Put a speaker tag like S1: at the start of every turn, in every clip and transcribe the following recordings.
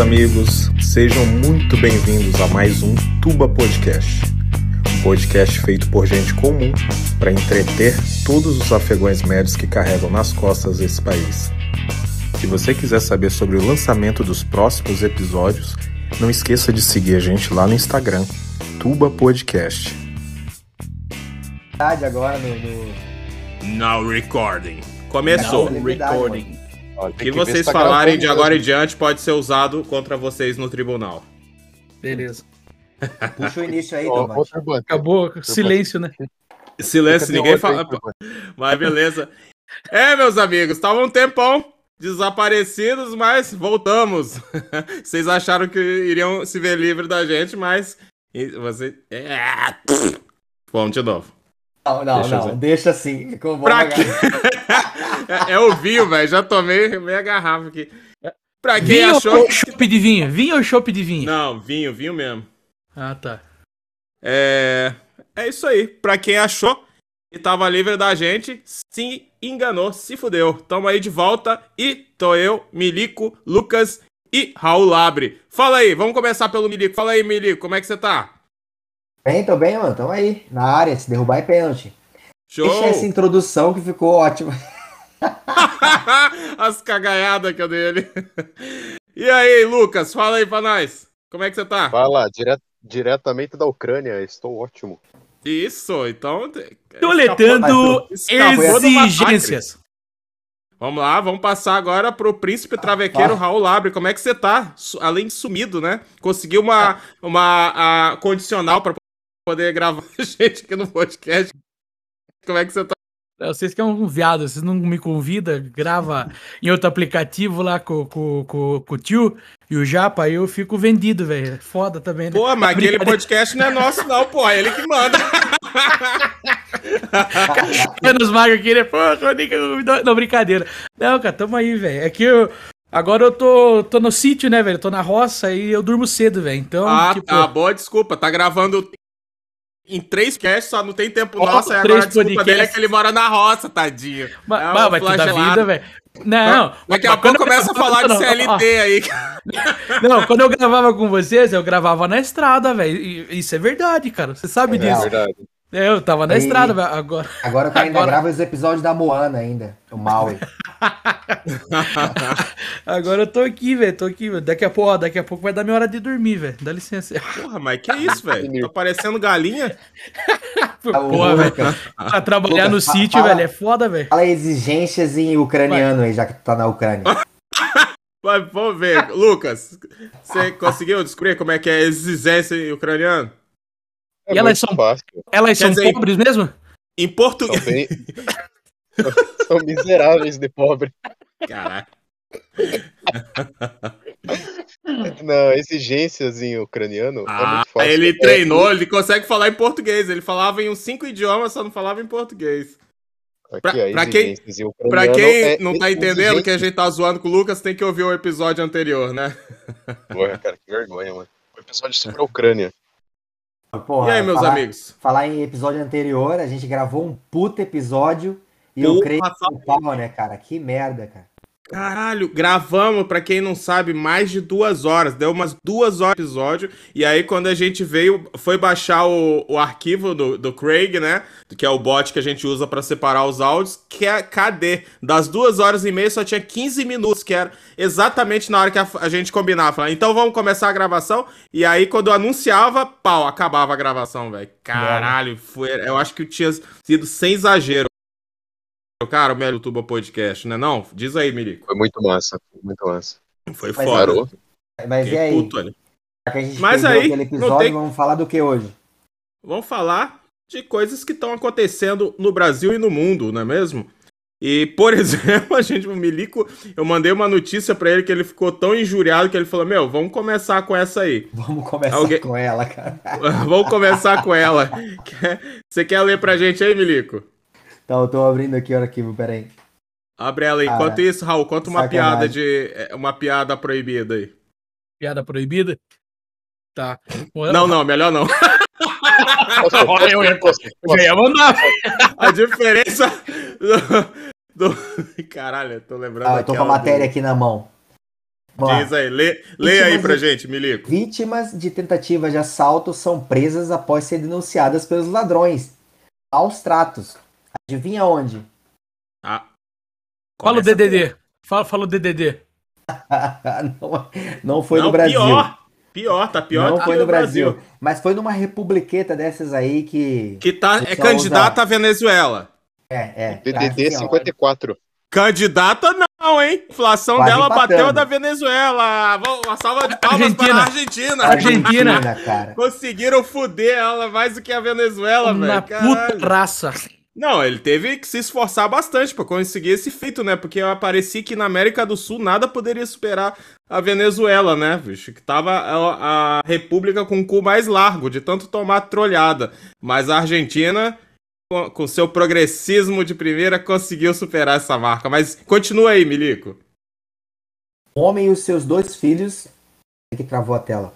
S1: Meus amigos, sejam muito bem-vindos a mais um Tuba Podcast. Um podcast feito por gente comum para entreter todos os afegões médios que carregam nas costas esse país. Se você quiser saber sobre o lançamento dos próximos episódios, não esqueça de seguir a gente lá no Instagram, Tuba Podcast.
S2: Agora no, no...
S1: Now recording. Começou.
S2: Now recording.
S1: O que vocês tá falarem de agora em diante pode ser usado contra vocês no tribunal.
S3: Beleza.
S2: Puxa o início aí, Tomás.
S3: Acabou, silêncio, né?
S1: Silêncio, ninguém fala. Mas beleza. É, meus amigos, estavam um tempão desaparecidos, mas voltamos. Vocês acharam que iriam se ver livre da gente, mas você. É... Vamos de novo.
S2: Não, não, deixa não. Deixa assim.
S1: Pra quê? é, é o vinho, velho. Já tomei meia garrafa aqui.
S3: Pra quem vinho achou. Ou chopp de vinho? Vinho ou chopp de vinho?
S1: Não, vinho, vinho mesmo.
S3: Ah, tá.
S1: É. É isso aí. Pra quem achou que tava livre da gente, se enganou, se fudeu. Tamo aí de volta e tô eu, Milico, Lucas e Raul Labre. Fala aí, vamos começar pelo Milico. Fala aí, Milico, como é que você tá?
S2: Bem, tô bem, mano. Tamo aí, na área, se derrubar é pênalti. Show! Deixa essa introdução que ficou ótima.
S1: As cagaiadas que eu dei ali. E aí, Lucas, fala aí pra nós. Como é que você tá?
S4: Fala, dire... diretamente da Ucrânia, estou ótimo.
S1: Isso, então.
S3: Toletando exigências.
S1: Vamos lá, vamos passar agora pro príncipe travequeiro ah, Raul Labre. Como é que você tá? Além de sumido, né? Conseguiu uma, uma a, condicional para poder gravar a gente aqui no podcast. Como é que você tá?
S3: Vocês que é um viado, vocês não me convidam, grava em outro aplicativo lá com, com, com, com o tio e o Japa, aí eu fico vendido, velho. Foda também, né?
S1: Pô, mas aquele podcast não é nosso, não, pô. É ele que manda.
S3: Menos magro aqui, né? Pô, não, brincadeira. Não, cara, tamo aí, velho. É que eu. Agora eu tô, tô no sítio, né, velho? Tô na roça e eu durmo cedo, velho. Então.
S1: Ah, tipo... tá, boa desculpa. Tá gravando em três casts, só não tem tempo oh, nosso, agora a desculpa podcasts. dele é que ele mora na roça, tadinho.
S3: Mas, é um mas toda vida, velho. Não,
S1: daqui a pouco começa a falar de CLT ó, aí.
S3: Não, quando eu gravava com vocês, eu gravava na estrada, velho. Isso é verdade, cara. Você sabe é disso. É verdade. Eu tava na e... estrada, velho. Agora.
S2: Agora eu ainda agora... grava os episódios da Moana ainda. O Maui.
S3: Agora eu tô aqui, velho. Tô aqui, velho. Daqui a pouco, daqui a pouco vai dar minha hora de dormir, velho. Dá licença.
S1: Porra, mas que isso, velho? Tá parecendo galinha.
S3: Porra, velho. Pra trabalhar no sítio, velho, é foda, velho.
S2: Fala exigências em ucraniano aí, já que tu tá na Ucrânia.
S1: Mas vamos ver. Lucas, você conseguiu descobrir como é que é exigência em ucraniano?
S3: É e elas são, fácil. elas são dizer, pobres mesmo?
S1: Em português.
S4: São, bem... são miseráveis de pobre.
S1: Caraca.
S4: Não, exigências em ucraniano
S1: ah, é muito fácil. Ele treinou, ele consegue falar em português. Ele falava em uns cinco idiomas, só não falava em português. Aqui, pra, pra quem, pra quem é não tá entendendo que a gente tá zoando com o Lucas, tem que ouvir o episódio anterior, né?
S4: Porra, cara, que vergonha, mano. O episódio sobre a Ucrânia.
S1: Porra, e aí, meus
S2: falar,
S1: amigos?
S2: Falar em episódio anterior, a gente gravou um puta episódio e Porra, eu creio que pau, né, cara? Que merda, cara.
S1: Caralho, gravamos, para quem não sabe, mais de duas horas. Deu umas duas horas de episódio. E aí, quando a gente veio, foi baixar o, o arquivo do, do Craig, né? Que é o bot que a gente usa para separar os áudios. Que é cadê? Das duas horas e meia só tinha 15 minutos, que era exatamente na hora que a, a gente combinava. Falava, então vamos começar a gravação. E aí, quando anunciava, pau, acabava a gravação, velho. Caralho, foi, eu acho que tinha sido sem exagero. Cara, o melhor YouTube podcast, né? Não? Diz aí, Mirico.
S4: Foi muito massa, foi muito massa.
S1: Foi mas, foda.
S2: Mas e aí? Puto, ali.
S1: mas aí,
S2: episódio, tem... vamos falar do que hoje?
S1: Vamos falar de coisas que estão acontecendo no Brasil e no mundo, não é mesmo? E, por exemplo, a gente, o Milico, eu mandei uma notícia para ele que ele ficou tão injuriado que ele falou: Meu, vamos começar com essa aí.
S2: Vamos começar Alguém... com ela, cara.
S1: vamos começar com ela. Você quer ler pra gente aí, Milico?
S2: Tá, eu tô abrindo aqui o arquivo, peraí.
S1: Abre ela aí. Cara, Enquanto isso, Raul, conta uma sacanagem. piada de. É, uma piada proibida aí.
S3: Piada proibida? Tá.
S1: Não, não, melhor não.
S3: eu, ia, eu ia mandar.
S1: A diferença do, do... Caralho, eu tô lembrando.
S2: Ah, eu tô com a matéria aqui na mão.
S1: Diz aí, lê, lê aí pra de, gente, Milico.
S2: Vítimas de tentativa de assalto são presas após ser denunciadas pelos ladrões. Aos tratos. Adivinha onde?
S3: Ah. Fala o DDD. Fala, fala o DDD.
S2: não, não foi não, no Brasil.
S1: Pior. Pior, tá pior
S2: Não foi no Brasil. Brasil. Mas foi numa republiqueta dessas aí que.
S1: Que tá, é candidata usa... à Venezuela.
S2: É, é.
S4: DDD 54.
S1: Candidata não, hein? inflação Quase dela empatando. bateu a da Venezuela. Uma salva de palmas Argentina. para a Argentina.
S3: Argentina.
S1: cara. Conseguiram foder ela mais do que a Venezuela, velho.
S3: Na puta raça.
S1: Não, ele teve que se esforçar bastante para conseguir esse feito, né? Porque parecia que na América do Sul nada poderia superar a Venezuela, né, bicho? Que tava a, a república com o cu mais largo, de tanto tomar trolhada. Mas a Argentina com, com seu progressismo de primeira, conseguiu superar essa marca. Mas continua aí, Milico.
S2: O homem e os seus dois filhos. que travou a tela.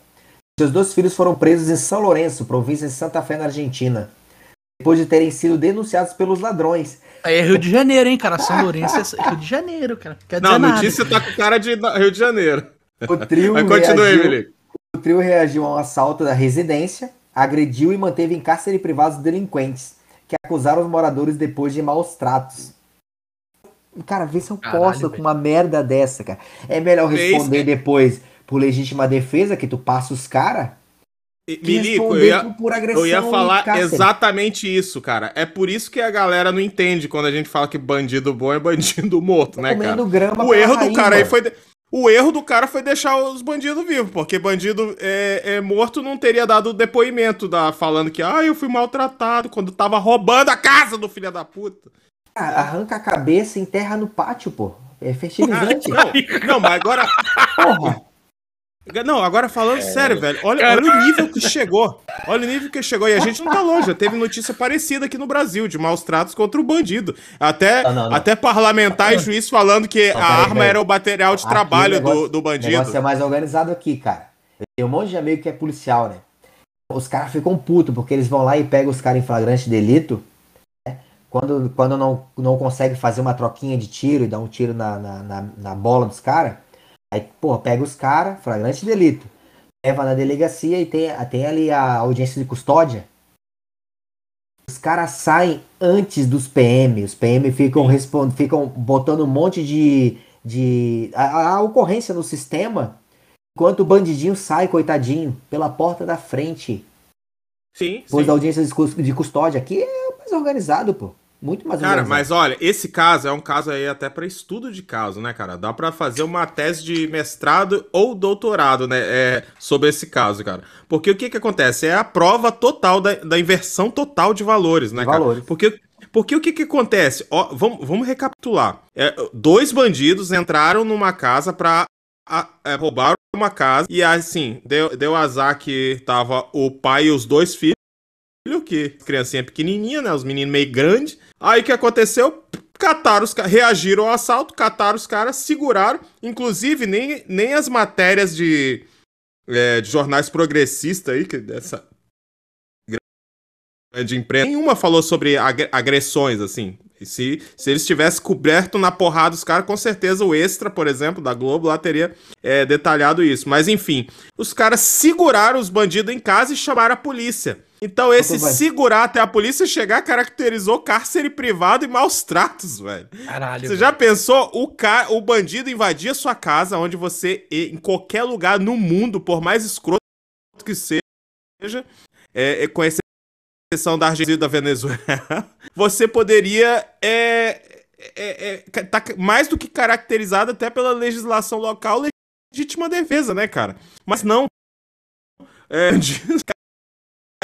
S2: Seus dois filhos foram presos em São Lourenço, província de Santa Fé, na Argentina. Depois de terem sido denunciados pelos ladrões.
S3: Aí é Rio de Janeiro, hein, cara? São Lourenço é Rio de Janeiro, cara.
S1: Quer Não, a notícia nada. tá com cara de Rio de Janeiro.
S2: O trio Mas continue, reagiu. O trio reagiu a um assalto da residência, agrediu e manteve em cárcere privado os delinquentes que acusaram os moradores depois de maus tratos. Cara, vê se eu posso com uma merda dessa, cara. É melhor responder Fez, depois por legítima defesa, que tu passa os caras.
S1: Milico, eu ia, por eu ia falar exatamente isso, cara. É por isso que a galera não entende quando a gente fala que bandido bom é bandido morto, né, cara? o erro do cara aí foi. De... O erro do cara foi deixar os bandidos vivos, porque bandido é, é, morto não teria dado depoimento da, falando que ah, eu fui maltratado quando tava roubando a casa do filho da puta.
S2: Ah, arranca a cabeça e enterra no pátio, pô. É fertilizante.
S1: Ah, não, não, mas agora. Porra. Não, agora falando é... sério, velho. Olha, olha o nível que chegou. Olha o nível que chegou. E a gente não tá longe. Já teve notícia parecida aqui no Brasil, de maus tratos contra o bandido. Até, não, não, não. até parlamentar e juiz falando que a arma era o material de aqui trabalho negócio, do, do bandido. O negócio
S2: é mais organizado aqui, cara. Tem um monte de amigo que é policial, né? Os caras ficam putos, porque eles vão lá e pegam os caras em flagrante delito. Né? Quando, quando não, não consegue fazer uma troquinha de tiro e dar um tiro na, na, na, na bola dos caras Aí, pô, pega os caras, flagrante delito, leva na delegacia e tem, tem ali a audiência de custódia. Os caras saem antes dos PM. Os PM ficam, respond, ficam botando um monte de. de a, a ocorrência no sistema. Enquanto o bandidinho sai, coitadinho, pela porta da frente.
S1: Sim.
S2: Depois
S1: sim.
S2: da audiência de custódia. Aqui é mais organizado, pô. Muito mais
S1: Cara, mas olha, esse caso é um caso aí até para estudo de caso, né, cara? Dá para fazer uma tese de mestrado ou doutorado, né, é, sobre esse caso, cara. Porque o que que acontece? É a prova total da, da inversão total de valores, né, de cara? Valores. Porque porque o que que acontece? Ó, vamos, vamos recapitular. É, dois bandidos entraram numa casa pra a, é, roubar uma casa e assim, deu, deu azar que tava o pai e os dois filhos que criancinha pequenininha, né? Os meninos meio grandes. Aí o que aconteceu? Cataram os reagiram ao assalto, cataram os caras, seguraram. Inclusive, nem, nem as matérias de, é, de jornais progressistas aí, que dessa de imprensa, nenhuma falou sobre agressões, assim. Se, se eles tivessem coberto na porrada os caras, com certeza o Extra, por exemplo, da Globo, lá teria é, detalhado isso. Mas enfim, os caras seguraram os bandidos em casa e chamaram a polícia. Então, esse segurar até a polícia chegar caracterizou cárcere privado e maus tratos, velho. Caralho. Você velho. já pensou? O, ca... o bandido invadia sua casa, onde você, em qualquer lugar no mundo, por mais escroto que seja, é, é, com exceção da Argentina e da Venezuela, você poderia. É, é, é, tá mais do que caracterizado até pela legislação local legítima defesa, né, cara? Mas não. É,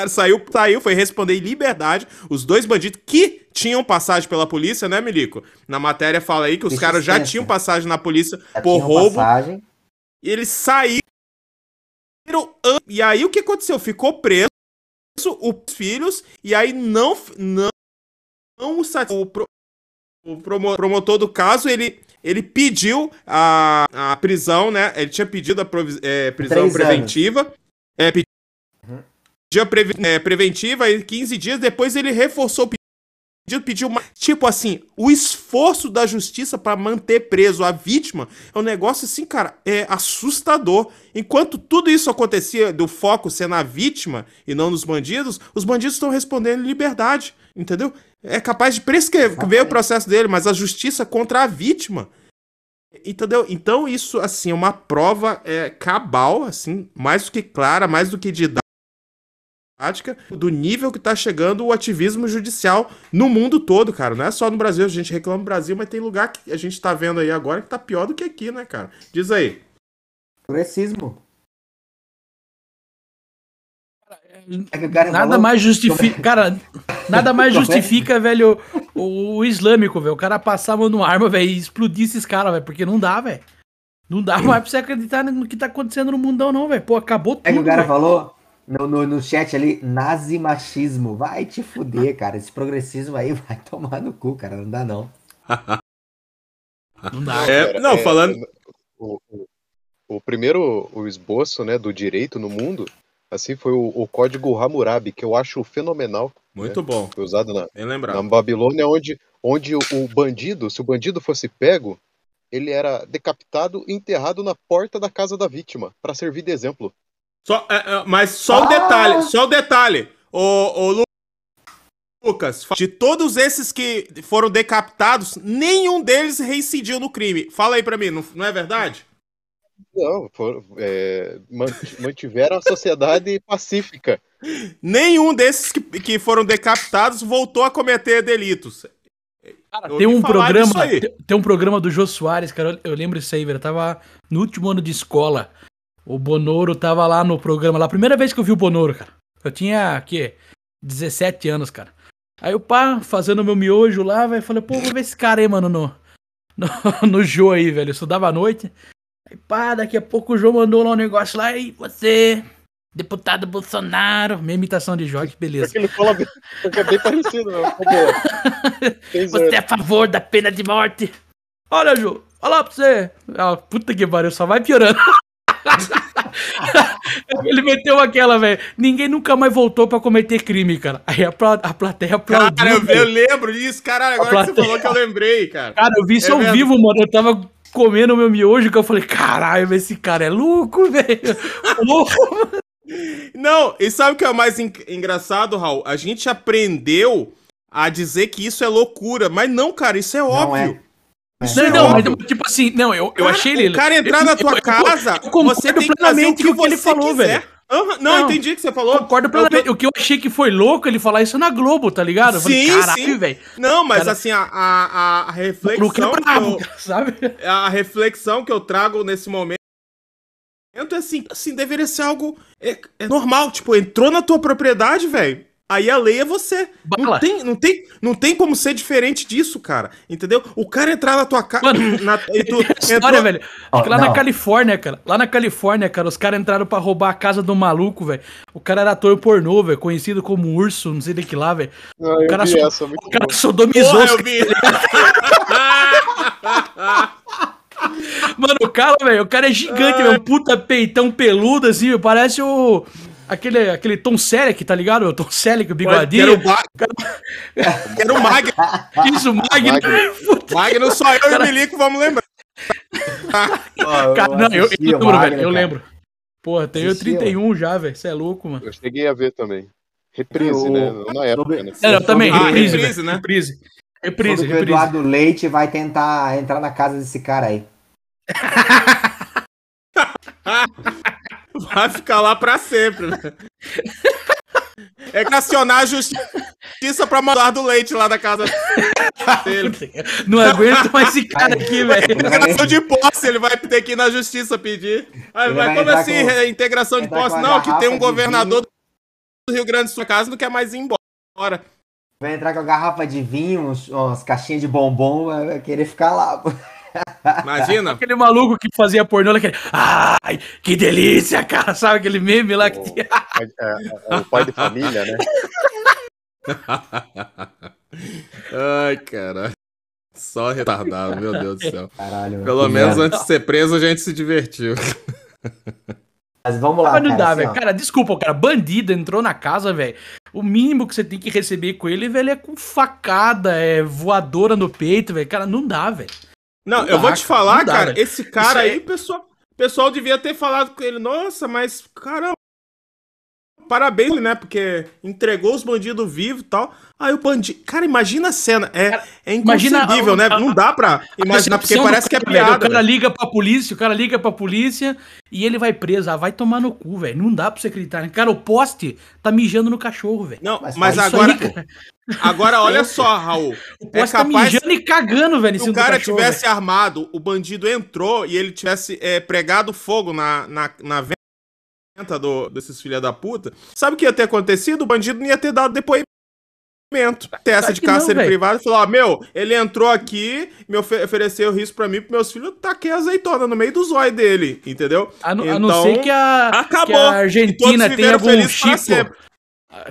S1: saiu, saiu, foi responder em liberdade. Os dois bandidos que tinham passagem pela polícia, né, Milico? Na matéria fala aí que os caras já tinham passagem na polícia já por roubo. Passagem. E eles saíram. E aí o que aconteceu? Ficou preso os filhos e aí não não, não o, pro, o promotor do caso ele ele pediu a, a prisão, né? Ele tinha pedido a é, prisão preventiva. É, dia pre, é, preventiva e 15 dias depois ele reforçou o pediu uma, tipo assim, o esforço da justiça para manter preso a vítima é um negócio assim, cara, é assustador. Enquanto tudo isso acontecia do foco ser na vítima e não nos bandidos, os bandidos estão respondendo em liberdade, entendeu? É capaz de prescrever o processo dele, mas a justiça contra a vítima. Entendeu? Então isso assim é uma prova é, cabal, assim, mais do que clara, mais do que didática do nível que tá chegando o ativismo judicial no mundo todo, cara. Não é só no Brasil, a gente reclama do Brasil, mas tem lugar que a gente tá vendo aí agora que tá pior do que aqui, né, cara? Diz aí.
S2: Progressismo.
S3: É que o cara nada mais justifica, cara, nada mais justifica, velho, o, o islâmico, velho. O cara passar numa arma, velho, e explodir esses caras, velho, porque não dá, velho. Não dá mais pra você acreditar no que tá acontecendo no mundão, não, velho. Pô, acabou tudo.
S2: É que o cara
S3: véio.
S2: falou no, no, no chat ali, nazi machismo. Vai te fuder, cara. Esse progressismo aí vai tomar no cu, cara. Não dá, não.
S1: não dá. É, não, falando.
S4: O, o, o primeiro o esboço né, do direito no mundo Assim foi o, o código Hammurabi, que eu acho fenomenal.
S1: Muito
S4: né?
S1: bom.
S4: Foi usado na, na Babilônia, onde, onde o, o, bandido, se o bandido fosse pego, ele era decapitado e enterrado na porta da casa da vítima, para servir de exemplo.
S1: Só, é, é, mas só o ah! detalhe, só o detalhe. O, o Lucas, de todos esses que foram decapitados, nenhum deles reincidiu no crime. Fala aí pra mim, não, não é verdade?
S4: Não, for, é, mantiveram a sociedade pacífica.
S1: Nenhum desses que, que foram decapitados voltou a cometer delitos.
S3: Cara, tem um programa, tem um programa do Jô Soares, cara, eu, lembro isso aí, velho. Eu tava no último ano de escola. O Bonoro tava lá no programa, lá, primeira vez que eu vi o Bonoro, cara. Eu tinha, que 17 anos, cara. Aí o pá, fazendo meu miojo lá, velho, falei, pô, vou ver esse cara aí, mano, no, no, no Jô aí, velho. Eu estudava à noite. Aí pá, daqui a pouco o João mandou lá um negócio lá e você, deputado Bolsonaro, minha imitação de Jorge, beleza. Porque ele fala bem, é bem parecido, meu. você é a favor da pena de morte. Olha, Ju, olha lá pra você. Ah, puta que pariu, só vai piorando. Ele meteu aquela, velho. Ninguém nunca mais voltou pra cometer crime, cara. Aí a, a plateia aplaudiu.
S1: Cara, eu, eu, lembro disso, caralho. Agora plateia... que você falou que eu lembrei, cara.
S3: Cara, eu vi isso é ao mesmo. vivo, mano. Eu tava comendo meu miojo que eu falei, caralho, esse cara é louco, velho. louco,
S1: Não, e sabe o que é mais engraçado, Raul? A gente aprendeu a dizer que isso é loucura, mas não, cara, isso é óbvio.
S3: É. Isso não, é não, óbvio. mas tipo assim, não, eu, eu achei ele.
S1: O cara entrar na tua eu, casa, eu, eu você tem que fazer o que, que ele falou, quiser. velho. Uhum, não, não, entendi o que você falou.
S3: Concordo plenamente. Eu... O que eu achei que foi louco ele falar isso na Globo, tá ligado? Eu
S1: falei, sim, caralho, velho. Não, mas cara... assim, a, a, a reflexão. É bravo, eu, sabe? A reflexão que eu trago nesse momento é assim, assim, deveria ser algo é, é normal. Tipo, entrou na tua propriedade, velho. Aí a lei é você. Não tem, não, tem, não tem como ser diferente disso, cara. Entendeu? O cara entrar na tua casa. Na,
S3: e tu, história, entrou... velho. Oh, lá não. na Califórnia, cara. Lá na Califórnia, cara, os caras entraram pra roubar a casa do maluco, velho. O cara era ator pornô, velho. Conhecido como urso, não sei de que lá, velho.
S4: Ah, o cara, so... essa,
S3: o cara sodomizou Porra, os Mano, o cara, velho, o cara é gigante, velho. Um puta peitão peludo, assim, parece o. Aquele, aquele Tom Selleck, tá ligado? O Tom Selleck, o bigodinho.
S1: Quero o Magno.
S3: Isso, Magno.
S1: Magno só eu cara... e o Milico vamos lembrar.
S3: cara, não, eu, eu, lembro, velho. Eu lembro. Porra, tenho 31 já, velho. Você é louco, mano.
S4: Eu cheguei a ver também. Reprise, eu, né? Na época,
S3: né? É, eu também, ah, reprise, reprise, né? Reprise.
S2: Reprise, reprise. O Eduardo Leite vai tentar entrar na casa desse cara aí.
S1: Vai ficar lá pra sempre. Né? É que acionar a justiça pra mandar do leite lá da casa dele.
S3: Não aguento mais esse cara aqui, velho.
S1: Integração de posse, ele vai ter que ir na justiça pedir. Aí, vai, como assim, com... integração de posse? Não, que tem um governador do Rio Grande do Sul casa não quer mais ir embora.
S2: Vai entrar com a garrafa de vinho, umas caixinhas de bombom, vai querer ficar lá.
S1: Imagina.
S3: Aquele maluco que fazia pornô, aquele. Ai, que delícia, cara. Sabe aquele meme lá que tinha.
S4: É, é, é, o pai de família, né?
S1: Ai, caralho. Só retardado, meu Deus do céu. Caralho, Pelo menos merda. antes de ser preso, a gente se divertiu.
S2: Mas vamos lá. Mas
S3: não cara, dá, assim, velho. Cara, desculpa, cara. Bandido entrou na casa, velho. O mínimo que você tem que receber com ele, velho, é com facada, é voadora no peito, velho. Cara, não dá, velho.
S1: Não, não, eu dá, vou te falar, dá, cara, esse cara aí, aí, pessoal, pessoal devia ter falado com ele, nossa, mas caramba, parabéns, né? Porque entregou os bandidos vivos e tal. Aí o bandido. Cara, imagina a cena. É, é inconcebível, né? Não dá pra imaginar, porque parece que é piada.
S3: o cara liga pra polícia, o cara liga pra polícia e ele vai preso. Ah, vai tomar no cu, velho. Não dá pra você acreditar. Cara, o poste tá mijando no cachorro, velho.
S1: Não, mas, mas agora. Aí, agora, olha só, Raul.
S3: O é poste é capaz, tá mijando e cagando, velho.
S1: Se o cara cachorro, tivesse véio. armado, o bandido entrou e ele tivesse é, pregado fogo na, na, na do, desses filha da puta, sabe o que ia ter acontecido? O bandido não ia ter dado depoimento. Testa de cárcere privado e falou: Ó, meu, ele entrou aqui, me ofe ofereceu risco pra mim, pros meus filhos, taquei azeitona no meio do zóio dele, entendeu?
S3: A, então, a não ser então, que a, acabou. Que a Argentina tenha algum Chico.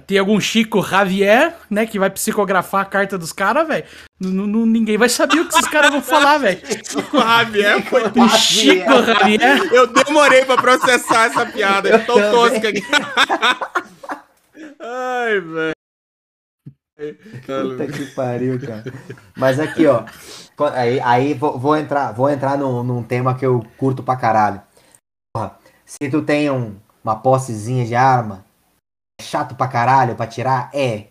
S3: Tem algum Chico Javier, né, que vai psicografar a carta dos caras, velho. Ninguém vai saber o que esses caras vão falar, velho.
S1: Chico Javier foi.
S3: Chico Javier?
S1: Eu demorei pra processar essa piada. Eu tô tosca aqui. Ai, velho.
S2: Puta que pariu, cara. Mas aqui, ó. Aí, aí vou, vou entrar, vou entrar num, num tema que eu curto pra caralho. Porra, se tu tem um, uma possezinha de arma, chato pra caralho pra tirar? É.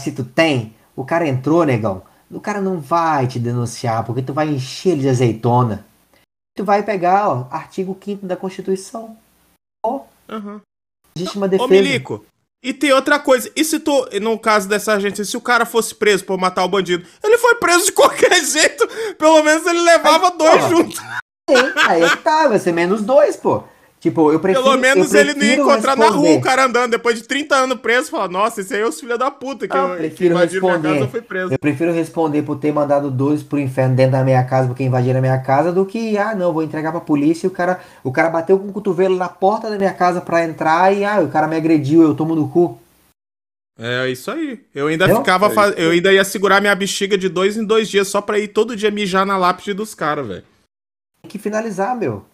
S2: Se tu tem, o cara entrou, negão. O cara não vai te denunciar, porque tu vai encher ele de azeitona. Tu vai pegar, ó, artigo 5 da Constituição. Ó. Uhum. Legítima defesa. Ô,
S1: Milico, e tem outra coisa, e se tu, no caso dessa agência, se o cara fosse preso por matar o bandido, ele foi preso de qualquer jeito, pelo menos ele levava aí, dois juntos.
S2: aí é que tá, vai ser menos dois, pô. Tipo, eu prefiro.
S1: Pelo menos ele não ia encontrar responder. na rua o cara andando depois de 30 anos preso. Falar, nossa, esse aí é os filhos da puta que
S2: eu, eu prefiro responder. Casa, preso. Eu prefiro responder por ter mandado dois pro inferno dentro da minha casa porque invadiram a minha casa do que, ah, não, vou entregar pra polícia e o cara, o cara bateu com o cotovelo na porta da minha casa pra entrar e, ah, o cara me agrediu, eu tomo no cu.
S1: É isso aí. Eu ainda eu? ficava. Faz... Eu ainda ia segurar minha bexiga de dois em dois dias só pra ir todo dia mijar na lápide dos caras, velho.
S2: Tem que finalizar, meu.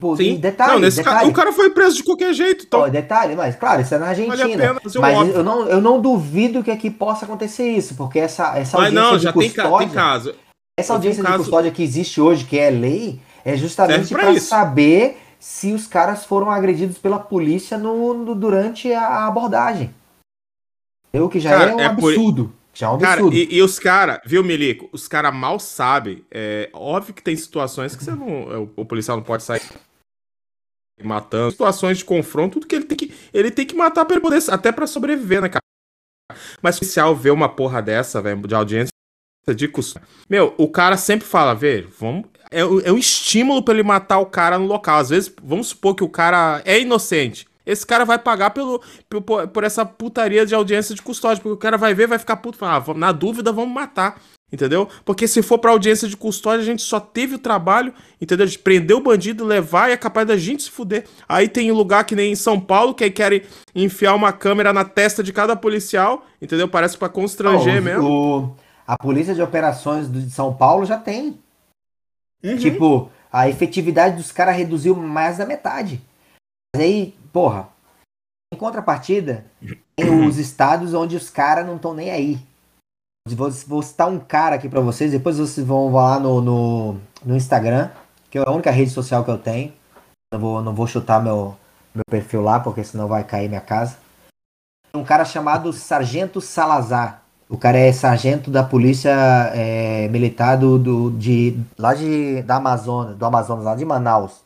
S1: Pô, Sim. Detalhe, não, nesse detalhe. Ca... o cara foi preso de qualquer jeito.
S2: Então... Detalhe, mas claro, isso é na Argentina. Vale mas eu não, eu não duvido que aqui possa acontecer isso, porque essa, essa
S1: audiência não, já de custódia. Tem, tem caso.
S2: Essa audiência de custódia que existe hoje, que é lei, é justamente para saber se os caras foram agredidos pela polícia no, no durante a abordagem. Eu que já cara, é um é absurdo. Por... Já é um
S1: absurdo. Cara, e, e os caras, viu, Milico? Os caras mal sabem. É óbvio que tem situações que você não, é, o, o policial não pode sair matando, situações de confronto, tudo que ele tem que ele tem que matar para poder até para sobreviver, né, cara? Mas o policial vê uma porra dessa, velho, de audiência de custo. Meu, o cara sempre fala, velho, vamos é, é um estímulo para ele matar o cara no local. Às vezes, vamos supor que o cara é inocente. Esse cara vai pagar pelo, por, por essa putaria de audiência de custódia, porque o cara vai ver, vai ficar puto, falar, ah, na dúvida vamos matar. Entendeu? Porque se for pra audiência de custódia, a gente só teve o trabalho, entendeu? De prender o bandido, levar e é capaz da gente se fuder. Aí tem lugar que nem em São Paulo, que aí querem enfiar uma câmera na testa de cada policial, entendeu? Parece para constranger oh, mesmo.
S2: O, a polícia de operações de São Paulo já tem. Uhum. Tipo, a efetividade dos caras reduziu mais da metade. Mas aí, porra, em contrapartida, tem os estados onde os caras não estão nem aí. Vou, vou citar um cara aqui para vocês, depois vocês vão lá no, no, no, Instagram, que é a única rede social que eu tenho. Não vou, não vou chutar meu, meu perfil lá, porque senão vai cair minha casa. Um cara chamado Sargento Salazar. O cara é sargento da polícia é, militar do, do, de, lá de, da Amazonas, do Amazonas, lá de Manaus.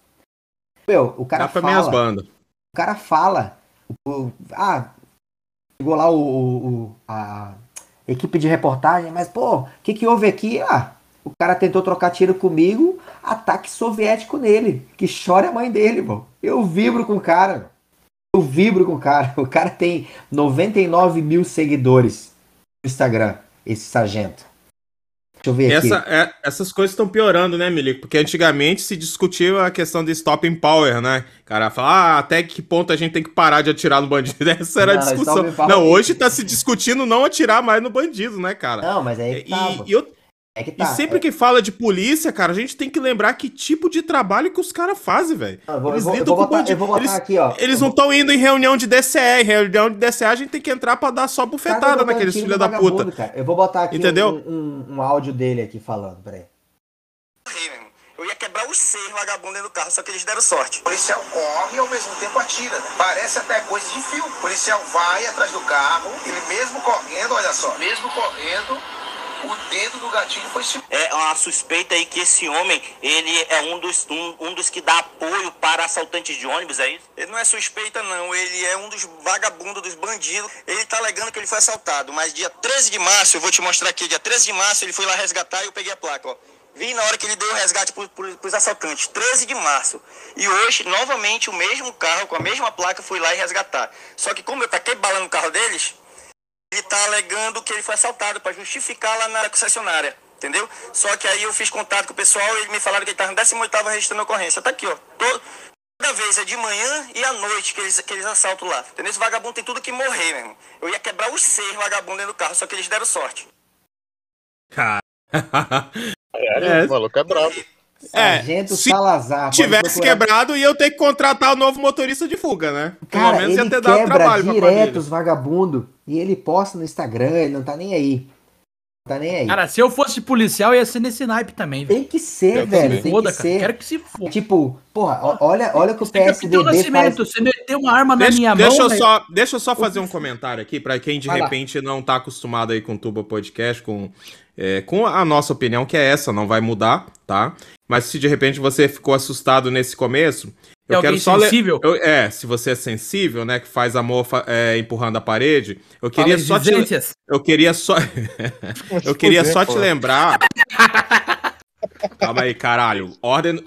S2: Meu, o cara fala. Minhas bandas. O cara fala. O, ah, chegou lá o, o, a, equipe de reportagem, mas pô, o que, que houve aqui? Ah, o cara tentou trocar tiro comigo, ataque soviético nele, que chora a mãe dele, pô. Eu vibro com o cara, eu vibro com o cara. O cara tem 99 mil seguidores no Instagram, esse sargento.
S1: Deixa eu ver Essa, aqui. É, essas coisas estão piorando, né, Milico? Porque antigamente se discutia a questão de stopping power, né? O cara fala, ah, até que ponto a gente tem que parar de atirar no bandido. Essa era não, a discussão. Não, hoje tá se discutindo não atirar mais no bandido, né, cara?
S2: Não, mas aí.
S1: Tá, e, e, É que tá, e sempre é... que fala de polícia, cara, a gente tem que lembrar que tipo de trabalho que os caras fazem, velho. Eles
S2: vou, lidam com botar, eu vou botar
S1: eles,
S2: aqui, ó.
S1: Eles não estão indo em reunião de DCE. Em reunião de DCE a gente tem que entrar pra dar só bufetada naqueles filhos da puta.
S2: Cara. Eu vou botar aqui Entendeu? Um, um, um áudio dele aqui falando, peraí.
S5: Eu ia quebrar os seis vagabundos dentro do carro, só que eles deram sorte. O policial corre e ao mesmo tempo atira. Né? Parece até coisa de filme. O policial vai atrás do carro, ele mesmo correndo, olha só. Mesmo correndo, o dedo do gatilho foi É uma suspeita aí que esse homem, ele é um dos, um, um dos que dá apoio para assaltantes de ônibus, é isso? Ele não é suspeita, não. Ele é um dos vagabundos, dos bandidos. Ele tá alegando que ele foi assaltado. Mas dia 13 de março, eu vou te mostrar aqui, dia 13 de março, ele foi lá resgatar e eu peguei a placa, ó. Vi na hora que ele deu o resgate para os assaltantes, 13 de março. E hoje, novamente, o mesmo carro, com a mesma placa, foi lá e resgatar. Só que como eu taquei bala no carro deles, ele está alegando que ele foi assaltado para justificar lá na concessionária. Entendeu? Só que aí eu fiz contato com o pessoal e eles me falaram que ele estava no 18 registrando a ocorrência. Tá aqui, ó. Toda vez é de manhã e à noite que eles, que eles assaltam lá. Entendeu? Esse vagabundo tem tudo que morrer, meu irmão. Eu ia quebrar os seis vagabundos dentro do carro, só que eles deram sorte.
S1: Cara.
S4: é, é, o maluco é brabo.
S1: É, Sargento se Salazar. tivesse quebrado, ia eu ter que contratar o novo motorista de fuga, né?
S2: Pelo Cara, menos ia ter dado trabalho direto os vagabundo e ele posta no Instagram, ele não tá nem aí. Tá nem aí.
S3: Cara, se eu fosse policial, ia ser nesse naipe também.
S2: Tem que ser, eu velho. Tem foda, que ser.
S3: Quero que se foda.
S2: Tipo, porra, olha, olha que o PSDB
S3: faz... Você meteu uma arma
S1: deixa,
S3: na minha
S1: deixa
S3: mão...
S1: Eu só, deixa eu só fazer um comentário aqui, para quem de Vai repente lá. não tá acostumado aí com o Tuba Podcast, com é, com a nossa opinião, que é essa, não vai mudar, tá? Mas se de repente você ficou assustado nesse começo, eu é quero só sensível? Eu, é, se você é sensível, né, que faz amor é, empurrando a parede, eu queria só te eu queria só eu queria só te lembrar. Calma aí, caralho. Ordem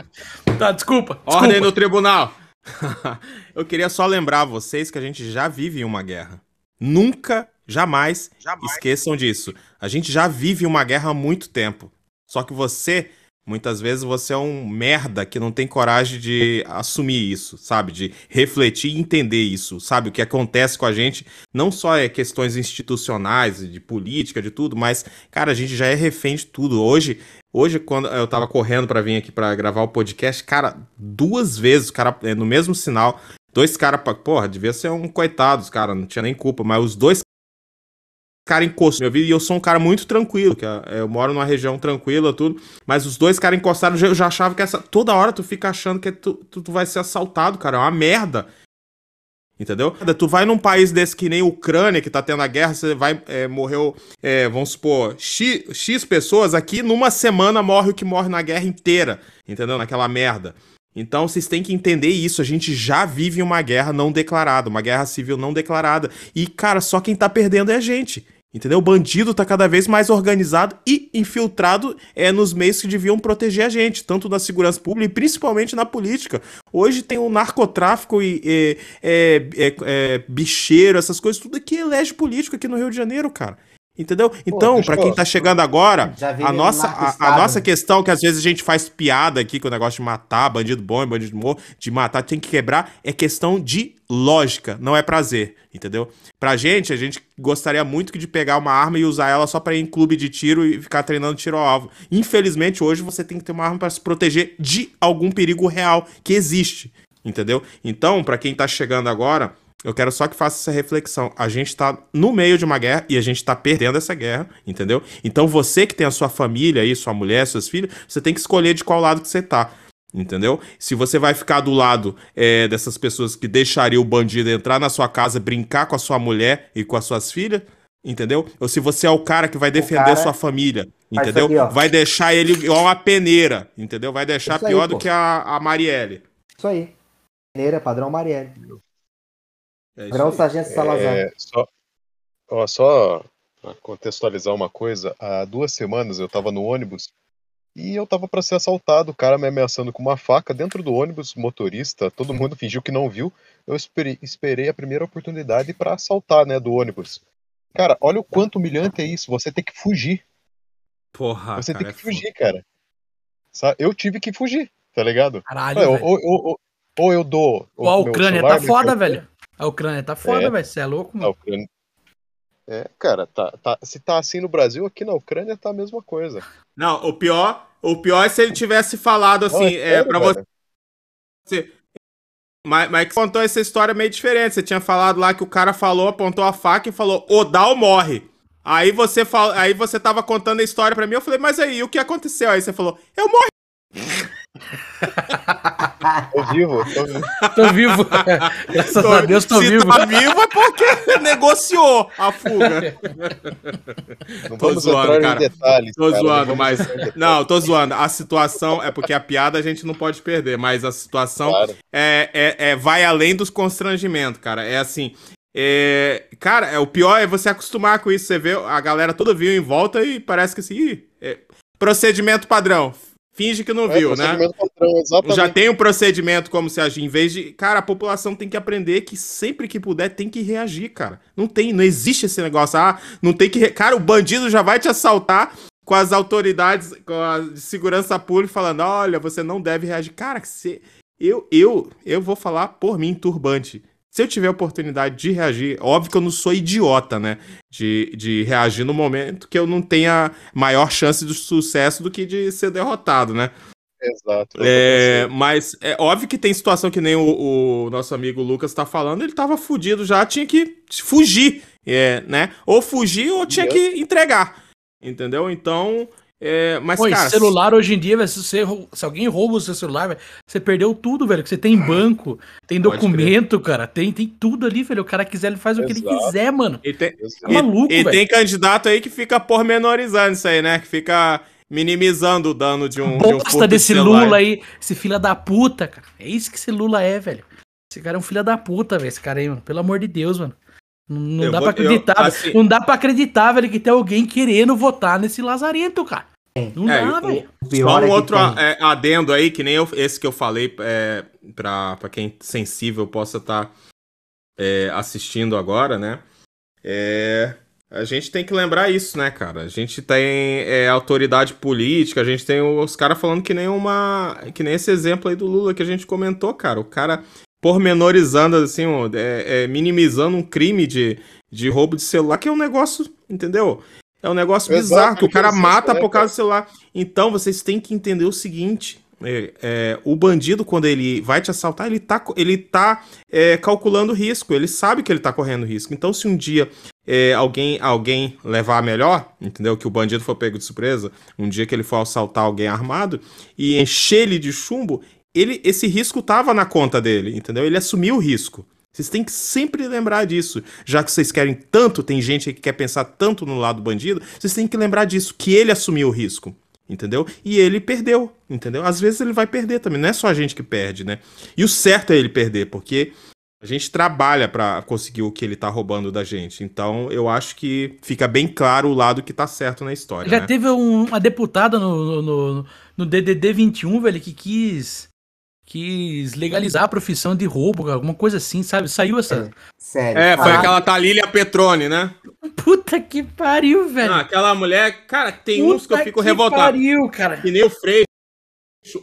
S3: Tá, desculpa.
S1: Ordem desculpa. no tribunal. eu queria só lembrar vocês que a gente já vive uma guerra. Nunca Jamais, Jamais esqueçam disso. A gente já vive uma guerra há muito tempo. Só que você, muitas vezes, você é um merda que não tem coragem de assumir isso, sabe? De refletir e entender isso, sabe? O que acontece com a gente não só é questões institucionais, de política, de tudo, mas, cara, a gente já é refém de tudo. Hoje, Hoje, quando eu tava correndo para vir aqui para gravar o podcast, cara, duas vezes, cara, é, no mesmo sinal, dois caras, porra, devia ser um coitado, os caras, não tinha nem culpa, mas os dois cara encostou minha vida e eu sou um cara muito tranquilo, que é, eu moro numa região tranquila, tudo, mas os dois caras encostaram, eu já achava que essa toda hora tu fica achando que tu, tu, tu vai ser assaltado, cara, é uma merda. Entendeu? Tu vai num país desse que nem Ucrânia, que tá tendo a guerra, você vai. É, morreu, é, vamos supor, X, X pessoas aqui, numa semana morre o que morre na guerra inteira. Entendeu? Naquela merda. Então vocês têm que entender isso. A gente já vive uma guerra não declarada, uma guerra civil não declarada. E, cara, só quem tá perdendo é a gente. Entendeu? O bandido tá cada vez mais organizado e infiltrado é nos meios que deviam proteger a gente, tanto na segurança pública e principalmente na política. Hoje tem o narcotráfico e, é, é, é, bicheiro, essas coisas, tudo aqui elege político aqui no Rio de Janeiro, cara. Entendeu? Então, para quem tá chegando agora, a nossa, a, a, nossa questão, que às vezes a gente faz piada aqui com o negócio de matar, bandido bom, bandido morto, de matar, tem que quebrar, é questão de lógica, não é prazer, entendeu? Pra gente, a gente gostaria muito de pegar uma arma e usar ela só para ir em clube de tiro e ficar treinando tiro ao alvo. Infelizmente, hoje você tem que ter uma arma para se proteger de algum perigo real que existe, entendeu? Então, para quem tá chegando agora, eu quero só que faça essa reflexão. A gente está no meio de uma guerra e a gente está perdendo essa guerra, entendeu? Então você que tem a sua família aí, sua mulher, seus filhos, você tem que escolher de qual lado que você tá. Entendeu? Se você vai ficar do lado é, dessas pessoas que deixariam o bandido entrar na sua casa, brincar com a sua mulher e com as suas filhas, entendeu? Ou se você é o cara que vai defender cara... sua família, entendeu? Aqui, vai deixar ele igual uma peneira, entendeu? Vai deixar pior aí, do que a, a Marielle.
S2: Isso aí. Peneira, padrão Marielle. É Grão Sargento Salazar.
S4: É, só, ó, só contextualizar uma coisa, há duas semanas eu estava no ônibus e eu estava para ser assaltado, o cara me ameaçando com uma faca dentro do ônibus, motorista, todo mundo fingiu que não viu. Eu esperei, esperei a primeira oportunidade para assaltar, né, do ônibus. Cara, olha o quanto humilhante é isso, você tem que fugir.
S1: Porra,
S4: Você
S1: cara,
S4: tem que é fugir, cara. Eu tive que fugir, tá ligado?
S3: Caralho,
S4: ou, ou, ou, ou, eu dou.
S3: Pô, a Ucrânia tá foda, velho. A Ucrânia tá foda, é. velho. Você é louco, mano. A Ucrânia...
S4: É, cara, tá, tá, se tá assim no Brasil, aqui na Ucrânia tá a mesma coisa.
S1: Não, o pior, o pior é se ele tivesse falado assim, Não, é, é para você. Mas, mas contou essa história meio diferente. Você tinha falado lá que o cara falou, apontou a faca e falou: Odal morre. Aí você fal... aí você tava contando a história para mim, eu falei: "Mas aí, o que aconteceu?" Aí você falou: "Eu morri".
S4: Tô vivo, tô vivo.
S3: Tô vivo. Graças tô, a Deus tô
S1: se
S3: vivo.
S1: Tá vivo é porque negociou a fuga.
S4: Não tô zoando, cara. Detalhes,
S1: tô cara, zoando, não mas não, tô zoando. A situação é porque a piada a gente não pode perder, mas a situação claro. é, é, é vai além dos constrangimentos, cara. É assim, é, cara, é, o pior é você acostumar com isso. Você vê a galera toda viu em volta e parece que assim, é, procedimento padrão. Finge que não é, viu, né? Padrão, Já tem um procedimento como se agir. Em vez de. Cara, a população tem que aprender que sempre que puder tem que reagir, cara. Não tem, não existe esse negócio. Ah, não tem que. Re... Cara, o bandido já vai te assaltar com as autoridades, com a segurança pública falando: olha, você não deve reagir. Cara, você. Eu, eu, eu vou falar por mim, turbante. Se eu tiver a oportunidade de reagir, óbvio que eu não sou idiota, né? De, de reagir no momento que eu não tenha maior chance de sucesso do que de ser derrotado, né?
S4: Exato.
S1: É, mas é óbvio que tem situação que nem o, o nosso amigo Lucas tá falando, ele tava fudido já, tinha que fugir, é, né? Ou fugir ou tinha que entregar, entendeu? Então, é, mas, Pô,
S3: cara, celular hoje em dia, se, você, se alguém rouba o seu celular, você perdeu tudo, velho. Que você tem banco, tem documento, cara, tem, tem tudo ali, velho. O cara quiser, ele faz Exato. o que ele quiser, mano.
S1: E tem, é maluco, e, e tem candidato aí que fica pormenorizando isso aí, né? Que fica minimizando o dano de um.
S3: Bosta de um desse Lula aí, esse filho da puta, cara. É isso que esse Lula é, velho. Esse cara é um filho da puta, velho. Esse cara aí, mano. Pelo amor de Deus, mano. Não, dá vou, pra acreditar. Eu, assim... Não dá pra acreditar, velho, que tem alguém querendo votar nesse lazarento, cara.
S1: Não é, dá, velho. Só um é outro é, adendo aí, que nem eu, esse que eu falei, é, pra, pra quem sensível possa estar tá, é, assistindo agora, né? É, a gente tem que lembrar isso, né, cara? A gente tem é, autoridade política, a gente tem os caras falando que nem uma. Que nem esse exemplo aí do Lula que a gente comentou, cara. O cara pormenorizando, assim, é, é, minimizando um crime de, de roubo de celular, que é um negócio, entendeu? É um negócio Exato, bizarro, que o cara mata né, por causa do celular. Então, vocês têm que entender o seguinte. É, é, o bandido, quando ele vai te assaltar, ele tá, ele tá é, calculando risco, ele sabe que ele tá correndo risco. Então, se um dia é, alguém alguém levar melhor, entendeu? Que o bandido for pego de surpresa, um dia que ele for assaltar alguém armado e encher ele de chumbo, ele, esse risco tava na conta dele, entendeu? Ele assumiu o risco. Vocês têm que sempre lembrar disso. Já que vocês querem tanto, tem gente que quer pensar tanto no lado bandido, vocês têm que lembrar disso, que ele assumiu o risco. Entendeu? E ele perdeu, entendeu? Às vezes ele vai perder também, não é só a gente que perde, né? E o certo é ele perder, porque a gente trabalha para conseguir o que ele tá roubando da gente. Então, eu acho que fica bem claro o lado que tá certo na história.
S3: Já
S1: né?
S3: teve um, uma deputada no, no, no DDD 21, velho, que quis quis legalizar a profissão de roubo, alguma coisa assim, sabe? Saiu essa.
S1: Sério. É, foi ah. aquela Talília Petrone, né?
S3: Puta que pariu, velho.
S1: Ah, aquela mulher, cara, tem Puta uns que eu fico que revoltado.
S3: Pariu, cara.
S1: Que nem o Freixo.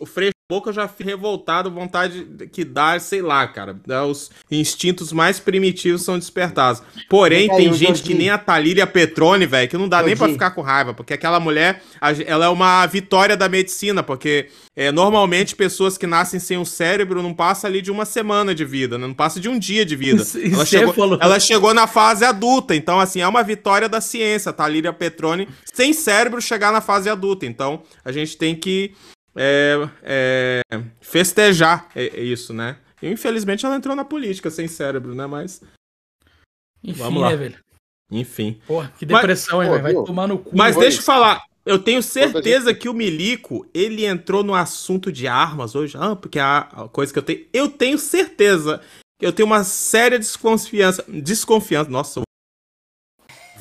S1: O Freixo Boca eu já fico revoltado, vontade que dá, sei lá, cara. Os instintos mais primitivos são despertados. Porém, aí, tem gente que nem a Talíria Petrone, velho, que não dá nem para ficar com raiva, porque aquela mulher, ela é uma vitória da medicina, porque é, normalmente pessoas que nascem sem um cérebro não passam ali de uma semana de vida, né? não passa de um dia de vida. Isso, ela, chegou, ela chegou na fase adulta, então assim, é uma vitória da ciência, a Talíria Petrone, sem cérebro chegar na fase adulta. Então, a gente tem que é, é, festejar isso, né? E, infelizmente ela entrou na política sem cérebro, né? Mas.
S3: Enfim, Vamos lá. Né, velho?
S1: Enfim.
S3: Porra, que depressão, Mas, hein, Vai tomar no cu.
S1: Mas deixa eu falar. Eu tenho certeza que o Milico, ele entrou no assunto de armas hoje. Ah, porque é a coisa que eu tenho. Eu tenho certeza. Eu tenho uma séria desconfiança. Desconfiança. Nossa,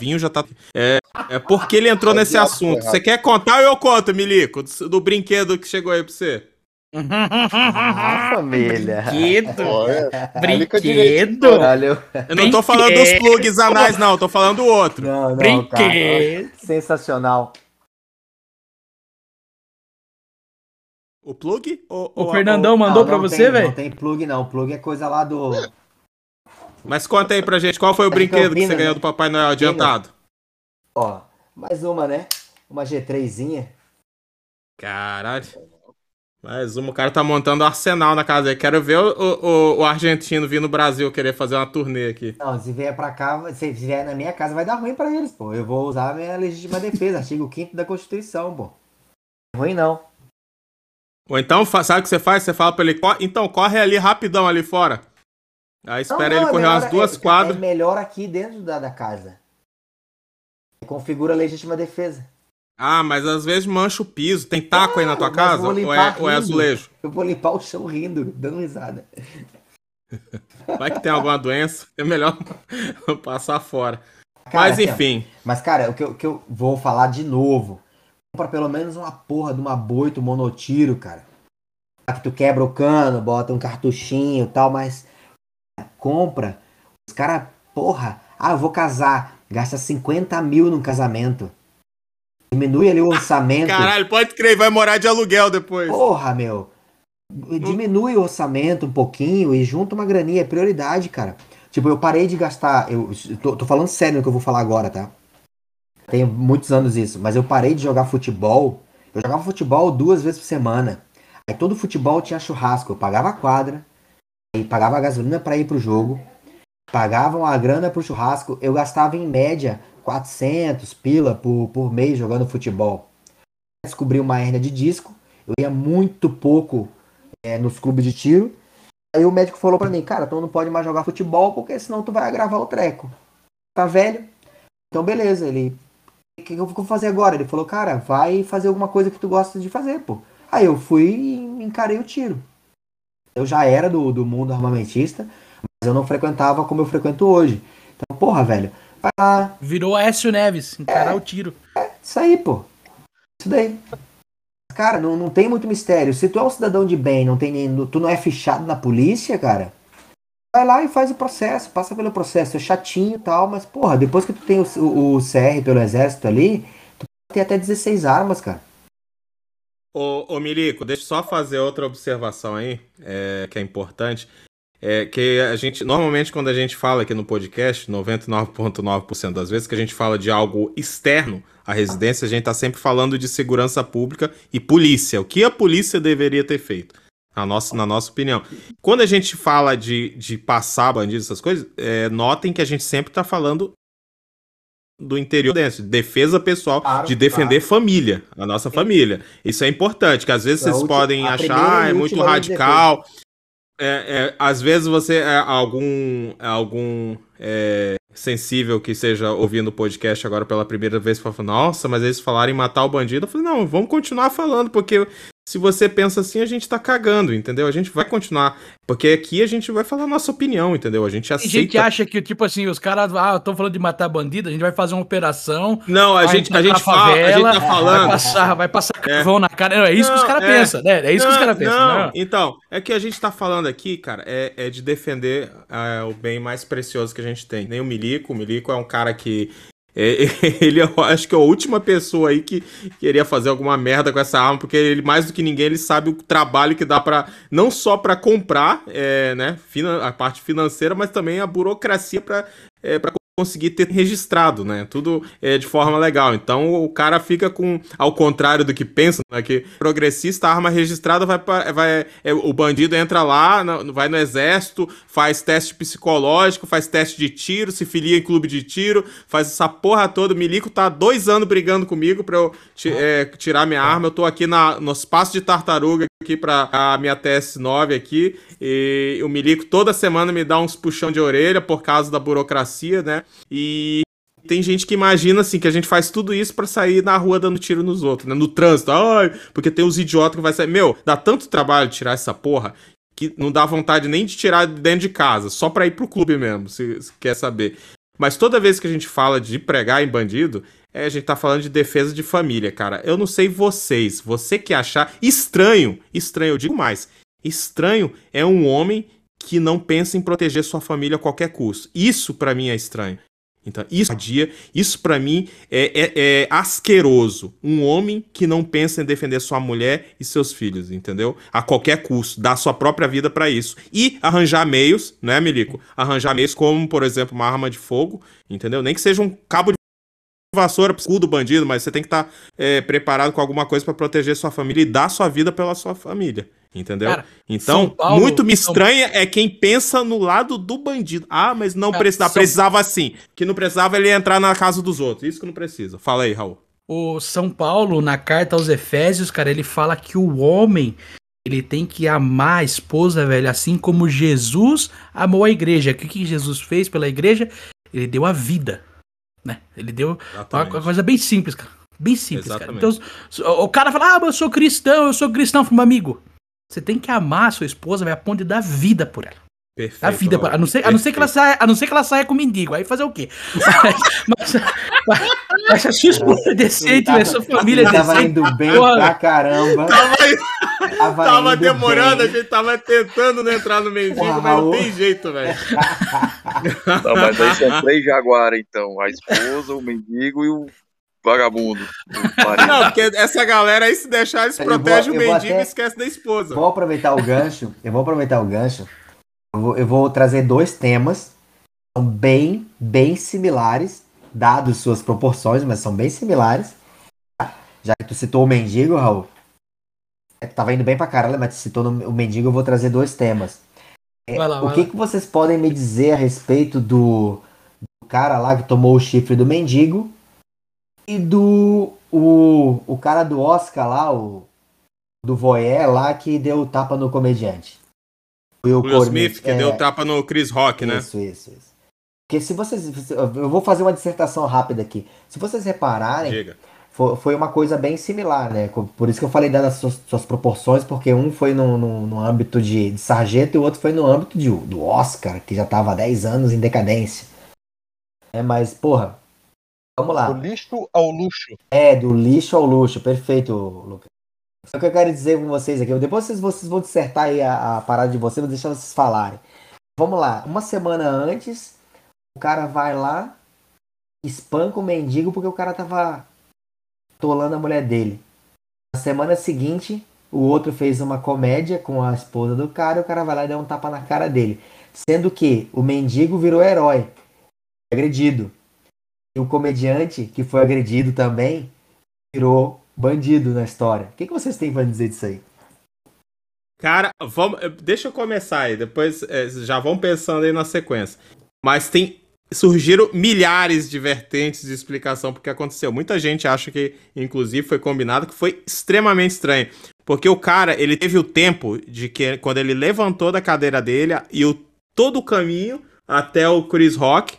S1: vinho já tá. É, é porque ele entrou nesse assunto. Você quer contar ou eu conto, Milico? Do, do brinquedo que chegou aí pra você?
S2: Ah, família.
S3: Brinquedo. Brinquedo.
S2: Valeu.
S1: Eu não tô falando dos plugs anais, não. Tô falando do outro.
S2: Não, não, Brinquedo. Cara. Sensacional.
S1: O plug?
S3: Ou, o ou Fernandão mandou não, pra você, velho?
S2: Não tem plug, não. Plug é coisa lá do.
S1: Mas conta aí pra gente, qual foi o brinquedo que você ganhou né? do Papai Noel adiantado?
S2: Ó, mais uma, né? Uma G3zinha.
S1: Caralho. Mais uma, o cara tá montando um arsenal na casa aí. Quero ver o, o, o, argentino vir no Brasil querer fazer uma turnê aqui.
S2: Não, se vier pra cá, se vier na minha casa, vai dar ruim pra eles, pô. Eu vou usar a minha legítima defesa, artigo 5 da Constituição, pô. Ruim não.
S1: Ou então, sabe o que você faz? Você fala pra ele, então corre ali rapidão ali fora. Aí espera não, não, ele correr melhor, umas duas é, quadras. É
S2: melhor aqui dentro da, da casa. Configura a legítima defesa.
S1: Ah, mas às vezes mancha o piso. Tem taco aí na tua casa? Ou é, ou é, azulejo?
S2: Eu vou limpar o chão rindo, dando risada.
S1: Vai que tem alguma doença, é melhor passar fora. Cara, mas assim, enfim.
S2: mas, cara, o que, eu, o que eu vou falar de novo. Compra pelo menos uma porra de uma boito monotiro, cara. Que tu quebra o cano, bota um cartuchinho e tal, mas compra. Os caras, porra, ah, eu vou casar. Gasta 50 mil num casamento. Diminui ali o orçamento.
S1: Caralho, pode crer, vai morar de aluguel depois.
S2: Porra, meu. Diminui o orçamento um pouquinho e junta uma graninha, é prioridade, cara. Tipo, eu parei de gastar. Eu tô, tô falando sério no que eu vou falar agora, tá? Tenho muitos anos isso, mas eu parei de jogar futebol. Eu jogava futebol duas vezes por semana. Aí todo futebol tinha churrasco. Eu pagava a quadra, e pagava a gasolina para ir pro jogo, pagavam a grana pro churrasco. Eu gastava em média 400 pila por, por mês jogando futebol. Descobri uma hernia de disco, eu ia muito pouco é, nos clubes de tiro. Aí o médico falou para mim, cara, tu não pode mais jogar futebol porque senão tu vai agravar o treco. Tá velho? Então beleza, ele. O que eu vou fazer agora? Ele falou, cara, vai fazer alguma coisa que tu gosta de fazer, pô. Aí eu fui e encarei o tiro. Eu já era do, do mundo armamentista, mas eu não frequentava como eu frequento hoje. Então, porra, velho,
S3: ah, Virou Écio Neves, encarar
S2: é,
S3: o tiro.
S2: É, isso aí, pô. Isso daí. Cara, não, não tem muito mistério. Se tu é um cidadão de bem, não tem tu não é fichado na polícia, cara, vai lá e faz o processo, passa pelo processo. É chatinho e tal, mas, porra, depois que tu tem o, o, o CR pelo exército ali, tu pode ter até 16 armas, cara.
S1: Ô, ô Milico, deixa eu só fazer outra observação aí, é, que é importante é que a gente, normalmente quando a gente fala aqui no podcast, 99,9% das vezes que a gente fala de algo externo à residência, a gente está sempre falando de segurança pública e polícia. O que a polícia deveria ter feito? Na nossa, na nossa opinião. Quando a gente fala de, de passar bandidos, essas coisas, é, notem que a gente sempre está falando do interior dentro, de defesa pessoal, claro, de defender claro. família, a nossa família. Isso é importante, que às vezes vocês podem achar, ah, é muito radical. É, é, às vezes você é algum algum é, sensível que seja ouvindo o podcast agora pela primeira vez fala, nossa, mas eles falaram em matar o bandido. Eu falei, não, vamos continuar falando, porque se você pensa assim, a gente tá cagando, entendeu? A gente vai continuar. Porque aqui a gente vai falar a nossa opinião, entendeu? A gente aceita.
S3: A gente acha que, tipo assim, os caras, ah, estão falando de matar bandido, a gente vai fazer uma operação.
S1: Não, a gente, a gente fala, favela, a gente tá falando.
S3: Vai passar, vai passar é. carvão na cara. Não, é isso não, que os caras é, pensam, né? É isso não, que os caras pensam. Não.
S1: não, então, é que a gente tá falando aqui, cara, é, é de defender é, o bem mais precioso que a gente tem. Nem o Milico. O Milico é um cara que é, ele eu acho que é a última pessoa aí que queria fazer alguma merda com essa arma, porque ele mais do que ninguém ele sabe o trabalho que dá para não só para comprar, é, né, a parte financeira, mas também a burocracia para é, conseguir ter registrado, né? Tudo é, de forma legal. Então o cara fica com, ao contrário do que pensa, né? Que progressista, arma registrada vai, vai é, o bandido entra lá, no, vai no exército, faz teste psicológico, faz teste de tiro, se filia em clube de tiro, faz essa porra toda. O Milico tá dois anos brigando comigo pra eu é, tirar minha arma. Eu tô aqui na, no espaço de tartaruga aqui pra a minha TS9 aqui. E o Milico toda semana me dá uns puxão de orelha por causa da burocracia, né? E tem gente que imagina assim que a gente faz tudo isso para sair na rua dando tiro nos outros, né? No trânsito, ai, porque tem os idiotas que vai sair. Meu, dá tanto trabalho tirar essa porra que não dá vontade nem de tirar dentro de casa, só pra ir pro clube mesmo, se, se quer saber. Mas toda vez que a gente fala de pregar em bandido, é, a gente tá falando de defesa de família, cara. Eu não sei vocês, você que achar estranho, estranho, eu digo mais, estranho é um homem que não pensa em proteger sua família a qualquer custo. Isso para mim é estranho. Então, isso dia, isso para mim é, é, é, asqueroso. Um homem que não pensa em defender sua mulher e seus filhos, entendeu? A qualquer custo, dar sua própria vida para isso. E arranjar meios, né, Milico? Arranjar meios como, por exemplo, uma arma de fogo, entendeu? Nem que seja um cabo de vassoura pro do bandido, mas você tem que estar tá, é, preparado com alguma coisa para proteger sua família e dar sua vida pela sua família. Entendeu? Cara, então, Paulo, muito me estranha é quem pensa no lado do bandido. Ah, mas não Cara, precisava, São... precisava assim. Que não precisava ele entrar na casa dos outros. Isso que não precisa. Fala aí, Raul.
S3: O São Paulo, na carta aos Efésios, cara, ele fala que o homem ele tem que amar a esposa, velho, assim como Jesus amou a igreja. O que, que Jesus fez pela igreja? Ele deu a vida, né? Ele deu uma, uma coisa bem simples, cara. Bem simples, Exatamente. cara. Então, o cara fala, ah, mas eu sou cristão, eu sou cristão, meu amigo. Você tem que amar a sua esposa, vai a ponto de dar vida por ela. Perfeito. A vida, a não, ser, a, não ser que ela saia, a não ser que ela saia com mendigo, aí fazer o quê? mas, mas, mas a sua esposa é decente, a sua família é decente.
S2: Tava indo bem Porra. pra caramba.
S1: Tava, tava, tava demorando, bem. a gente tava tentando não entrar no mendigo, Porra, mas não tem jeito, velho.
S6: Não, mas aí são três jaguaras, então. A esposa, o mendigo e o vagabundo.
S1: Não, porque essa galera aí, se deixar, eles protegem o mendigo até... e esquece da esposa.
S2: Vou aproveitar o gancho. Eu vou aproveitar o gancho. Eu vou, eu vou trazer dois temas. São bem, bem similares, dados suas proporções, mas são bem similares. Já que tu citou o mendigo, Raul. É, tava indo bem pra caralho, mas tu citou o mendigo, eu vou trazer dois temas. É, lá, o que, lá. que vocês podem me dizer a respeito do, do cara lá que tomou o chifre do mendigo e do o, o cara do Oscar lá, o do Voyeur lá que deu tapa no comediante.
S1: O Will, Will Smith que é... deu tapa no Chris Rock, né?
S2: Isso, isso, isso. Porque se vocês. Eu vou fazer uma dissertação rápida aqui. Se vocês repararem, foi, foi, uma coisa bem similar, né? Por isso que eu falei das suas, suas proporções, porque um foi no, no, no âmbito de, de, sargento e o outro foi no âmbito de, do Oscar, que já estava há 10 anos em decadência. É, mas, porra, Vamos lá.
S4: Do lixo ao luxo.
S2: É, do lixo ao luxo. Perfeito, Lucas. O que eu quero dizer com vocês aqui. Depois vocês, vocês vão dissertar aí a, a parada de vocês, vou deixar vocês falarem. Vamos lá. Uma semana antes, o cara vai lá, espanca o mendigo porque o cara tava tolando a mulher dele. Na semana seguinte, o outro fez uma comédia com a esposa do cara e o cara vai lá e dá um tapa na cara dele. Sendo que o mendigo virou herói, agredido. E o comediante que foi agredido também virou bandido na história. O que, que vocês têm para dizer disso aí?
S1: Cara, vamos, deixa eu começar aí, depois é, já vão pensando aí na sequência. Mas tem surgiram milhares de vertentes de explicação porque aconteceu. Muita gente acha que, inclusive, foi combinado, que foi extremamente estranho. Porque o cara, ele teve o tempo de que, quando ele levantou da cadeira dele e o, todo o caminho até o Chris Rock,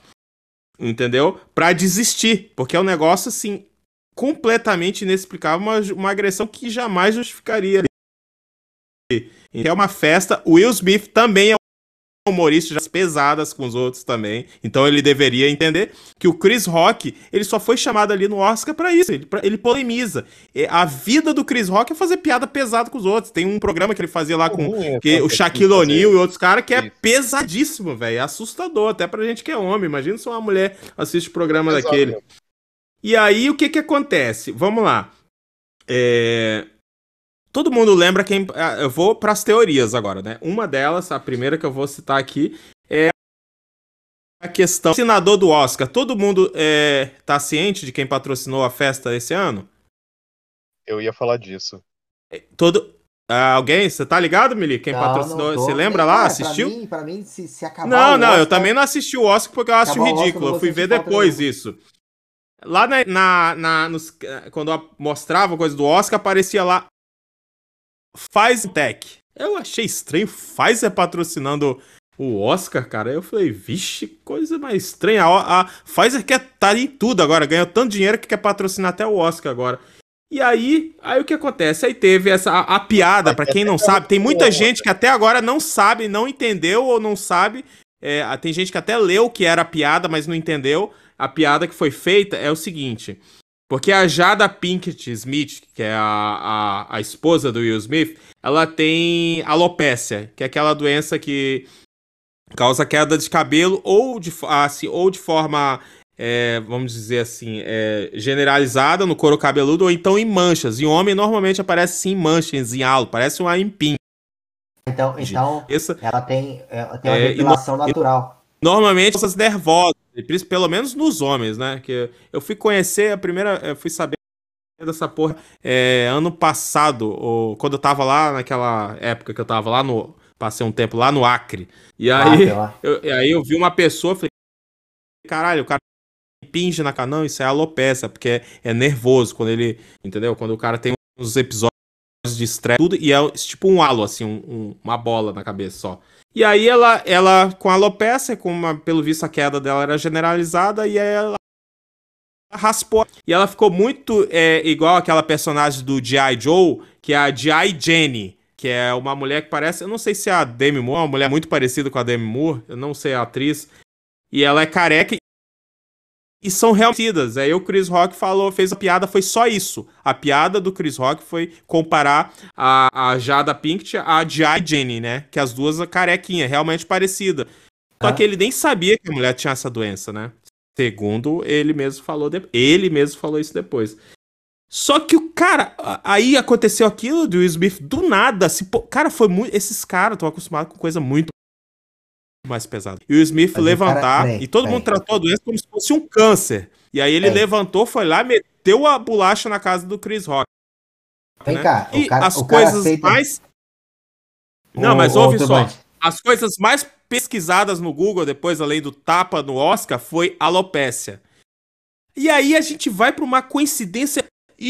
S1: entendeu? Para desistir, porque é um negócio assim completamente inexplicável, uma, uma agressão que jamais justificaria. É uma festa. O Will Smith também é humorista pesadas com os outros também. Então ele deveria entender que o Chris Rock, ele só foi chamado ali no Oscar para isso. Ele, ele polemiza. A vida do Chris Rock é fazer piada pesada com os outros. Tem um programa que ele fazia lá com que, o Shaquille O'Neal e outros caras que é pesadíssimo, velho. É assustador, até pra gente que é homem. Imagina se uma mulher assiste o programa Exato. daquele. E aí o que que acontece? Vamos lá. É, Todo mundo lembra quem. Ah, eu vou para as teorias agora, né? Uma delas, a primeira que eu vou citar aqui, é a questão do senador do Oscar. Todo mundo é, tá ciente de quem patrocinou a festa esse ano?
S4: Eu ia falar disso.
S1: É, todo. Ah, alguém? Você tá ligado, Mili? Quem não, patrocinou? Você lembra lá? assistiu?
S2: Pra mim, pra mim se, se acabar.
S1: Não, não, Oscar, eu também não assisti o Oscar porque eu acho ridículo. eu fui ver depois isso. Lá na, na, na nos, quando mostrava coisa do Oscar, aparecia lá Tech. Eu achei estranho, Pfizer patrocinando o Oscar, cara. Eu falei, vixe, coisa mais estranha. A, a Pfizer quer estar tá em tudo agora, ganhou tanto dinheiro que quer patrocinar até o Oscar agora. E aí, aí o que acontece? Aí teve essa a, a piada, para quem não sabe, tem muita gente que até agora não sabe, não entendeu ou não sabe. É, tem gente que até leu que era a piada, mas não entendeu. A piada que foi feita é o seguinte: porque a Jada Pinkett Smith, que é a, a, a esposa do Will Smith, ela tem alopécia, que é aquela doença que causa queda de cabelo ou de, assim, ou de forma é, vamos dizer assim, é, generalizada no couro cabeludo ou então em manchas. E homem normalmente aparece sim em manchas, em halo, parece uma empim.
S2: Então, então Essa, ela tem, ela tem uma é, depilação no, natural.
S1: Normalmente essas nervosas, pelo menos nos homens, né? Que eu fui conhecer a primeira, eu fui saber dessa porra é, ano passado, ou, quando eu tava lá naquela época que eu tava lá no. Passei um tempo lá no Acre. E aí, ah, eu, aí eu vi uma pessoa, falei, caralho, o cara pinge na cara. Não, isso é alopecia, porque é, é, nervoso quando ele. Entendeu? Quando o cara tem uns episódios de estresse, tudo, e é tipo um halo, assim, um, um, uma bola na cabeça só. E aí ela, ela com a alopecia, com uma, pelo visto a queda dela era generalizada, e ela raspou. E ela ficou muito é, igual aquela personagem do G.I. Joe, que é a G.I. Jenny, que é uma mulher que parece, eu não sei se é a Demi Moore, uma mulher muito parecida com a Demi Moore, eu não sei a atriz. E ela é careca e são realmente Aí o Chris Rock falou, fez a piada, foi só isso. A piada do Chris Rock foi comparar a, a Jada Pinkett a G.I. Jenny, né? Que as duas carequinha, realmente parecida. Só ah. que ele nem sabia que a mulher tinha essa doença, né? Segundo ele mesmo falou, de... ele mesmo falou isso depois. Só que o cara, aí aconteceu aquilo do Will Smith do nada, se, cara, foi muito, esses caras estão acostumados com coisa muito mais pesada. E o Smith Mas levantar, cara, e todo mundo tratou a doença como se fosse um câncer. E aí ele levantou, foi lá, meteu a bolacha na casa do Chris Rock.
S2: Vem né? cá,
S1: e cara, as coisas aceita... mais. Não, mas ouve só. As coisas mais pesquisadas no Google, depois além do tapa no Oscar, foi alopécia. E aí a gente vai para uma coincidência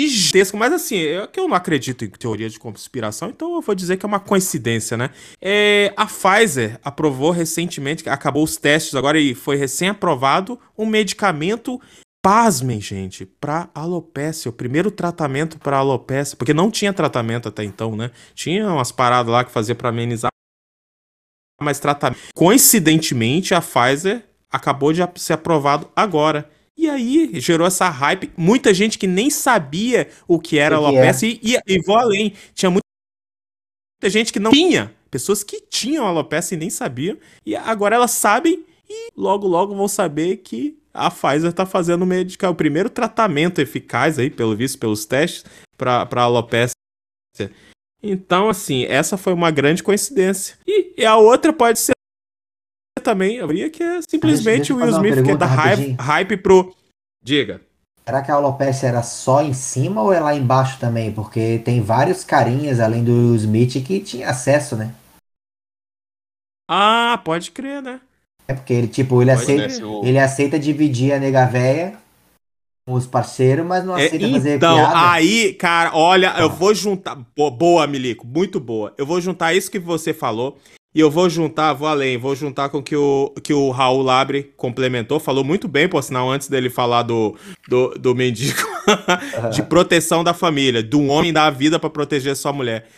S1: gigantesca, mas assim, é que eu não acredito em teoria de conspiração, então eu vou dizer que é uma coincidência, né? É, a Pfizer aprovou recentemente, acabou os testes agora e foi recém-aprovado um medicamento Pasmem, gente, para alopecia, o primeiro tratamento para alopecia, porque não tinha tratamento até então, né? Tinha umas paradas lá que fazia para amenizar, mas tratamento. Coincidentemente, a Pfizer acabou de ser aprovado agora. E aí gerou essa hype. Muita gente que nem sabia o que era o alopecia é. e, e, e vou além. Tinha muita gente que não tinha. Pessoas que tinham alopecia e nem sabiam. E agora elas sabem e logo, logo vão saber que a Pfizer está fazendo o, o primeiro tratamento eficaz aí, pelo visto, pelos testes, para alopecia. Então, assim, essa foi uma grande coincidência. E, e a outra pode ser também haveria que é simplesmente o Will Smith que dá hype, hype pro. Diga.
S2: Será que a alopecia era só em cima ou é lá embaixo também? Porque tem vários carinhas além do Will Smith que tinha acesso, né?
S1: Ah, pode crer, né?
S2: É porque ele, tipo, ele aceita, ele aceita dividir a nega véia com os parceiros, mas não é, aceita
S1: é, fazer então, piada. aí, cara, olha, eu vou juntar. Boa, Milico, muito boa. Eu vou juntar isso que você falou e eu vou juntar, vou além, vou juntar com o que o, que o Raul Labre complementou. Falou muito bem, por sinal, antes dele falar do, do, do mendigo, de proteção da família, de um homem dar a vida para proteger sua mulher.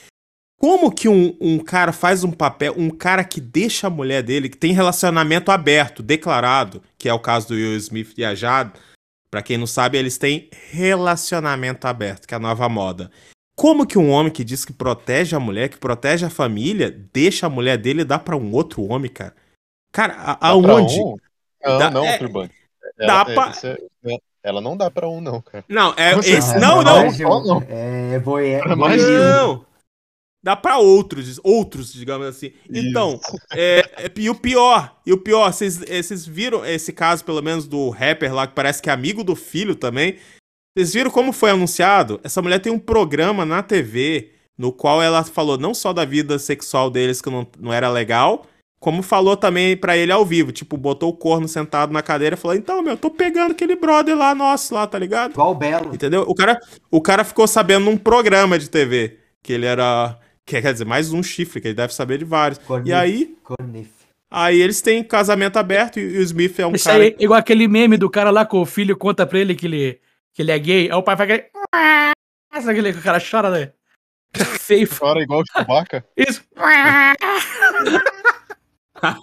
S1: Como que um, um cara faz um papel, um cara que deixa a mulher dele, que tem relacionamento aberto, declarado, que é o caso do Will Smith e a Jade, pra quem não sabe, eles têm relacionamento aberto, que é a nova moda. Como que um homem que diz que protege a mulher, que protege a família, deixa a mulher dele e dá para um outro homem, cara? Cara, a, aonde? Um?
S4: Não, dá, não, é, Turbante. Dá é, pra... É, ela não dá pra um, não, cara.
S1: Não, é esse. Não, não. não.
S2: não. É, vou, é,
S1: não. Dá pra outros, outros, digamos assim. Então, é, é, e o pior, e o pior, vocês, vocês viram esse caso, pelo menos, do rapper lá, que parece que é amigo do filho também, vocês viram como foi anunciado? Essa mulher tem um programa na TV no qual ela falou não só da vida sexual deles que não, não era legal, como falou também para ele ao vivo. Tipo, botou o corno sentado na cadeira e falou: Então, meu, tô pegando aquele brother lá nosso lá, tá ligado?
S2: Igual o Belo.
S1: Entendeu? O cara, o cara ficou sabendo num programa de TV que ele era. Quer dizer, mais um chifre, que ele deve saber de vários. Cornif, e aí. Cornif. Aí eles têm casamento aberto e o Smith é um
S3: Esse
S1: cara.
S3: Aí, igual aquele meme do cara lá com o filho conta pra ele que ele que ele é gay, aí o pai faz aquele. Sabe aquele que o cara chora, né?
S4: Feio. Chora igual o Chewbacca?
S3: Isso.
S4: a,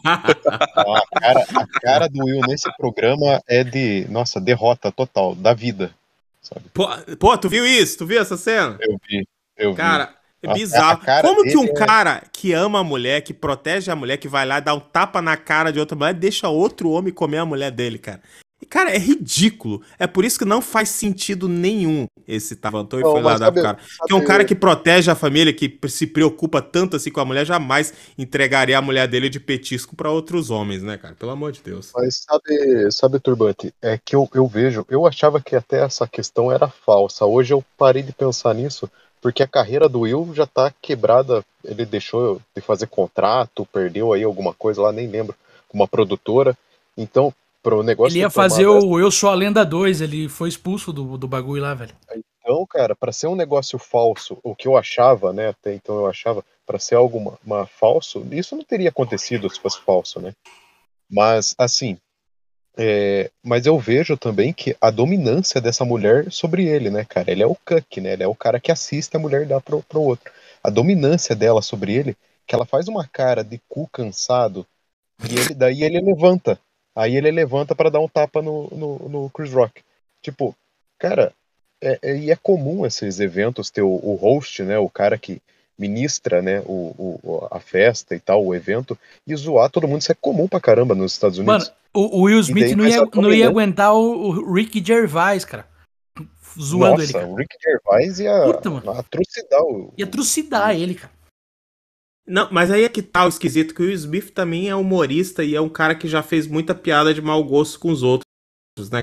S4: cara, a cara do Will nesse programa é de, nossa, derrota total, da vida.
S1: Sabe? Pô, pô, tu viu isso? Tu viu essa cena?
S4: Eu vi, eu
S1: cara, vi. É bizarro. Como que um é... cara que ama a mulher, que protege a mulher, que vai lá dar um tapa na cara de outra mulher, deixa outro homem comer a mulher dele, cara? Cara, é ridículo. É por isso que não faz sentido nenhum esse levantou e foi lá dar pro cara. Que é um cara que protege a família, que se preocupa tanto assim com a mulher, jamais entregaria a mulher dele de petisco para outros homens, né, cara? Pelo amor de Deus.
S4: Mas sabe, sabe Turbante, é que eu, eu vejo, eu achava que até essa questão era falsa. Hoje eu parei de pensar nisso, porque a carreira do Will já tá quebrada. Ele deixou de fazer contrato, perdeu aí alguma coisa lá, nem lembro, com uma produtora. Então, pro negócio.
S3: Ele ia fazer o Eu Sou a Lenda 2, ele foi expulso do, do bagulho lá, velho.
S4: Então, cara, para ser um negócio falso, o que eu achava, né, até então eu achava, para ser algo uma, uma falso, isso não teria acontecido se fosse falso, né? Mas, assim, é, mas eu vejo também que a dominância dessa mulher sobre ele, né, cara? Ele é o cuck, né? Ele é o cara que assiste a mulher dar pro, pro outro. A dominância dela sobre ele, que ela faz uma cara de cu cansado, e ele, daí ele levanta. Aí ele levanta para dar um tapa no, no, no, Chris Rock. Tipo, cara, é, é, e é comum esses eventos ter o, o, host, né, o cara que ministra, né, o, o, a festa e tal, o evento, e zoar todo mundo. Isso é comum pra caramba nos Estados Unidos.
S3: Mano, o, Will Smith não ia, não ia aguentar o, Rick Gervais, cara. Zoando Nossa, ele. Cara.
S4: o Rick Gervais ia Puta, atrocidar o.
S3: Ia atrocidar ele, cara.
S1: Não, mas aí é que tá o esquisito que o Will Smith também é humorista e é um cara que já fez muita piada de mau gosto com os outros, né?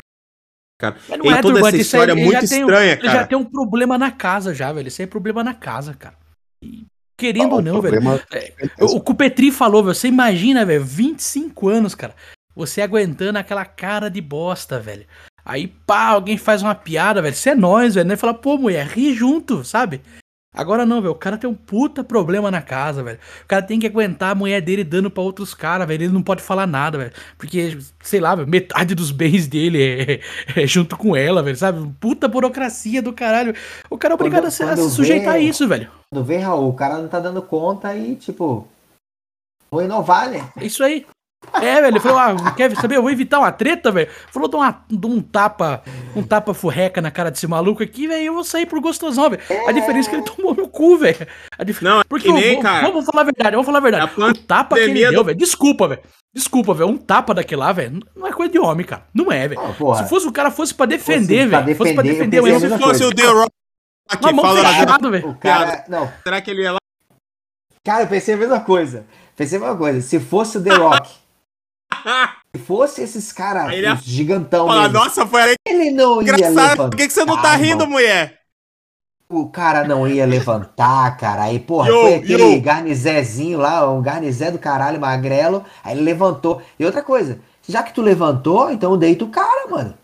S1: Cara,
S3: mas não é, toda essa história aí, muito estranha, um, cara. Ele já tem um problema na casa já, velho. Isso aí é problema na casa, cara. E, querendo ah, ou não, velho. É, o que o Petri falou, velho. Você imagina, velho, 25 anos, cara. Você aguentando aquela cara de bosta, velho. Aí, pá, alguém faz uma piada, velho. Você é nós, velho. Né? Fala, pô, mulher, ri junto, sabe? Agora não, velho. O cara tem um puta problema na casa, velho. O cara tem que aguentar a mulher dele dando pra outros caras, velho. Ele não pode falar nada, velho. Porque, sei lá, véio, metade dos bens dele é, é, junto com ela, velho. Sabe? Puta burocracia do caralho. O cara é obrigado quando, a, se, a se sujeitar vê, a isso, velho.
S2: Quando vê, Raul, o cara não tá dando conta e, tipo. Vou inovar, né?
S3: Isso aí. É, velho, ele falou, ah, quer saber? Eu vou evitar uma treta, velho. Falou de, uma, de um tapa, um tapa furreca na cara desse maluco aqui, velho. Eu vou sair por gostosão, velho. A diferença é que ele tomou no cu, velho. Dif...
S1: Não, porque nem, eu, cara.
S3: Vamos falar a verdade, vamos falar a verdade. A o tapa que ele deu, velho. Desculpa, velho. Desculpa, velho. Um tapa daquele lá, velho, não é coisa de homem, cara. Não é, velho. Oh, se fosse o cara fosse pra defender, velho. Fosse pra defender,
S1: mas se fosse o The Rock
S3: aqui, fala velho.
S2: Cara, não.
S1: Será que ele ia lá?
S2: Cara, eu pensei a mesma coisa. Pensei a mesma coisa. Se fosse o The Rock. Se fosse esses caras é... gigantão
S1: Fala, Nossa, foi
S2: ele não ia levantar. Por
S1: que, que você não tá rindo, mulher?
S2: O cara não ia levantar, cara. Aí, porra, yo, foi aquele yo. garnizézinho lá, um garnizé do caralho, magrelo. Aí ele levantou. E outra coisa, já que tu levantou, então deita o cara, mano.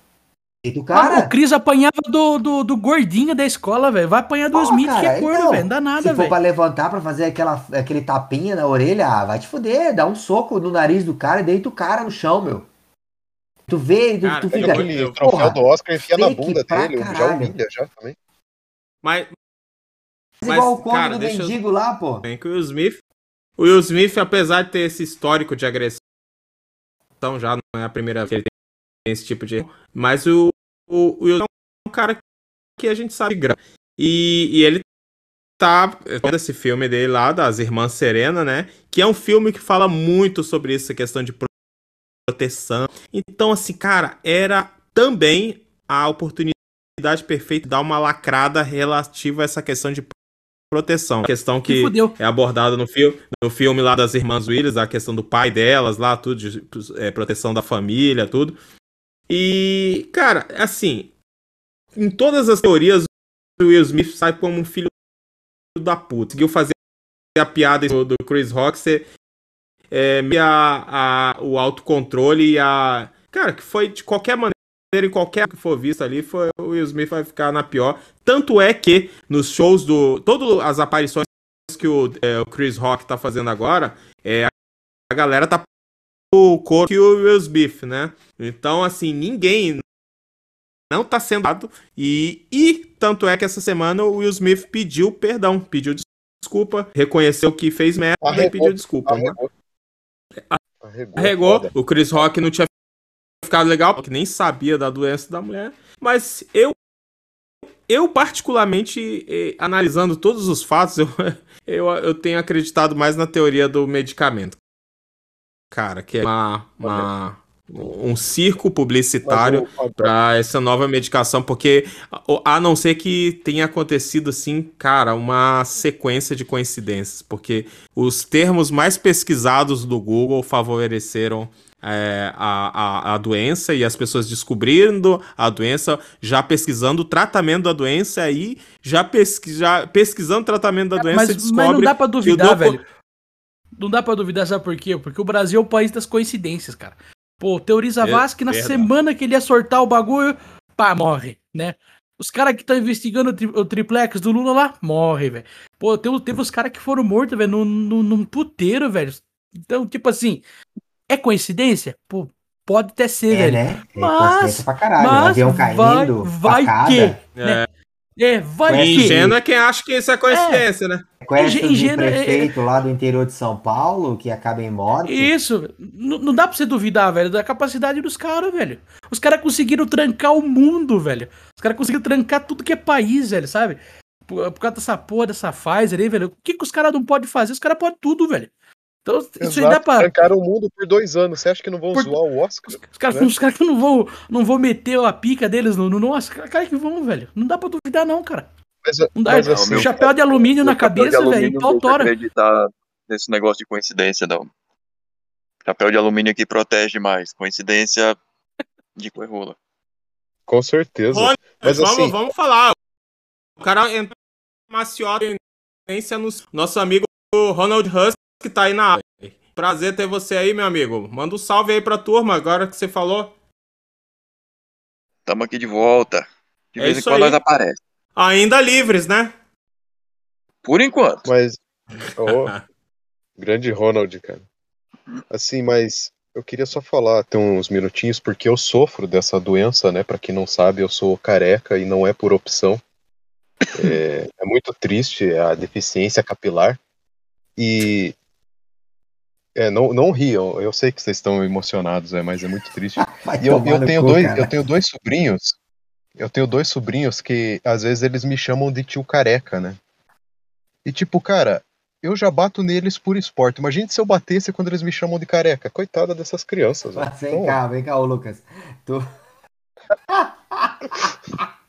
S3: O, cara... o Cris apanhava do, do, do, gordinho da escola, velho. Vai apanhar do oh, Smith, cara, que é gordo, então, velho. Não dá nada, velho.
S2: Se for pra levantar, pra fazer aquela, aquele tapinha na orelha, ah, vai te fuder. Dá um soco no nariz do cara e deita o cara no chão, meu. Tu vê, cara, tu, tu fica...
S4: o troféu do Oscar enfia na bunda dele, caralho. já humilha, já também.
S1: Mas...
S2: Mas, igual o come do mendigo eu... lá, pô.
S1: Tem que o Will Smith... O Will Smith, apesar de ter esse histórico de agressão, já não é a primeira vez que ele tem esse tipo de... Mas o, o, o Wilson é um cara que a gente sabe e, e ele tá esse filme dele lá das Irmãs Serena, né? Que é um filme que fala muito sobre essa questão de proteção. Então, assim, cara, era também a oportunidade perfeita de dar uma lacrada relativa a essa questão de proteção. A questão que é abordada no filme, no filme lá das Irmãs Williams, a questão do pai delas lá, tudo, de, é, proteção da família, tudo. E, cara, assim, em todas as teorias, o Will Smith sai como um filho da puta. Conseguiu fazer a piada do, do Chris Rock ser é, a, a, o autocontrole e a. Cara, que foi de qualquer maneira, em qualquer que for visto ali, foi, o Will Smith vai ficar na pior. Tanto é que nos shows do. Todas as aparições que o, é, o Chris Rock tá fazendo agora, é, a galera tá o cor que o Will Smith, né? Então, assim, ninguém não tá sendo dado. E, e tanto é que essa semana o Will Smith pediu perdão, pediu desculpa, reconheceu que fez merda arregou, e pediu desculpa. Né? Arregou. Né? Arregou. arregou. O Chris Rock não tinha ficado legal, porque nem sabia da doença da mulher. Mas eu, eu particularmente, eh, analisando todos os fatos, eu, eu, eu tenho acreditado mais na teoria do medicamento cara, que é uma, uma um circo publicitário para essa nova medicação, porque a não ser que tenha acontecido assim, cara, uma sequência de coincidências, porque os termos mais pesquisados do Google favoreceram é, a, a, a, doença e as pessoas descobrindo a doença, já pesquisando o tratamento da doença aí, já, pesqui, já pesquisando o tratamento da doença,
S3: mas, descobre. Mas não dá pra duvidar, velho. Não dá pra duvidar, sabe por quê? Porque o Brasil é o país das coincidências, cara. Pô, teoriza Vasco que na verdade. semana que ele ia sortar o bagulho, pá, morre, né? Os caras que estão investigando o, tri o, triplex do Lula lá, morre, velho. Pô, teve, teve os caras que foram mortos, velho, num, num, num puteiro, velho. Então, tipo assim, é coincidência? Pô, pode até ser, é, velho. Né? É mas,
S2: pra caralho. Mas avião caindo,
S3: vai, vai que, né? É. É, vai
S1: é ingênuo é quem acha que isso é coincidência, é. né?
S2: Ingênuo, do prefeito é... lá do interior de São Paulo, que acaba em morte.
S3: Isso, não, não dá pra você duvidar, velho, da capacidade dos caras, velho. Os caras conseguiram trancar o mundo, velho. Os caras conseguiram trancar tudo que é país, velho, sabe? Por, por causa dessa porra, dessa Pfizer aí, velho. O que, que os caras não podem fazer? Os caras podem tudo, velho.
S4: Então, Exato, isso aí dá pra. Trancaram o mundo por dois anos. Você acha que não vão por... zoar o Oscar?
S3: Os, caras né? cara que não vão, não vão meter a pica deles no, no Oscar. Cara que vão, velho. Não dá pra duvidar, não, cara. Mas, não dá. Mas, assim, chapéu de alumínio na cabeça, velho. E pau tora.
S6: acreditar nesse negócio de coincidência, não. Chapéu de alumínio que protege mais. Coincidência de coerrola.
S4: Com certeza.
S1: Olha, mas vamos, assim... vamos falar. O cara entrou maciota no nosso amigo Ronald Hus que tá aí na área. Prazer ter você aí, meu amigo. Manda um salve aí pra turma, agora que você falou.
S6: Tamo aqui de volta. De é vez em quando nós aparece.
S1: Ainda livres, né?
S6: Por enquanto.
S4: Mas. Oh, grande Ronald, cara. Assim, mas eu queria só falar, ter uns minutinhos, porque eu sofro dessa doença, né? Pra quem não sabe, eu sou careca e não é por opção. É, é muito triste a deficiência capilar. E é, não, não riam. Eu sei que vocês estão emocionados, é, mas é muito triste. e eu, eu, tenho cu, dois, eu tenho dois sobrinhos. Eu tenho dois sobrinhos que às vezes eles me chamam de tio careca, né? E tipo, cara, eu já bato neles por esporte. Imagina se eu batesse quando eles me chamam de careca. Coitada dessas crianças.
S2: Mas vem então, cá, vem cá, ô Lucas. Tu.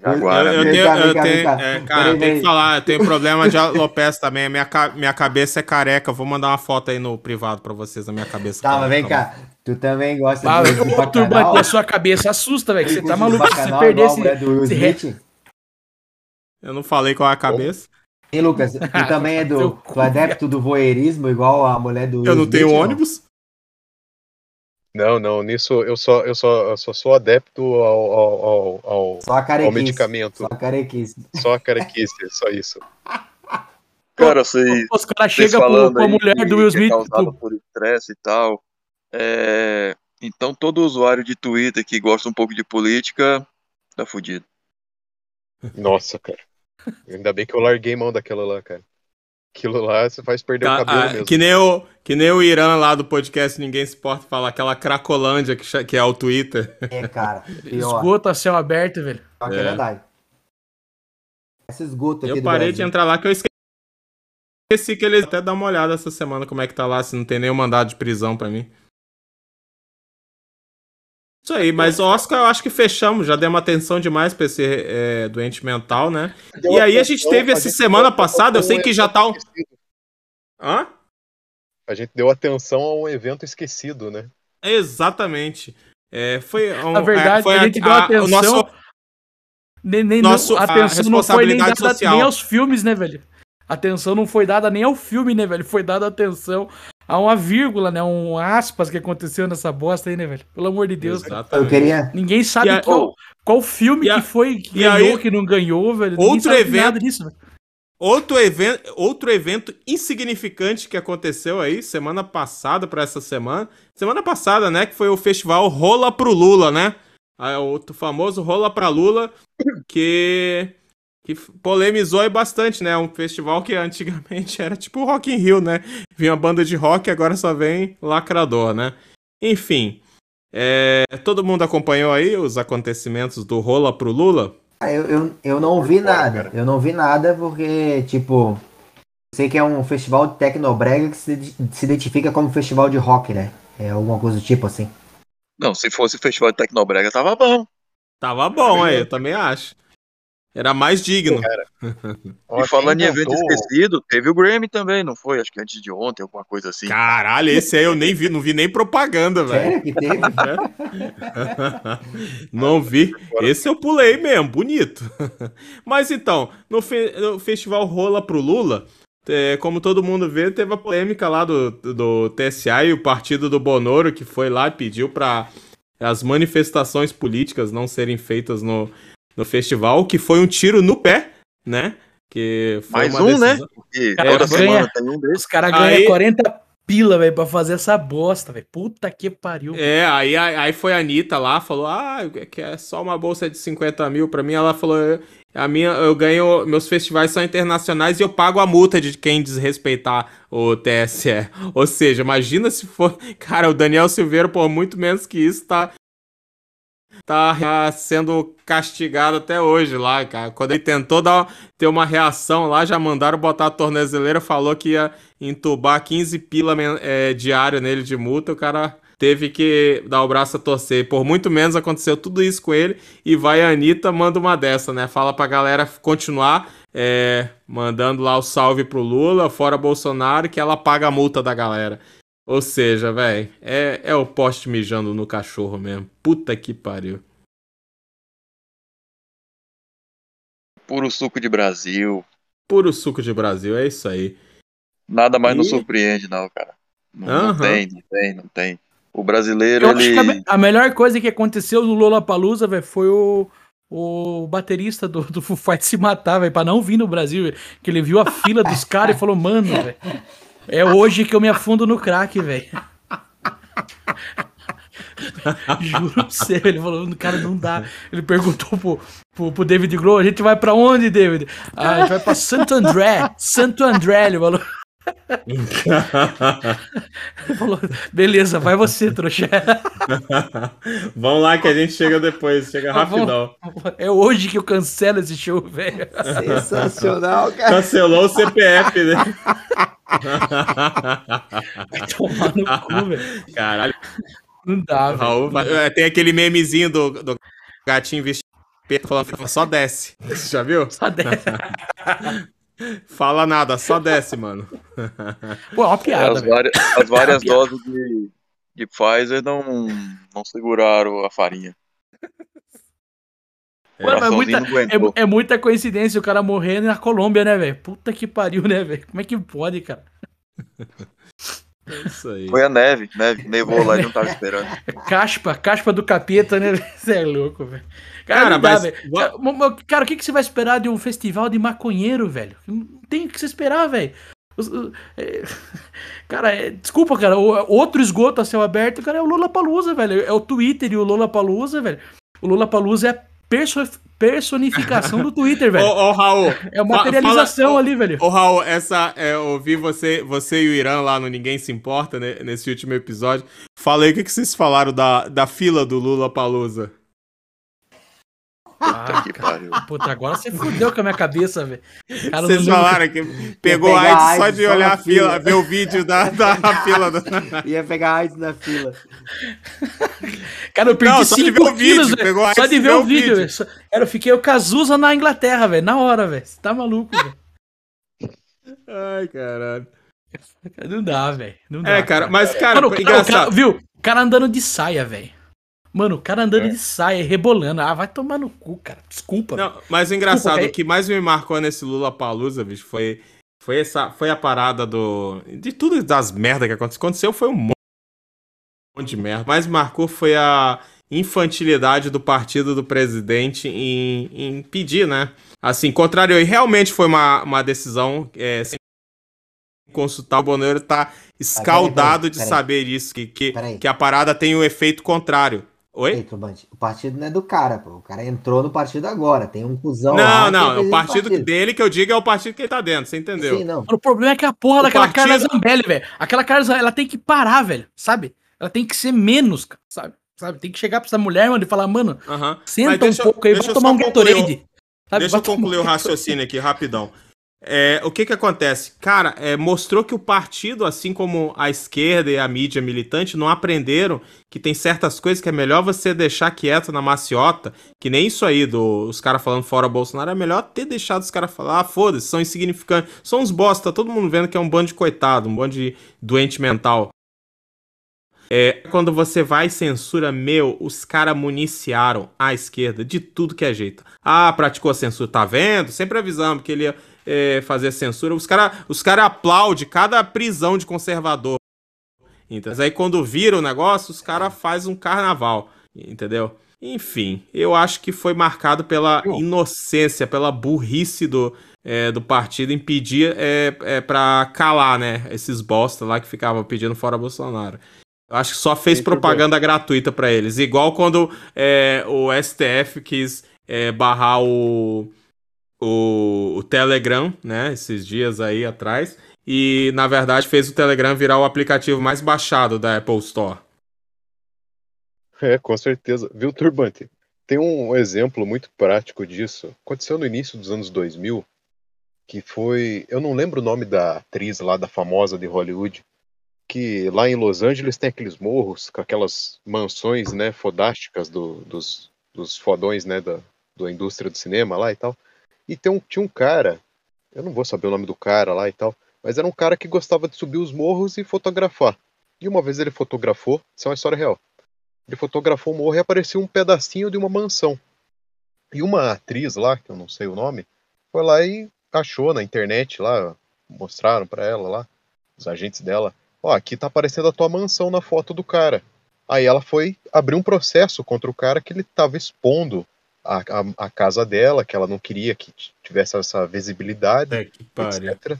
S1: Jaguar. Eu, eu, tenho, eu tenho, é, cara, eu tenho que falar, eu tenho problema de alopecia também. Minha, minha cabeça é careca. Vou mandar uma foto aí no privado pra vocês da minha cabeça.
S2: Tá, mas vem cá. Tu também gosta ah, de
S3: Ô, turma, a sua cabeça assusta, velho. Você tá maluco se você perder esse...
S1: Eu não falei qual é a cabeça.
S2: E Lucas, tu também é do, do adepto do voyeurismo, igual a mulher do.
S1: Eu não tenho ônibus.
S4: Não, não, nisso eu só, eu só, eu só sou adepto ao, ao, ao,
S2: só a
S4: ao medicamento.
S2: Só a carequice.
S4: Só a carequice, só isso.
S6: Cara, vocês.
S3: Os caras chegam com a mulher do Will Smith. É causado
S6: por estresse e tal. É... Então todo usuário de Twitter que gosta um pouco de política tá fudido.
S4: Nossa, cara. Ainda bem que eu larguei mão daquela lá, cara. Aquilo lá você faz perder tá, o cabelo ah, mesmo.
S1: Que nem o, que nem o Irã lá do podcast Ninguém Se Importa falar, aquela Cracolândia que, que é o Twitter.
S2: É, cara.
S3: Pior. Esgoto a céu aberto, velho.
S2: É, é verdade. Esse esgoto
S1: aqui Eu parei de entrar lá que eu esqueci que eles até dar uma olhada essa semana como é que tá lá, se não tem nenhum mandado de prisão para mim. Isso aí, mas Oscar eu acho que fechamos, já demos atenção demais pra esse é, doente mental, né? Deu e aí a gente teve essa semana passada, eu sei que já tá. Um... Hã?
S4: A gente deu atenção a um evento esquecido, né?
S1: Exatamente. É, foi um,
S3: Na verdade, é, foi a gente a, deu atenção. A, nosso, nem, nem nosso, a atenção não foi nem dada social. nem aos filmes, né, velho? A atenção não foi dada nem ao filme, né, velho? Foi dada atenção Há uma vírgula, né? Um aspas que aconteceu nessa bosta aí, né, velho? Pelo amor de Deus.
S2: Eu queria.
S3: Ninguém sabe a... qual, qual filme a... que foi que ganhou, aí... que não ganhou, velho.
S1: Outro evento disso, velho. Outro evento, outro evento insignificante que aconteceu aí semana passada para essa semana. Semana passada, né? Que foi o festival Rola pro Lula, né? O famoso Rola pra Lula, que que polemizou bastante, né? Um festival que antigamente era tipo o Rock in Rio, né? Vinha banda de rock, agora só vem lacrador, né? Enfim, é... todo mundo acompanhou aí os acontecimentos do Rola pro Lula?
S2: Ah, eu, eu, eu não vi nada, eu não vi nada porque, tipo, sei que é um festival de tecnobrega que se, se identifica como festival de rock, né? É alguma coisa do tipo assim.
S6: Não, se fosse festival de Tecnobrega, tava bom.
S1: Tava bom, aí, eu também acho. Era mais digno.
S6: e falando em evento esquecido, teve o Grammy também, não foi? Acho que antes de ontem, alguma coisa assim.
S1: Caralho, esse aí eu nem vi, não vi nem propaganda, velho. que teve? não vi. Esse eu pulei mesmo, bonito. Mas então, no, fe no festival Rola pro Lula, é, como todo mundo vê, teve a polêmica lá do, do TSA e o partido do Bonoro, que foi lá e pediu para as manifestações políticas não serem feitas no, no festival, que foi um tiro no pé, né? Que
S6: foi Mais um, né? decisão... né?
S3: Porque cara, toda semana tem um desses. Os caras ganham aí... 40 pila, velho, pra fazer essa bosta, velho. Puta que pariu.
S1: É, aí, aí foi a Anitta lá, falou, ah, que é só uma bolsa de 50 mil pra mim. Ela falou, a minha, eu ganho, meus festivais são internacionais e eu pago a multa de quem desrespeitar o TSE. Ou seja, imagina se for, cara, o Daniel Silveira, por muito menos que isso, tá tá sendo castigado até hoje lá, cara. Quando ele tentou dar, ter uma reação lá, já mandaram botar a tornezeleira, falou que ia entubar 15 pila é, diário nele de multa, o cara teve que dar o braço a torcer. Por muito menos aconteceu tudo isso com ele e vai a Anitta, manda uma dessa, né? Fala pra galera continuar é, mandando lá o salve pro Lula, fora Bolsonaro, que ela paga a multa da galera. Ou seja, velho, é, é o poste mijando no cachorro mesmo. Puta que pariu.
S6: Puro suco de Brasil.
S1: Puro suco de Brasil, é isso aí.
S6: Nada mais e... nos surpreende, não, cara. Não, não, tem, não tem, não tem. O brasileiro, Eu ele...
S3: A, a, melhor coisa que aconteceu no Lollapalooza, velho, foi o, o baterista do, do Foo Fighters se matar, velho, pra não vir no Brasil, véio, que ele viu a fila dos caras e falou, mano, velho, é hoje que eu me afundo no crack, velho. Juro pra você, ele falou, cara, não dá. Ele perguntou pro, pro, pro David Grohl, a gente vai pra onde, David? Ah, a gente vai pra Santo André. Santo André, ele falou. ele falou, beleza, vai você, trouxa.
S1: Vamos lá que a gente chega depois, chega rapidão.
S3: É hoje que eu cancelo esse show, velho.
S2: Sensacional, cara.
S1: Cancelou o CPF, né?
S3: Vai tomar no cu, velho.
S1: Caralho.
S3: Não dá, Raul,
S1: velho. É, tem aquele memezinho do, do gatinho vestido falando, só desce. Você já viu?
S3: Só desce.
S1: Fala nada, só desce, mano.
S3: Pô, é uma piada.
S6: É, as, várias, as várias é doses de, de Pfizer não, não seguraram a farinha.
S3: É, é, muita, é, é, muita coincidência o cara morrendo na Colômbia, né, velho? Puta que pariu, né, velho? Como é que pode, cara?
S6: É isso aí. Foi a neve, neve, nevou lá e não tava esperando.
S3: É caspa, caspa do capeta, né? Você é louco, velho. Cara, cara, mas... cara, cara, o que, que você vai esperar de um festival de maconheiro, velho? Não tem o que você esperar, velho. Cara, é, desculpa, cara. outro esgoto a céu aberto, cara, é o Lula Palusa, velho. É o Twitter e o Lula Palusa, velho. O Lula Palusa é personificação do Twitter, velho.
S1: Ô, ô, Raul.
S3: É uma materialização fala, ali, velho.
S1: Ô, Raul, essa. É, eu ouvi você, você e o Irã lá no Ninguém Se Importa, né, nesse último episódio. Falei o que, que vocês falaram da, da fila do Lula Palusa.
S3: Puta ah, que pariu. Puta, agora você fudeu com a minha cabeça, velho.
S1: Vocês falaram que pegou AIDS, AIDS só de olhar a fila, fila, ver o vídeo da, da fila. Do...
S2: Ia pegar AIDS na fila.
S3: Cara, eu perdi 5 quilos, vídeo, Só de ver o vídeo, velho. Cara, eu fiquei o Cazuza na Inglaterra, velho. Na hora, velho. Você tá maluco, velho.
S1: Ai, caralho.
S3: Não dá, velho. Não dá.
S1: É, cara, mas, cara, Mano,
S3: engraçado. Cara, viu? O cara andando de saia, velho. Mano, o cara andando é. de saia, rebolando. Ah, vai tomar no cu, cara. Desculpa.
S1: Não, mas o engraçado, Desculpa, o que mais me marcou nesse Lula Palusa, bicho, foi, foi, essa, foi a parada do. De tudo das merdas que aconteceu. Aconteceu foi um monte de merda. Mas marcou foi a infantilidade do partido do presidente em, em pedir, né? Assim, contrário, e realmente foi uma, uma decisão é, sem consultar. O Bonero tá escaldado peraí, peraí, peraí. de saber isso, que, que, que a parada tem o um efeito contrário. Oi?
S2: o partido não é do cara, pô. O cara entrou no partido agora. Tem um cuzão.
S1: Não, lá, não. O partido, partido, dele que eu digo é o partido que ele tá dentro. Você entendeu? Sim,
S3: não. O problema é que a porra o daquela partido... Carla Zambelli, velho. Aquela Carla ela tem que parar, velho. Sabe? Ela tem que ser menos, sabe? Sabe? Tem que chegar pra essa mulher, mano, e falar, mano, uh -huh. senta um pouco aí, vamos tomar um Gatorade.
S1: Deixa eu concluir o raciocínio aqui, rapidão. É, o que que acontece? Cara, é, mostrou que o partido, assim como a esquerda e a mídia militante, não aprenderam que tem certas coisas que é melhor você deixar quieto na maciota, que nem isso aí dos os caras falando fora Bolsonaro, é melhor ter deixado os caras falar, ah, foda-se, são insignificantes, são uns bosta, todo mundo vendo que é um bando de coitado, um bando de doente mental. É, quando você vai censura, meu, os caras municiaram a esquerda de tudo que é jeito. Ah, praticou a censura, tá vendo? Sempre avisando que ele ia é, fazer censura. Os caras os cara aplaudem cada prisão de conservador. Então, aí quando vira o negócio, os caras fazem um carnaval, entendeu? Enfim, eu acho que foi marcado pela inocência, pela burrice do, é, do partido impedir é, é, para calar, né? Esses bosta lá que ficavam pedindo fora Bolsonaro. Eu acho que só fez propaganda gratuita para eles. Igual quando é, o STF quis é, barrar o, o, o, Telegram, né? Esses dias aí atrás. E, na verdade, fez o Telegram virar o aplicativo mais baixado da Apple Store.
S4: É, com certeza. Viu, Turbante? Tem um exemplo muito prático disso. Aconteceu no início dos anos 2000, que foi... Eu não lembro o nome da atriz lá, da famosa de Hollywood, que lá em Los Angeles tem aqueles morros com aquelas mansões, né, fodásticas do, dos, dos fodões, né, da, da indústria do cinema lá e tal. E tem um, tinha um cara, eu não vou saber o nome do cara lá e tal, mas era um cara que gostava de subir os morros e fotografar. E uma vez ele fotografou, isso é uma história real. Ele fotografou o morro e apareceu um pedacinho de uma mansão. E uma atriz lá, que eu não sei o nome, foi lá e achou na internet lá, mostraram para ela lá, os agentes dela, ó, aqui tá aparecendo a tua mansão na foto do cara. Aí ela foi abrir um processo contra o cara que ele tava expondo a, a, a casa dela, que ela não queria que tivesse essa visibilidade, é, etc.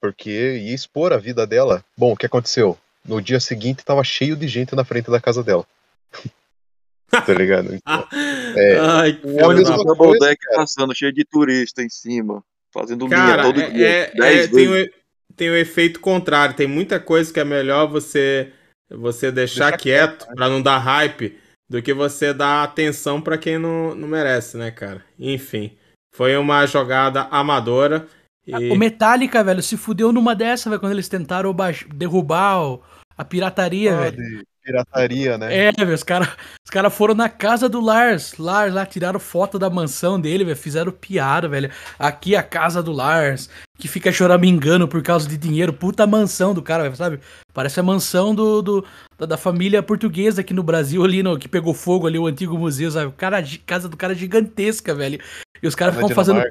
S4: Porque ia expor a vida dela. Bom, o que aconteceu? No dia seguinte tava cheio de gente na frente da casa dela. tá ligado? Então,
S6: é, Ai, que é a mesma coisa, passando cheio de turista em cima, fazendo
S1: cara, linha todo é, dia. É, é, tem, o, tem o efeito contrário. Tem muita coisa que é melhor você você deixar Deixa quieto, quieto né? para não dar hype do que você dar atenção para quem não, não merece, né, cara? Enfim, foi uma jogada amadora.
S3: E... O Metallica, velho, se fudeu numa dessa, velho, quando eles tentaram derrubar o, a pirataria, ah, velho
S4: pirataria, né?
S3: É, velho, os caras os cara foram na casa do Lars. Lars lá, tiraram foto da mansão dele, velho. Fizeram piada, velho. Aqui é a casa do Lars, que fica choramingando por causa de dinheiro. Puta mansão do cara, velho, sabe? Parece a mansão do, do da, da, família portuguesa aqui no Brasil, ali no, que pegou fogo ali, o antigo museu, sabe? Cara, casa do cara gigantesca, velho. E os caras ficam fazendo.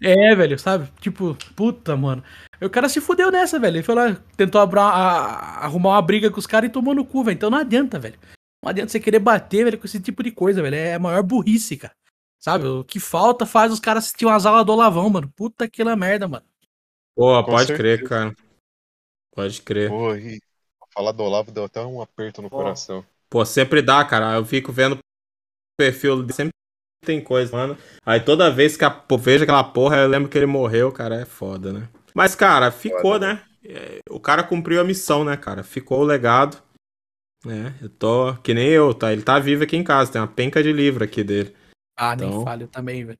S3: É, velho, sabe? Tipo, puta, mano. o cara se fudeu nessa, velho. Ele foi lá, tentou abra, a, arrumar uma briga com os caras e tomou no cu, velho. Então não adianta, velho. Não adianta você querer bater, velho, com esse tipo de coisa, velho. É a maior burrice, cara. Sabe? O que falta faz os caras assistir umas aulas do Olavão, mano. Puta que la merda, mano.
S1: Pô, pode certeza. crer, cara. Pode crer.
S4: Pô, e falar do Olavo deu até um aperto no Pô. coração.
S1: Pô, sempre dá, cara. Eu fico vendo o perfil sempre tem coisa, mano. Aí toda vez que eu vejo aquela porra, eu lembro que ele morreu, cara, é foda, né? Mas, cara, ficou, foda. né? É, o cara cumpriu a missão, né, cara? Ficou o legado. né? eu tô. Que nem eu, tá? Ele tá vivo aqui em casa, tem uma penca de livro aqui dele.
S3: Ah, então... nem falha também, velho.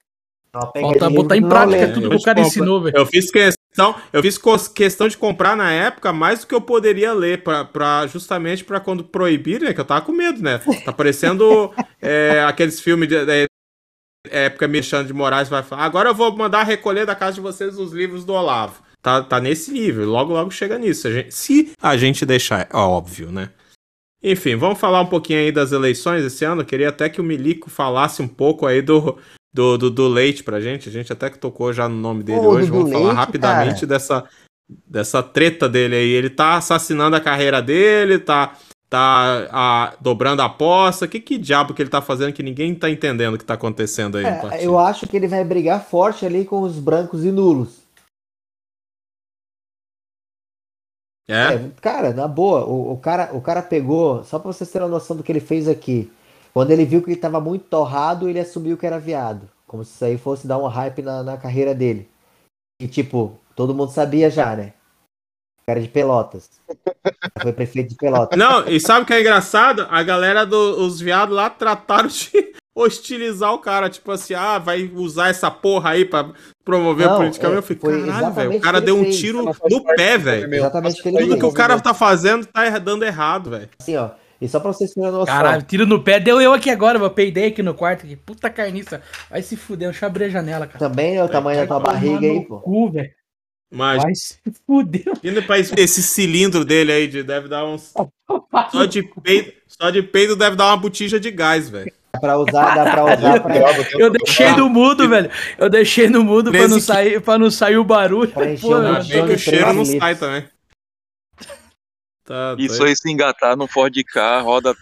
S3: Falta botar em prática tudo que o cara ensinou, velho.
S1: Eu fiz questão, eu fiz questão de comprar na época mais do que eu poderia ler, pra, pra justamente para quando proibirem, né? Que eu tava com medo, né? Tá parecendo é, aqueles filmes de, de, época Mexendo de Moraes vai falar, agora eu vou mandar recolher da casa de vocês os livros do Olavo. Tá, tá nesse nível, logo logo chega nisso. A gente, se a gente deixar, é óbvio, né? Enfim, vamos falar um pouquinho aí das eleições esse ano. Eu queria até que o Milico falasse um pouco aí do, do, do, do Leite pra gente. A gente até que tocou já no nome dele Pô, hoje. Vamos falar leite, rapidamente dessa, dessa treta dele aí. Ele tá assassinando a carreira dele, tá tá a, dobrando a aposta. Que, que diabo que ele tá fazendo que ninguém tá entendendo o que tá acontecendo aí
S2: é, Eu acho que ele vai brigar forte ali com os brancos e nulos. É? é cara, na boa, o, o, cara, o cara pegou, só pra vocês terem uma noção do que ele fez aqui. Quando ele viu que ele tava muito torrado, ele assumiu que era viado. Como se isso aí fosse dar um hype na, na carreira dele. E tipo, todo mundo sabia já, né? Cara de Pelotas. Foi prefeito de Pelotas.
S1: Não, e sabe o que é engraçado? A galera dos do, viados lá trataram de, hostilizar o cara, tipo assim, ah, vai usar essa porra aí pra promover não, politicamente. É, eu falei, caralho, velho, o cara deu um tiro no pé, velho. Exatamente Tudo que, que o cara tá fazendo tá dando errado, velho.
S2: Assim, ó, e só pra vocês terem noção.
S3: Caralho, tiro no pé, deu eu aqui agora, eu peidei aqui no quarto, que puta carniça. Vai se fuder, eu abrir a janela, cara.
S2: Também é o tamanho da tua barriga aí, pô. Cu, velho.
S1: Mas. Vai se fuder. Esse cilindro dele aí de, deve dar uns. Só de peido, só de peido deve dar uma botija de gás, velho.
S2: Dá pra usar, dá pra usar. Pra...
S3: Eu deixei no mudo, velho. Eu deixei no mudo pra não, sair, pra não sair o barulho. Pra
S1: encher Pô, um que o cheiro não sai também.
S6: Tá, Isso aí se engatar no Ford K, roda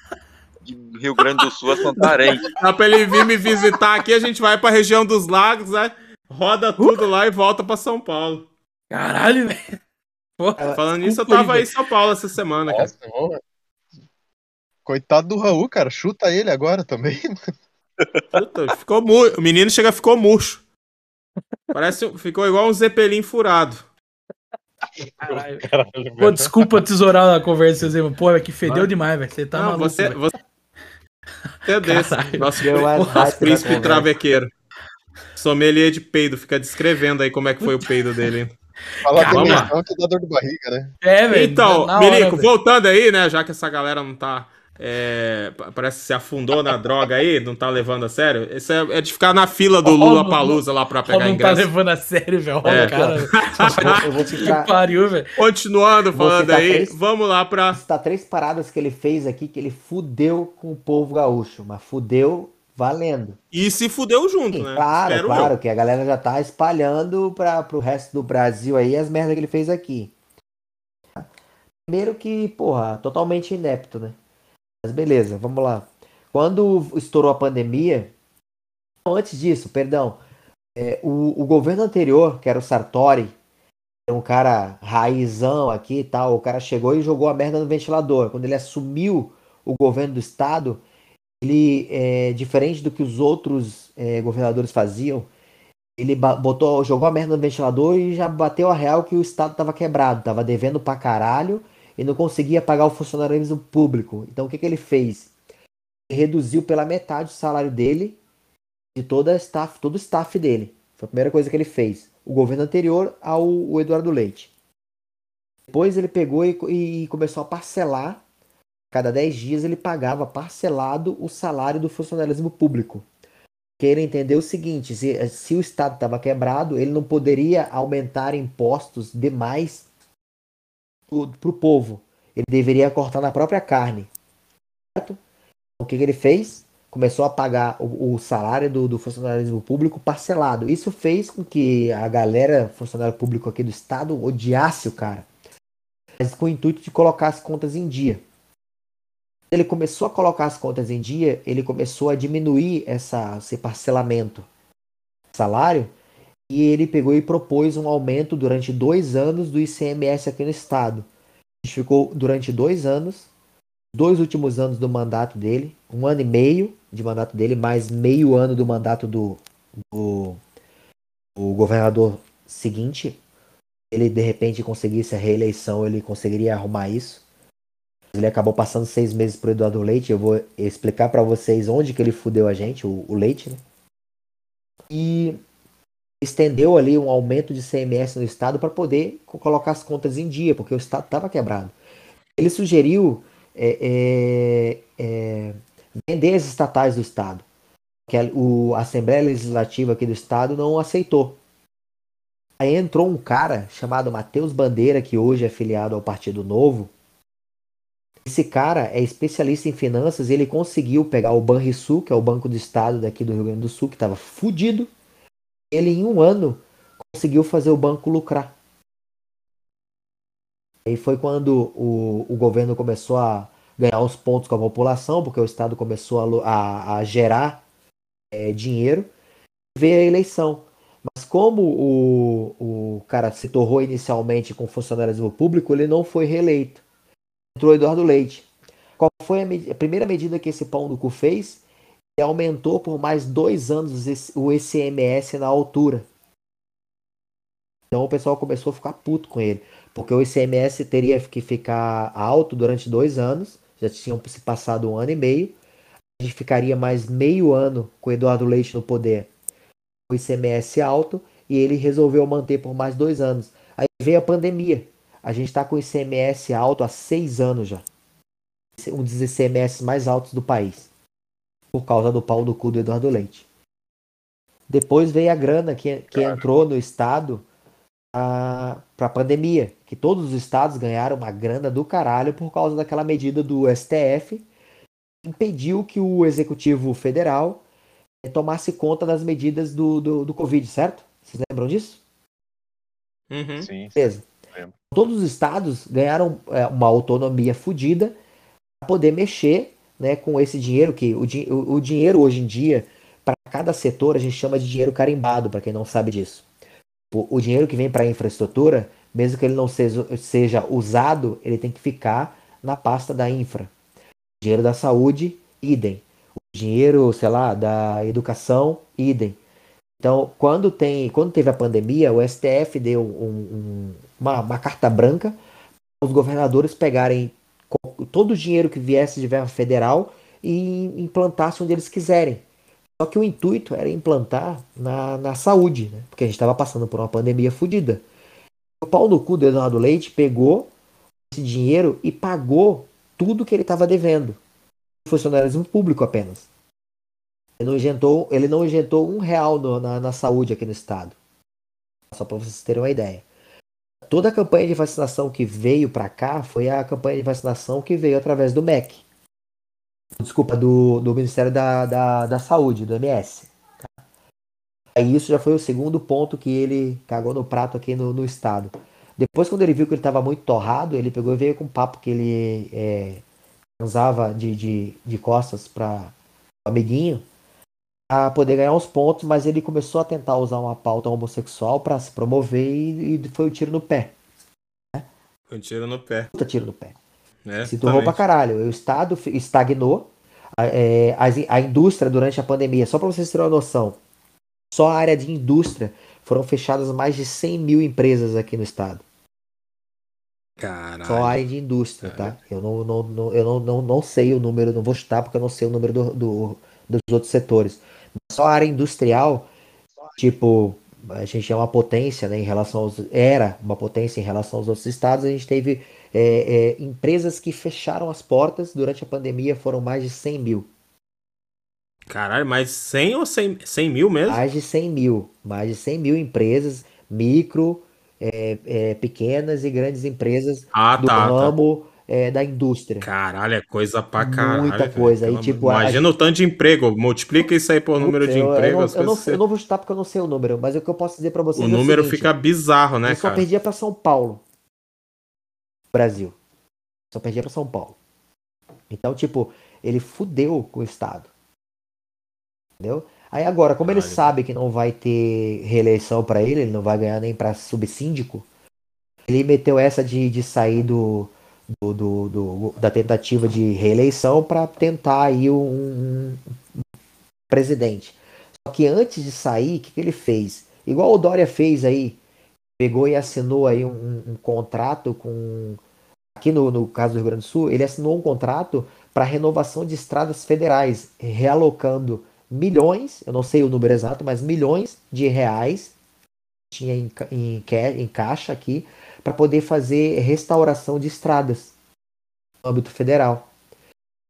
S6: de Rio Grande do Sul a Santarém.
S1: Dá pra ele vir me visitar aqui, a gente vai pra região dos lagos, né? Roda tudo uh! lá e volta pra São Paulo.
S3: Caralho, velho.
S1: Falando nisso, eu tava aí em São Paulo essa semana, Nossa, cara.
S4: Coitado do Raul, cara. Chuta ele agora também.
S1: Puta, ficou murcho. O menino chega ficou murcho. Parece, ficou igual um zeppelin furado.
S3: Caralho. Caralho Pô, desculpa tesourar a conversa, Zé. Pô, é que fedeu demais, velho. Você tá Não,
S1: maluco, você, você é desse. Caralho. Nosso, nosso príncipe travequeiro. Sommelier de peido. Fica descrevendo aí como é que foi o peido dele.
S4: Fala Vamos lá. que dá dor de barriga, né?
S1: É, velho. Então, Milico, voltando aí, né? Já que essa galera não tá é, parece que se afundou na droga aí, não tá levando a sério. Isso é, é de ficar na fila do Lula Palusa lá pra pegar não tá ingresso.
S3: Não tá levando a sério, velho. É. cara.
S2: eu vou ficar...
S1: Que pariu, velho. Continuando falando aí, três... vamos lá pra.
S2: Tá três paradas que ele fez aqui que ele fudeu com o povo gaúcho, mas fudeu valendo.
S1: E se fudeu junto, Sim, né?
S2: Claro, Espero claro, eu. que a galera já tá espalhando para pro resto do Brasil aí as merdas que ele fez aqui. Primeiro que, porra, totalmente inepto, né? Mas beleza, vamos lá. Quando estourou a pandemia, antes disso, perdão, é, o, o, governo anterior, que era o Sartori, um cara raizão aqui e tal, o cara chegou e jogou a merda no ventilador. Quando ele assumiu o governo do estado, ele, é, diferente do que os outros é, governadores faziam, ele botou, jogou a merda no ventilador e já bateu a real que o estado tava quebrado, tava devendo pra caralho e não conseguia pagar o funcionalismo público. Então o que, que ele fez? Reduziu pela metade o salário dele, de toda staff, todo o staff dele. Foi a primeira coisa que ele fez. O governo anterior ao Eduardo Leite. Depois ele pegou e, e começou a parcelar. Cada 10 dias ele pagava parcelado o salário do funcionalismo público. Que ele entendeu o seguinte: se, se o Estado estava quebrado, ele não poderia aumentar impostos demais para o povo. Ele deveria cortar na própria carne. Certo? O que, que ele fez? Começou a pagar o, o salário do, do, funcionalismo público parcelado. Isso fez com que a galera, funcionário público aqui do estado, odiasse o cara. Mas com o intuito de colocar as contas em dia. Ele começou a colocar as contas em dia, ele começou a diminuir essa, esse parcelamento salário e ele pegou e propôs um aumento durante dois anos do ICMS aqui no estado. A gente ficou durante dois anos, dois últimos anos do mandato dele, um ano e meio de mandato dele, mais meio ano do mandato do, do, do governador seguinte. Ele de repente conseguisse a reeleição, ele conseguiria arrumar isso. Ele acabou passando seis meses pro Eduardo Leite. Eu vou explicar para vocês onde que ele fudeu a gente, o, o Leite, né? E estendeu ali um aumento de CMS no Estado para poder colocar as contas em dia, porque o Estado estava quebrado. Ele sugeriu é, é, é, vender as estatais do Estado, que a, o, a Assembleia Legislativa aqui do Estado não aceitou. Aí entrou um cara chamado Matheus Bandeira, que hoje é filiado ao Partido Novo. Esse cara é especialista em finanças ele conseguiu pegar o Banrisul, que é o Banco do Estado daqui do Rio Grande do Sul, que estava fudido, ele em um ano conseguiu fazer o banco lucrar. E foi quando o, o governo começou a ganhar os pontos com a população, porque o Estado começou a, a, gerar é, dinheiro, veio a eleição. Mas como o, o cara se torrou inicialmente com funcionalismo público, ele não foi reeleito. Entrou Eduardo Leite. Qual foi a, a primeira medida que esse pão do cu fez? Aumentou por mais dois anos o ICMS na altura. Então o pessoal começou a ficar puto com ele, porque o ICMS teria que ficar alto durante dois anos, já tinham se passado um ano e meio. a gente ficaria mais meio ano com o Eduardo Leite no poder. O ICMS alto e ele resolveu manter por mais dois anos. Aí veio a pandemia. A gente está com o ICMS alto há seis anos já. Um dos ICMS mais altos do país. Por causa do pau do cu do Eduardo Leite. Depois veio a grana que, que entrou no Estado para a pandemia. Que todos os estados ganharam uma grana do caralho por causa daquela medida do STF impediu que o Executivo Federal tomasse conta das medidas do, do, do Covid, certo? Vocês lembram disso?
S1: Uhum.
S2: Sim. Beleza. Todos os estados ganharam é, uma autonomia fodida para poder mexer né, com esse dinheiro, que o, o, o dinheiro hoje em dia, para cada setor, a gente chama de dinheiro carimbado, para quem não sabe disso. O, o dinheiro que vem para a infraestrutura, mesmo que ele não seja, seja usado, ele tem que ficar na pasta da infra. O dinheiro da saúde, idem. O dinheiro, sei lá, da educação, idem. Então, quando, tem, quando teve a pandemia, o STF deu um, um, uma, uma, carta branca para os governadores pegarem todo o dinheiro que viesse de verba federal e implantassem onde eles quiserem. Só que o intuito era implantar na, na saúde, né? porque a gente estava passando por uma pandemia fodida. O pau no cu do Eduardo Leite pegou esse dinheiro e pagou tudo que ele estava devendo. Funcionalismo público apenas. Ele não injetou, ele não injetou um real no, na, na saúde aqui no estado. Só para vocês terem uma ideia. Toda a campanha de vacinação que veio para cá foi a campanha de vacinação que veio através do MEC. Desculpa, do, do Ministério da, da, da Saúde, do MS. Aí isso já foi o segundo ponto que ele cagou no prato aqui no, no estado. Depois, quando ele viu que ele estava muito torrado, ele pegou e veio com um papo que ele é, usava de, de, de costas para o amiguinho a poder ganhar uns pontos, mas ele começou a tentar usar uma pauta homossexual para se promover e, e, foi o um tiro no pé.
S1: Né? Foi um tiro no pé.
S2: Puta tiro no pé. É, se tornou pra caralho. O Estado estagnou. A, é, a, a indústria durante a pandemia, só para vocês terem uma noção, só a área de indústria foram fechadas mais de 100 mil empresas aqui no estado.
S1: Caralho.
S2: Só a área de indústria, tá? Caralho. tá? Eu, não, não, não, eu não, não, não sei o número, não vou chutar porque eu não sei o número do, do dos outros setores. Só a área industrial, tipo, a gente é uma potência né, em relação aos. Era uma potência em relação aos outros estados. A gente teve é, é, empresas que fecharam as portas durante a pandemia, foram mais de 100 mil.
S1: Caralho, mais 100 ou 100, 100 mil mesmo?
S2: Mais de 100 mil. Mais de 100 mil empresas, micro, é, é pequenas e grandes empresas
S1: ah,
S2: do
S1: tá, tá.
S2: ramo tá é, da indústria.
S1: Caralho, é coisa pra caralho.
S2: Muita coisa. Aí, tipo,
S1: Imagina a... o tanto de emprego. Multiplica isso aí por número de eu, emprego.
S2: Eu não, eu, não, eu não, vou chutar porque eu não sei o número, mas o que eu posso dizer pra vocês
S1: o é número seguinte, fica bizarro, né,
S2: eu
S1: cara?
S2: só perdia pra São Paulo. Brasil. Só perdia pra São Paulo. Então, tipo, ele fudeu com o Estado. Entendeu? Aí agora, como ele sabe que não vai ter reeleição para ele, ele não vai ganhar nem para subsíndico, ele meteu essa de, de sair do, do, do, do, da tentativa de reeleição para tentar aí um, um, presidente. Só que antes de sair, o que, que, ele fez? Igual o Dória fez aí, pegou e assinou aí um, um contrato com. Aqui no, no caso do Rio Grande do Sul, ele assinou um contrato para renovação de estradas federais, realocando milhões, eu não sei o número exato, mas milhões de reais tinha em, em, em caixa aqui para poder fazer restauração de estradas no âmbito federal.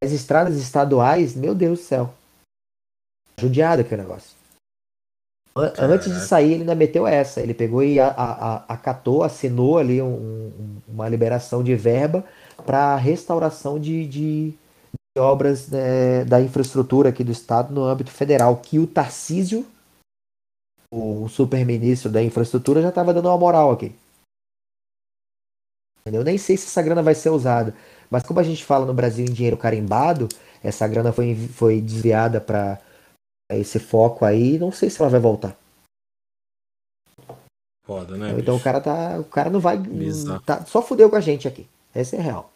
S2: As estradas estaduais, meu Deus do céu. Judiado aquele negócio. Antes de sair, ele ainda meteu essa. Ele pegou e a, a, a, acatou, assinou ali um, uma liberação de verba para restauração de, de, de obras né, da infraestrutura aqui do estado no âmbito federal. Que o Tarcísio, o super-ministro da infraestrutura, já estava dando uma moral aqui. Eu nem sei se essa grana vai ser usada. Mas como a gente fala no Brasil em dinheiro carimbado, essa grana foi, foi desviada para esse foco aí, não sei se ela vai voltar.
S1: Foda, né?
S2: Então bicho? o cara tá. O cara não vai. Tá, só fudeu com a gente aqui. Essa é real.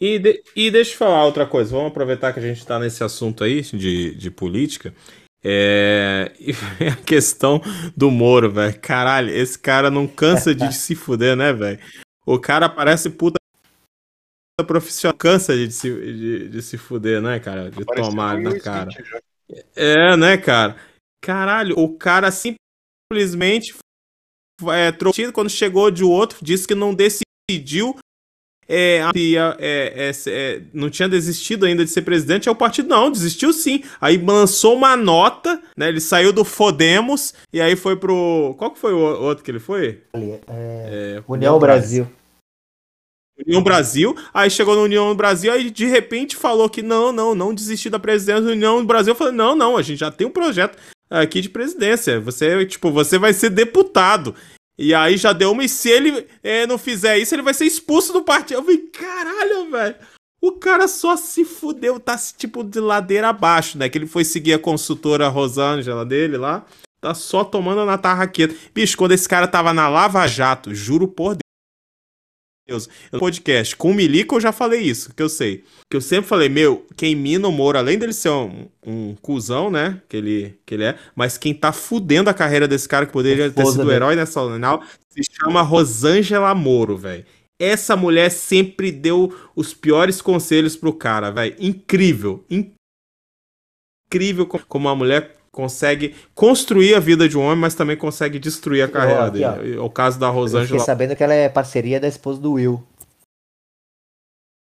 S1: E, de, e deixa eu falar outra coisa. Vamos aproveitar que a gente tá nesse assunto aí de, de política. É, e a questão do Moro, velho. Caralho, esse cara não cansa de se fuder, né, velho? O cara parece puta profissional cansa de se, de, de se fuder, né, cara? De tomar na cara. É, né, cara? Caralho, o cara simplesmente é, trocou quando chegou de outro, disse que não decidiu é, é, é, não tinha desistido ainda de ser presidente, é o partido não, desistiu sim. Aí lançou uma nota, né? Ele saiu do Fodemos e aí foi pro. Qual que foi o outro que ele foi?
S2: É, União Brasil.
S1: União Brasil, aí chegou no União Brasil, aí de repente falou que não, não, não desistir da presidência da União Brasil. Eu falei, não, não, a gente já tem um projeto aqui de presidência. Você, tipo, você vai ser deputado. E aí já deu uma. E se ele é, não fizer isso, ele vai ser expulso do partido. Eu falei, caralho, velho. O cara só se fudeu, tá tipo de ladeira abaixo, né? Que ele foi seguir a consultora Rosângela dele lá. Tá só tomando na tarraqueta. Bicho, quando esse cara tava na Lava Jato, juro por Deus. No podcast com o Milico eu já falei isso, que eu sei. Que eu sempre falei, meu, quem mina o Moro, além dele ser um, um cuzão, né? Que ele, que ele é, mas quem tá fudendo a carreira desse cara que poderia ter sido o herói nessa final se chama Rosângela Moro, velho. Essa mulher sempre deu os piores conselhos pro cara, velho. Incrível. Incrível como uma mulher consegue construir a vida de um homem, mas também consegue destruir a carreira aqui, dele. Ó. O caso da Rosângela. Eu
S2: fiquei sabendo que ela é parceria da esposa do Will.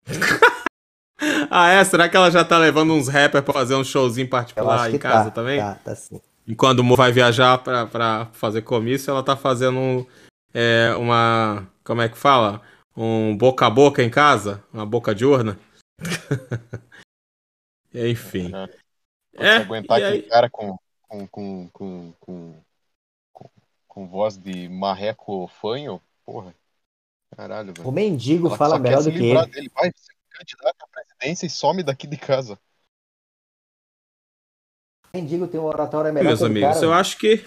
S1: ah, é? Será que ela já tá levando uns rappers pra fazer um showzinho particular em casa tá, também? Tá, tá sim. E quando o Mo vai viajar pra, pra fazer comício, ela tá fazendo é, uma. Como é que fala? Um boca a boca em casa? Uma boca de urna? Enfim.
S4: É, aguentar aquele aí... cara com, com, com, com, com, com, com voz de marreco fanho, porra. Caralho, velho.
S2: O mendigo Ela fala melhor do que ele. Dele.
S4: Vai ser candidato à presidência e some daqui de casa.
S2: O mendigo tem um oratório melhor
S1: Meus amigos, cara, eu acho que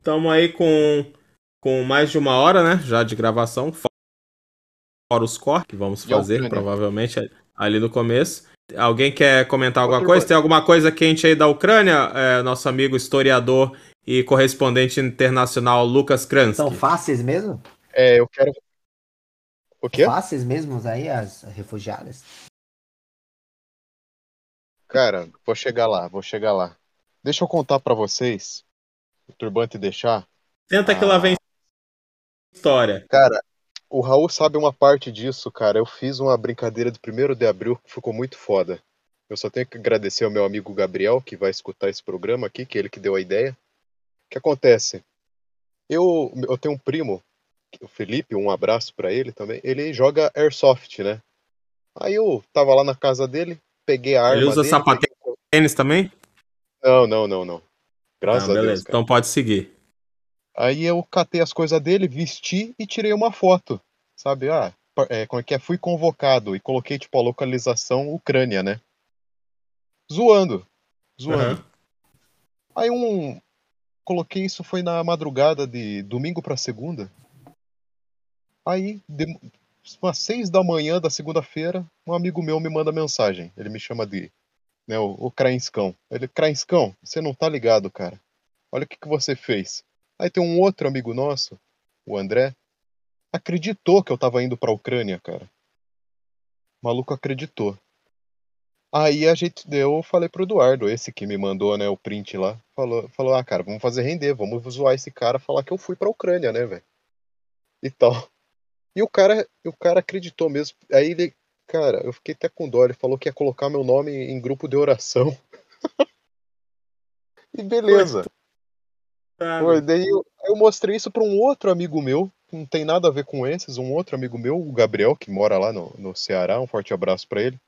S1: estamos aí com, com mais de uma hora, né? Já de gravação. Fora os cortes que vamos fazer, provavelmente, ali no começo. Alguém quer comentar alguma coisa? Tem alguma coisa quente aí da Ucrânia? É, nosso amigo historiador e correspondente internacional Lucas Kransky.
S2: São fáceis mesmo?
S4: É, eu quero.
S2: O quê? Fáceis mesmo aí as refugiadas?
S4: Cara, vou chegar lá, vou chegar lá. Deixa eu contar para vocês. O turbante deixar.
S1: Tenta que lá vem história.
S4: Cara, o Raul sabe uma parte disso, cara. Eu fiz uma brincadeira do primeiro de abril que ficou muito foda. Eu só tenho que agradecer ao meu amigo Gabriel, que vai escutar esse programa aqui, que é ele que deu a ideia. O que acontece? Eu, eu tenho um primo, o Felipe, um abraço para ele também. Ele joga Airsoft, né? Aí eu tava lá na casa dele, peguei a arma. Ele
S1: usa sapatênis também?
S4: Não, não, não, não.
S1: Graças não, a Deus. Cara. Então pode seguir.
S4: Aí eu catei as coisas dele, vesti e tirei uma foto, sabe? Ah, é, como é que é? Fui convocado e coloquei, tipo, a localização Ucrânia, né? Zoando. Zoando. Uhum. Aí um. Coloquei isso foi na madrugada de domingo para segunda. Aí, de, umas seis da manhã da segunda-feira, um amigo meu me manda mensagem. Ele me chama de. Né, o, o Crainscão. Ele, Crainscão, você não tá ligado, cara. Olha o que, que você fez. Aí tem um outro amigo nosso, o André, acreditou que eu tava indo pra Ucrânia, cara. O maluco acreditou. Aí a gente deu, eu falei pro Eduardo, esse que me mandou, né, o print lá, falou, falou: "Ah, cara, vamos fazer render, vamos zoar esse cara, falar que eu fui pra Ucrânia, né, velho?" E tal. E o cara, o cara acreditou mesmo. Aí ele, cara, eu fiquei até com dó, ele falou que ia colocar meu nome em grupo de oração. e beleza. Foi, daí eu, eu mostrei isso para um outro amigo meu, que não tem nada a ver com esses, um outro amigo meu, o Gabriel, que mora lá no, no Ceará, um forte abraço para ele.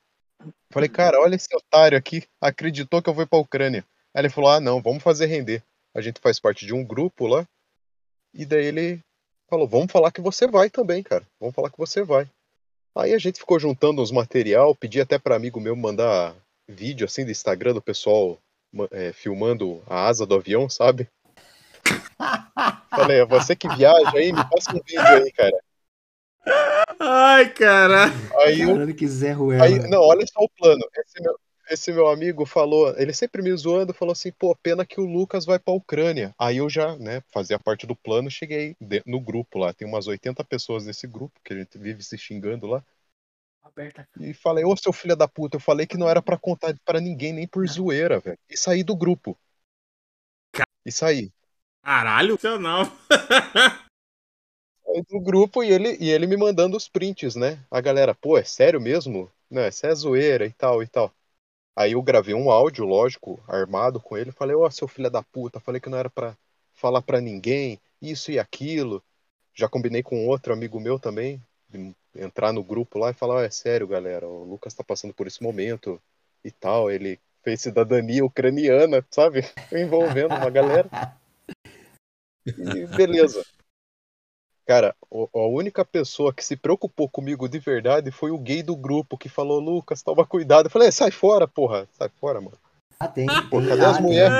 S4: Falei, cara, olha esse otário aqui, acreditou que eu fui pra Ucrânia. Aí ele falou, ah, não, vamos fazer render. A gente faz parte de um grupo lá. E daí ele falou, vamos falar que você vai também, cara. Vamos falar que você vai. Aí a gente ficou juntando uns material, pedi até para amigo meu mandar vídeo assim do Instagram do pessoal é, filmando a asa do avião, sabe? Falei, você que viaja aí, me passa um vídeo aí, cara.
S1: Ai, cara.
S4: Aí, eu,
S2: que Zé
S4: aí Não, olha só o plano. Esse meu, esse meu amigo falou, ele sempre me zoando, falou assim, pô, pena que o Lucas vai pra Ucrânia. Aí eu já, né, fazia parte do plano, cheguei no grupo lá. Tem umas 80 pessoas nesse grupo, que a gente vive se xingando lá. Aperta. E falei, ô seu filho da puta, eu falei que não era para contar para ninguém, nem por zoeira, velho. E saí do grupo. E saí.
S1: Caralho, seu não.
S4: do grupo e ele, e ele me mandando os prints, né? A galera, pô, é sério mesmo? Não, essa é zoeira e tal e tal. Aí eu gravei um áudio, lógico, armado com ele. Falei, ó, oh, seu filho da puta, falei que não era pra falar pra ninguém, isso e aquilo. Já combinei com outro amigo meu também, entrar no grupo lá e falar, oh, é sério, galera, o Lucas tá passando por esse momento e tal. Ele fez cidadania ucraniana, sabe? Envolvendo uma galera. E beleza. Cara, a única pessoa que se preocupou comigo de verdade foi o gay do grupo que falou, Lucas, toma cuidado. Eu falei, sai fora, porra. Sai fora, mano.
S2: Ah, tem. Pô,
S4: cadê ah, as mulheres?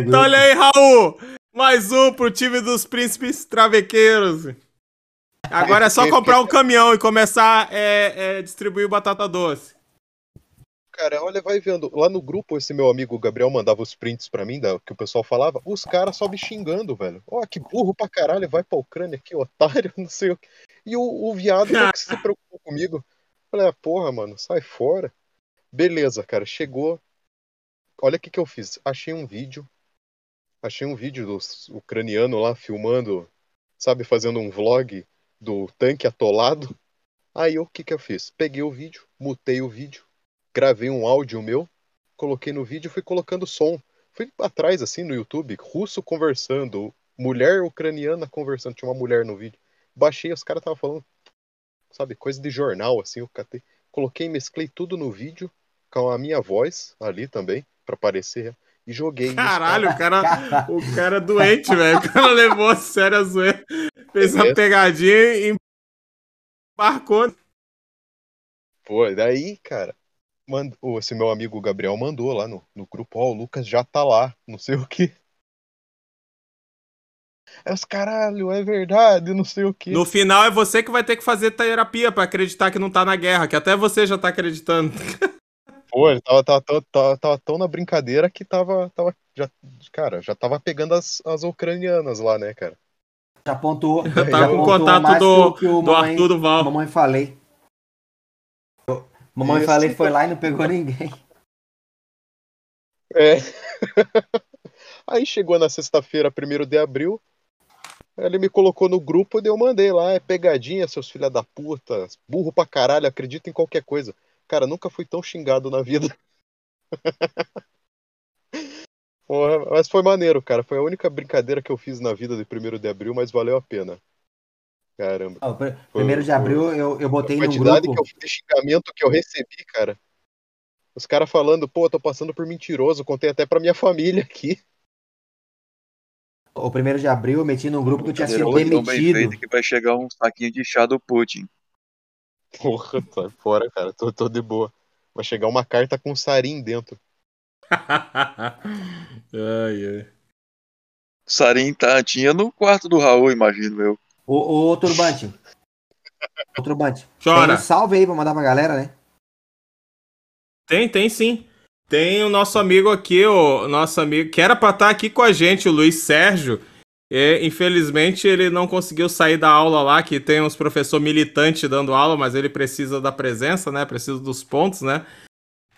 S1: Eita, olha aí, Raul! Mais um pro time dos príncipes travequeiros. Agora é só comprar um caminhão e começar a é, é, distribuir batata doce
S4: cara, olha, vai vendo. Lá no grupo, esse meu amigo Gabriel mandava os prints pra mim, da, que o pessoal falava. Os caras só me xingando, velho. Ó, oh, que burro pra caralho, vai pra Ucrânia aqui, otário, não sei o que. E o, o viado que se preocupou comigo. Falei, ah, porra, mano, sai fora. Beleza, cara, chegou. Olha o que que eu fiz. Achei um vídeo. Achei um vídeo dos ucranianos lá filmando, sabe, fazendo um vlog do tanque atolado. Aí o que que eu fiz? Peguei o vídeo, mutei o vídeo, gravei um áudio meu, coloquei no vídeo e fui colocando som. Fui atrás, assim, no YouTube, russo conversando, mulher ucraniana conversando, tinha uma mulher no vídeo. Baixei, os caras estavam falando, sabe, coisa de jornal, assim, eu catei. Coloquei, mesclei tudo no vídeo, com a minha voz ali também, para aparecer, e joguei.
S1: Caralho, o cara, o cara é doente, velho. O cara levou a sério a zoeira, fez é uma pegadinha e embarcou.
S4: Pô, daí, cara, mandou, esse meu amigo Gabriel mandou lá no, no grupo, ó, oh, o Lucas já tá lá, não sei o que. É os caralho, é verdade, não sei o que.
S1: No final é você que vai ter que fazer terapia para acreditar que não tá na guerra, que até você já tá acreditando.
S4: Pô, ele tava, tava, tava, tava tão na brincadeira que tava, tava já, cara, já tava pegando as, as ucranianas lá, né, cara.
S2: Já apontou.
S1: Já tava com o contato do, do Arthur do Val.
S2: Mamãe falei. Mamãe Isso. falei foi lá e não pegou ninguém.
S4: É. Aí chegou na sexta-feira, 1 de abril. Ele me colocou no grupo e eu mandei lá. É pegadinha, seus filha da puta. Burro pra caralho, acredita em qualquer coisa. Cara, nunca fui tão xingado na vida. Porra, mas foi maneiro, cara. Foi a única brincadeira que eu fiz na vida de 1 de abril, mas valeu a pena. Caramba.
S2: Oh, primeiro de abril eu, eu botei no grupo.
S4: Que eu, de xingamento que eu recebi, cara. Os caras falando, pô, tô passando por mentiroso, contei até pra minha família aqui.
S2: O primeiro de abril eu meti no grupo que eu tinha sido demitido.
S6: que vai chegar um saquinho de chá do Putin.
S4: Porra, tá fora, cara. Tô, tô de boa. Vai chegar uma carta com sarin dentro.
S1: ai, ai.
S6: Sarin tá, tinha no quarto do Raul, imagino eu.
S2: Ô, ô Turbante. Ô, Turbante.
S1: Chora.
S2: Tem um salve aí pra mandar pra galera, né?
S1: Tem, tem sim. Tem o nosso amigo aqui, o nosso amigo, que era pra estar tá aqui com a gente, o Luiz Sérgio. E, infelizmente ele não conseguiu sair da aula lá, que tem uns professor militante dando aula, mas ele precisa da presença, né? Precisa dos pontos, né?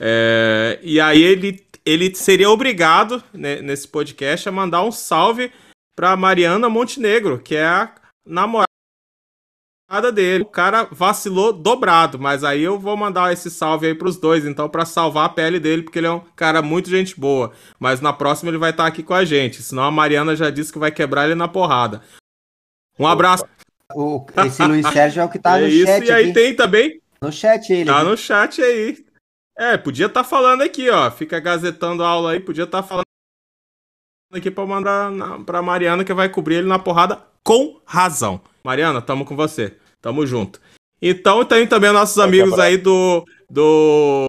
S1: É, e aí ele, ele seria obrigado, né, nesse podcast, a mandar um salve para Mariana Montenegro, que é a namorada dele. O cara vacilou dobrado, mas aí eu vou mandar esse salve aí pros dois, então, para salvar a pele dele, porque ele é um cara muito gente boa. Mas na próxima ele vai estar tá aqui com a gente, senão a Mariana já disse que vai quebrar ele na porrada. Um abraço.
S2: O, esse Luiz Sérgio é o que tá é no
S1: isso,
S2: chat.
S1: E aí aqui. tem também.
S2: No chat ele.
S1: Tá no chat aí. É, podia estar tá falando aqui, ó. Fica gazetando aula aí, podia estar tá falando aqui pra mandar na, pra Mariana que vai cobrir ele na porrada com razão. Mariana, tamo com você. Tamo junto. Então tem também nossos amigos aí do, do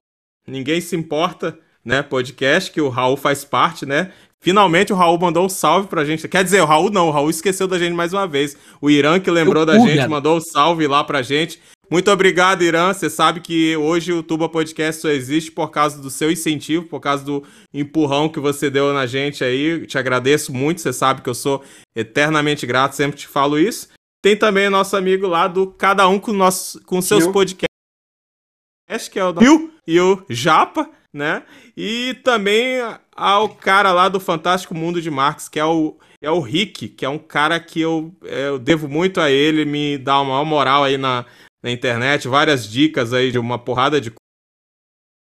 S1: Ninguém Se Importa, né? Podcast, que o Raul faz parte, né? Finalmente o Raul mandou um salve pra gente. Quer dizer, o Raul não, o Raul esqueceu da gente mais uma vez. O Irã que lembrou Eu da gente, mandou um salve lá pra gente. Muito obrigado, Irã. Você sabe que hoje o Tuba Podcast só existe por causa do seu incentivo, por causa do empurrão que você deu na gente aí. Te agradeço muito. Você sabe que eu sou eternamente grato, sempre te falo isso. Tem também o nosso amigo lá do Cada Um com, nosso, com seus podcasts que é o Rio e o Japa, né? E também ao cara lá do Fantástico Mundo de Marx, que é o, é o Rick, que é um cara que eu, é, eu devo muito a ele, me dá uma moral aí na, na internet, várias dicas aí de uma porrada de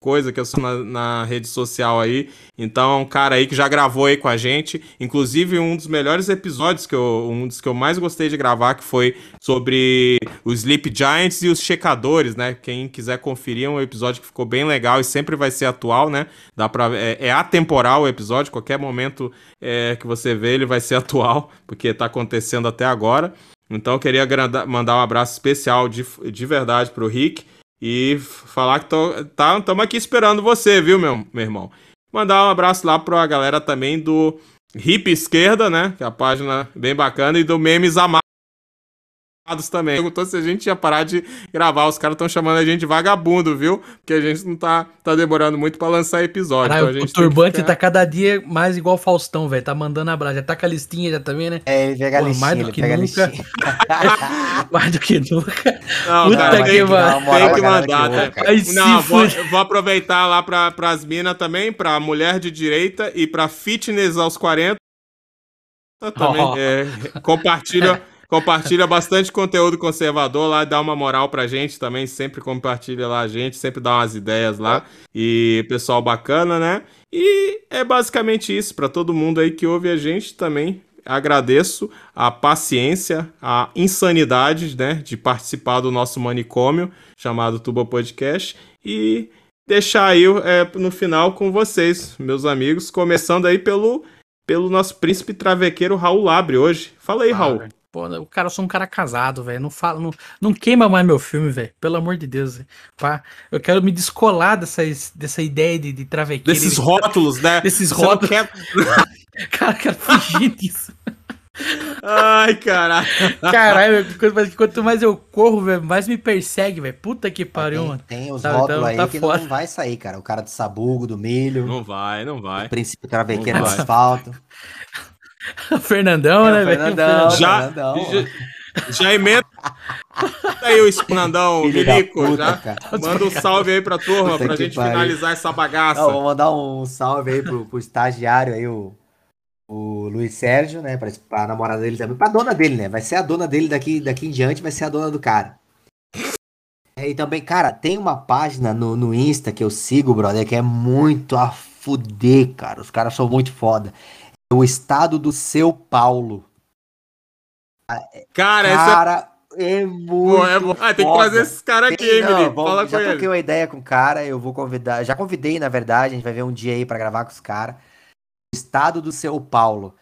S1: coisa que eu sou na, na, rede social aí. Então é um cara aí que já gravou aí com a gente. Inclusive, um dos melhores episódios que eu. Um dos que eu mais gostei de gravar, que foi sobre os Sleep Giants e os checadores, né? Quem quiser conferir, é um episódio que ficou bem legal e sempre vai ser atual, né? Dá pra, é, é atemporal o episódio, qualquer momento é, que você vê, ele vai ser atual, porque tá acontecendo até agora. Então eu queria mandar um abraço especial de, de verdade pro Rick e falar que tô, tá, estamos aqui esperando você, viu, meu, meu irmão? Mandar um abraço lá pra galera também do Hip Esquerda, né? Que é a página bem bacana, e do Memes Amados também. Perguntou se a gente ia parar de gravar. Os caras estão chamando a gente de vagabundo, viu? Porque a gente não tá, tá demorando muito para lançar episódio.
S3: Caralho, então o turbante ficar... tá cada dia mais igual Faustão, velho. Tá mandando abraço. Já tá com a listinha já também, né?
S2: É, ele pega Pô, a listinha,
S3: mais do que nunca. mais do que nunca.
S1: Não, Puta cara, que, tem, tem que mandar. Tá? Não, vou, vou, aproveitar lá pra, pras minas também, pra mulher de direita e pra fitness aos 40. Também oh. é, compartilha compartilha bastante conteúdo conservador lá, dá uma moral pra gente também, sempre compartilha lá a gente, sempre dá umas ideias lá. E pessoal bacana, né? E é basicamente isso para todo mundo aí que ouve a gente também. Agradeço a paciência, a insanidade, né, de participar do nosso manicômio chamado Tuba Podcast e deixar aí é, no final com vocês, meus amigos, começando aí pelo pelo nosso príncipe travequeiro Raul Labre hoje. Fala aí, Raul.
S3: Pô, o cara, eu sou um cara casado, velho. Não fala, não, não queima mais meu filme, velho. Pelo amor de Deus, pá. Eu quero me descolar dessa, dessa ideia de, de travequeiro.
S1: Desses rótulos, né?
S3: Desses rótulos. Quer... cara, quero fugir disso.
S1: Ai, caralho.
S3: Caralho, quanto mais eu corro, velho, mais me persegue, velho. Puta que pariu,
S2: tem,
S3: mano.
S2: Tem os tá, rótulos tá, aí tá que não vai sair, cara. O cara do sabugo, do milho.
S1: Não vai, não vai.
S2: O princípio travequeiro no asfalto.
S3: Fernandão, é, né,
S2: velho? Fernandão,
S1: já, Fernandão. Já, já emenda aí o Fernandão, Milico, já cara. manda um salve aí pra turma, Puta pra gente pariu. finalizar essa bagaça. Não,
S2: vou mandar um salve aí pro, pro estagiário aí, o, o Luiz Sérgio, né, pra, pra namorada dele também, pra dona dele, né, vai ser a dona dele daqui, daqui em diante, vai ser a dona do cara. É, e também, cara, tem uma página no, no Insta que eu sigo, brother, que é muito a fuder, cara, os caras são muito foda o estado do seu Paulo.
S1: Cara,
S2: cara é... é muito. Pô, é bom.
S1: Ah, tem que trazer esses caras aqui, hein,
S2: menino? Fala já com troquei uma ideia com o cara, eu vou convidar. Já convidei, na verdade, a gente vai ver um dia aí para gravar com os caras. O estado do seu Paulo.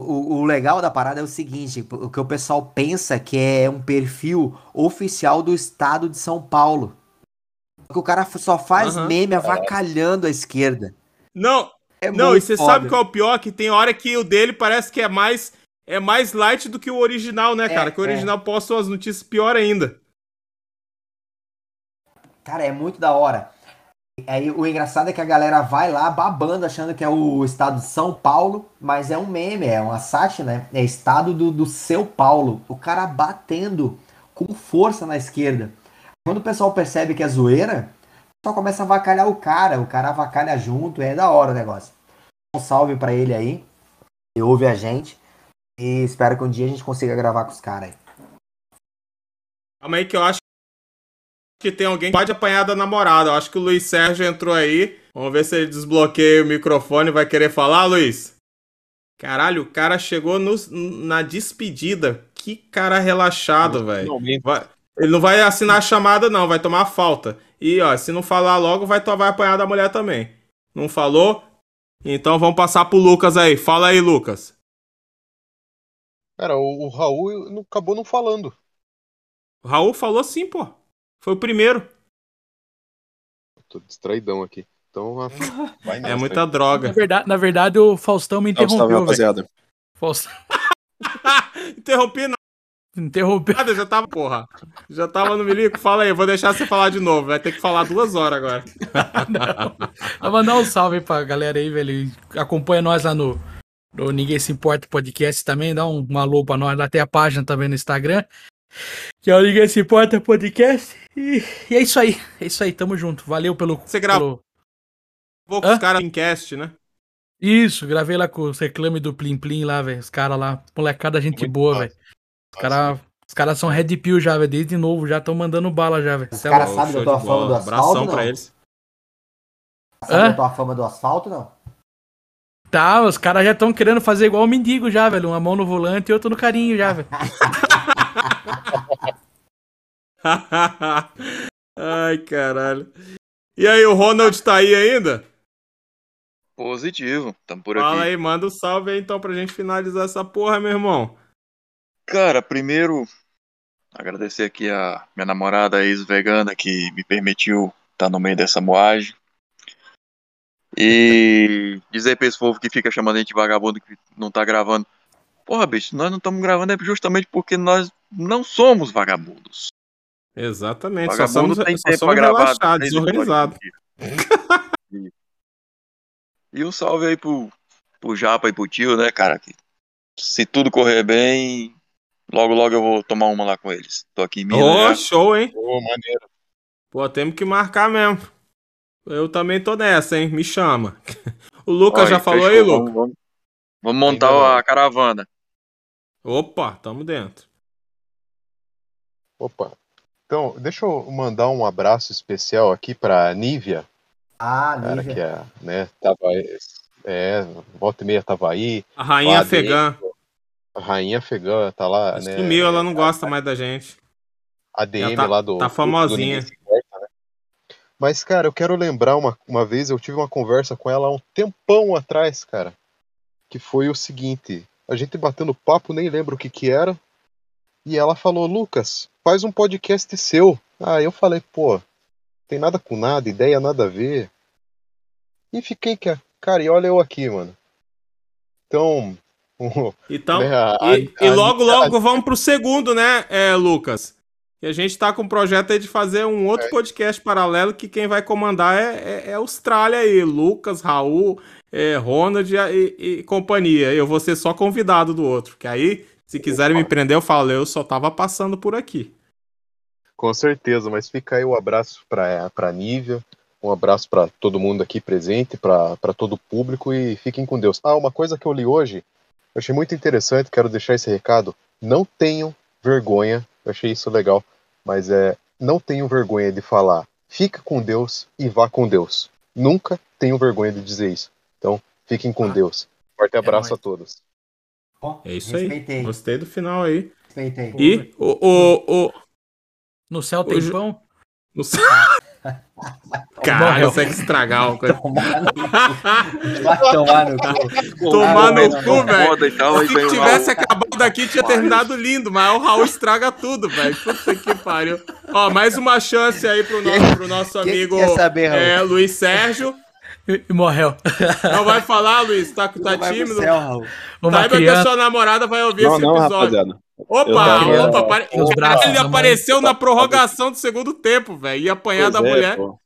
S2: O, o, legal da parada é o seguinte: o que o pessoal pensa que é um perfil oficial do estado de São Paulo. Que o cara só faz uhum. meme avacalhando a esquerda.
S1: Não, é não, e você foda. sabe qual é o pior? Que tem hora que o dele parece que é mais é mais light do que o original, né, é, cara? que o é. original é. posta umas notícias pior ainda.
S2: Cara, é muito da hora. Aí o engraçado é que a galera vai lá babando, achando que é o estado de São Paulo, mas é um meme, é uma sátira, né? É estado do, do seu Paulo. O cara batendo com força na esquerda. Quando o pessoal percebe que é zoeira, só começa a avacalhar o cara, o cara avacalha junto, é da hora o negócio. Um salve para ele aí, que ouve a gente, e espero que um dia a gente consiga gravar com os caras aí.
S1: Calma aí que eu acho que tem alguém que pode apanhar da namorada. Eu acho que o Luiz Sérgio entrou aí. Vamos ver se ele desbloqueia o microfone e vai querer falar, Luiz. Caralho, o cara chegou no, na despedida. Que cara relaxado, velho. Ele não vai assinar a chamada, não, vai tomar falta. E, ó, se não falar logo, vai, vai apanhar da mulher também. Não falou? Então vamos passar pro Lucas aí. Fala aí, Lucas.
S4: Cara, o, o Raul não, acabou não falando.
S1: O Raul falou sim, pô. Foi o primeiro.
S4: tô distraidão aqui. Então,
S1: vai nessa, é muita aí. droga.
S3: Na verdade, na verdade, o Faustão me interrompeu. Salve, rapaziada.
S1: Faustão. Interrompi, não.
S3: Interrompeu.
S1: Ah, já tava, porra. Já tava no milico. Fala aí, vou deixar você falar de novo. Vai ter que falar duas horas agora.
S3: Não. Vou mandar um salve aí pra galera aí, velho. Acompanha nós lá no, no Ninguém Se Importa Podcast também. Dá um, um alô pra nós. Lá tem a página também no Instagram. Que é o Ninguém Se Importa Podcast. E, e, é isso aí, é isso aí, tamo junto. Valeu pelo.
S1: Você gravou pelo... com os caras em cast, né?
S3: Isso, gravei lá com os reclame do Plim Plim lá, velho. Os caras lá, molecada, gente Muito boa, velho. Os caras os caras são Red Pill já, velho. Desde novo, já estão mandando bala já, velho.
S2: Os caras sabem da tua fama do asfalto, Abração não? pra eles. Sabe da tua fama do asfalto, não?
S3: Tá, os caras já estão querendo fazer igual o mendigo já, velho. Uma mão no volante e outra no carinho já, velho.
S1: Ai, caralho. E aí, o Ronald tá aí ainda?
S6: Positivo, tamo por
S1: Fala
S6: aqui.
S1: Fala aí, manda um salve aí então pra gente finalizar essa porra, meu irmão.
S6: Cara, primeiro, agradecer aqui a minha namorada ex-vegana que me permitiu estar tá no meio dessa moagem. E dizer pra esse povo que fica chamando a gente de vagabundo que não tá gravando. Porra, bicho, nós não estamos gravando é justamente porque nós não somos vagabundos.
S1: Exatamente, Vagabundo só somos, tem só somos pra gravar. Desorganizado.
S6: E um salve aí pro, pro Japa e pro tio, né, cara? Que se tudo correr bem, logo logo eu vou tomar uma lá com eles. Tô aqui em
S1: Minas. Ô, oh, show, hein? Ô, oh, maneiro. Pô, temos que marcar mesmo. Eu também tô nessa, hein? Me chama. O Lucas já falou fechou. aí, Lucas?
S6: Vamos, vamos montar a caravana.
S1: Opa, tamo dentro.
S4: Opa. Então, deixa eu mandar um abraço especial aqui pra Nívia,
S2: ah, cara
S4: que é, né, tava, é, volta e meia tava aí.
S1: A rainha afegã.
S4: A rainha afegã tá lá,
S1: né? Sumiu, ela não gosta mais da gente.
S4: A DM tá, lá do.
S1: Tá famosinha. Do né?
S4: Mas, cara, eu quero lembrar uma, uma vez, eu tive uma conversa com ela há um tempão atrás, cara. Que foi o seguinte: a gente batendo papo, nem lembro o que que era. E ela falou: Lucas, faz um podcast seu. Ah, eu falei: pô, tem nada com nada, ideia nada a ver. E fiquei que, cara, e olha eu aqui, mano. Então.
S1: Então né, a, e, a, e, logo, a, logo vamos pro segundo, né, é, Lucas? E a gente tá com um projeto aí de fazer um outro é. podcast paralelo que quem vai comandar é, é, é Austrália aí. Lucas, Raul, é, Ronald e, e, companhia. Eu vou ser só convidado do outro. Que aí, se quiserem me prender, eu falo, eu só tava passando por aqui.
S4: Com certeza, mas fica aí o um abraço para a Nívia, um abraço para todo mundo aqui presente, para todo o público e fiquem com Deus. Ah, uma coisa que eu li hoje, eu achei muito interessante, quero deixar esse recado. Não tenham vergonha, eu achei isso legal, mas é não tenham vergonha de falar fica com Deus e vá com Deus. Nunca tenham vergonha de dizer isso. Então, fiquem com ah, Deus. Forte é abraço é a todos.
S1: é isso respeitei. aí. Gostei do final aí.
S2: Respeitei.
S1: E o, o, o,
S3: no céu tem Hoje... pão?
S1: No céu. Cara, consegue estragar uma coisa. Vai tomar no cu. Tomar no cu, velho. Se tivesse acabado aqui, tinha terminado lindo, mas o Raul estraga tudo, velho. Puta que pariu. Ó, mais uma chance aí pro nosso, pro nosso amigo saber, é, Luiz Sérgio.
S3: E morreu.
S1: Não vai falar, Luiz? Tá, tá tímido? Céu, Raul. Saiba que a sua namorada vai ouvir não, esse episódio. Não, rapaziada. Opa, opa, apare... braços, ele apareceu na prorrogação do segundo tempo, velho. Ia apanhar pois da é, mulher. Pô.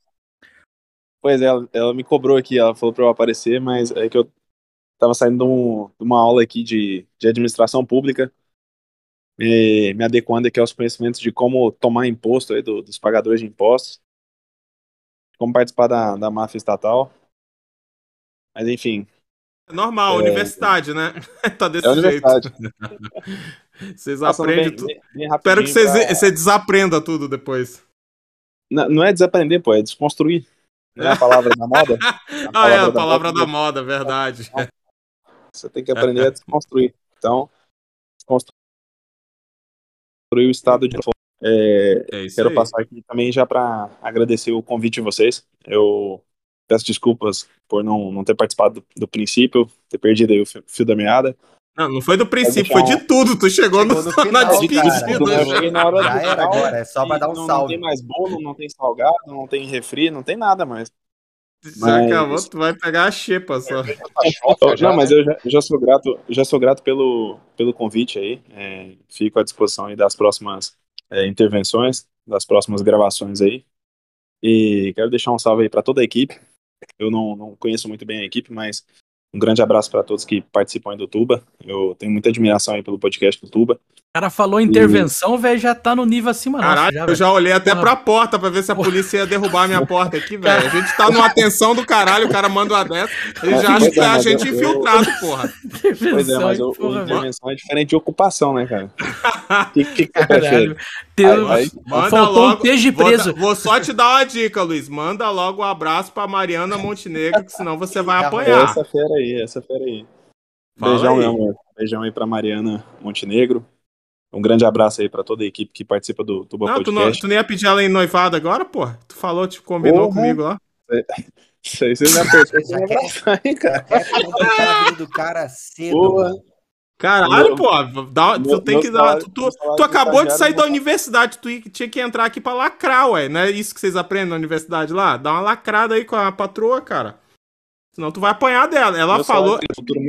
S7: Pois é, ela, ela, me cobrou aqui, ela falou pra eu aparecer, mas é que eu tava saindo de, um, de uma aula aqui de, de administração pública, me, me adequando aqui aos conhecimentos de como tomar imposto aí do, dos pagadores de impostos, como participar da, da máfia estatal. Mas enfim.
S1: É normal, é, universidade, né? tá desse é jeito. Vocês aprendem tudo. Espero que vocês, pra... você desaprenda tudo depois.
S7: Não, não, é desaprender, pô, é desconstruir. Não é a palavra da moda?
S1: A ah, é, a palavra da, da moda, verdade. Então,
S7: você tem que aprender a desconstruir. Então, desconstruir o estado de. É, é quero aí. passar aqui também já para agradecer o convite de vocês. Eu peço desculpas por não, não ter participado do, do princípio, ter perdido aí o fio da meada.
S1: Não, não foi do princípio, foi de tudo. Tu chegou, chegou no, no final, na despedida.
S2: Já era agora, é só pra dar um
S7: não,
S2: salve.
S7: Não tem mais bolo, não tem salgado, não tem refri, não tem nada mais.
S1: Já mas... acabou, tu vai pegar a xepa só.
S7: não, mas eu já, já, sou grato, já sou grato pelo, pelo convite aí. É, fico à disposição aí das próximas é, intervenções, das próximas gravações aí. E quero deixar um salve aí para toda a equipe. Eu não, não conheço muito bem a equipe, mas Um grande abraço para todos que participam aí do Tuba. Eu tenho muita admiração aí pelo podcast do Tuba.
S3: O cara falou intervenção, e... velho, já tá no nível acima
S1: Caralho,
S3: já,
S1: eu já olhei até pra porta pra ver se a polícia ia derrubar a minha porta aqui, velho. A gente tá numa atenção do caralho, o cara manda uma dessa, ele já acha que é a gente infiltrado, porra.
S7: Pois é, mas o, porra, intervenção é diferente de ocupação, né, cara?
S3: que, que, que. Aí,
S1: manda Faltou logo, um preso. Vou, vou, só te dar uma dica, Luiz. Manda logo um abraço pra Mariana Montenegro, que senão você vai apanhar.
S7: Essa fera aí, essa fera aí. Fala Beijão, aí. meu amor. Beijão aí pra Mariana Montenegro. Um grande abraço aí pra toda a equipe que participa do Tuba não,
S1: Podcast. Tu, não, tu nem ia pedir ela em noivado agora, pô? Tu falou, te combinou Porra. comigo lá.
S7: Isso aí você me apertou. Você abraçar,
S2: hein, cara? É do cara cedo. Porra.
S1: Caralho, pô, dá, tu tem que dar. Tu, tu, tu acabou de sair da universidade, tu tinha que entrar aqui pra lacrar, ué. Não é isso que vocês aprendem na universidade lá? Dá uma lacrada aí com a patroa, cara. Senão tu vai apanhar dela. Ela Meu falou,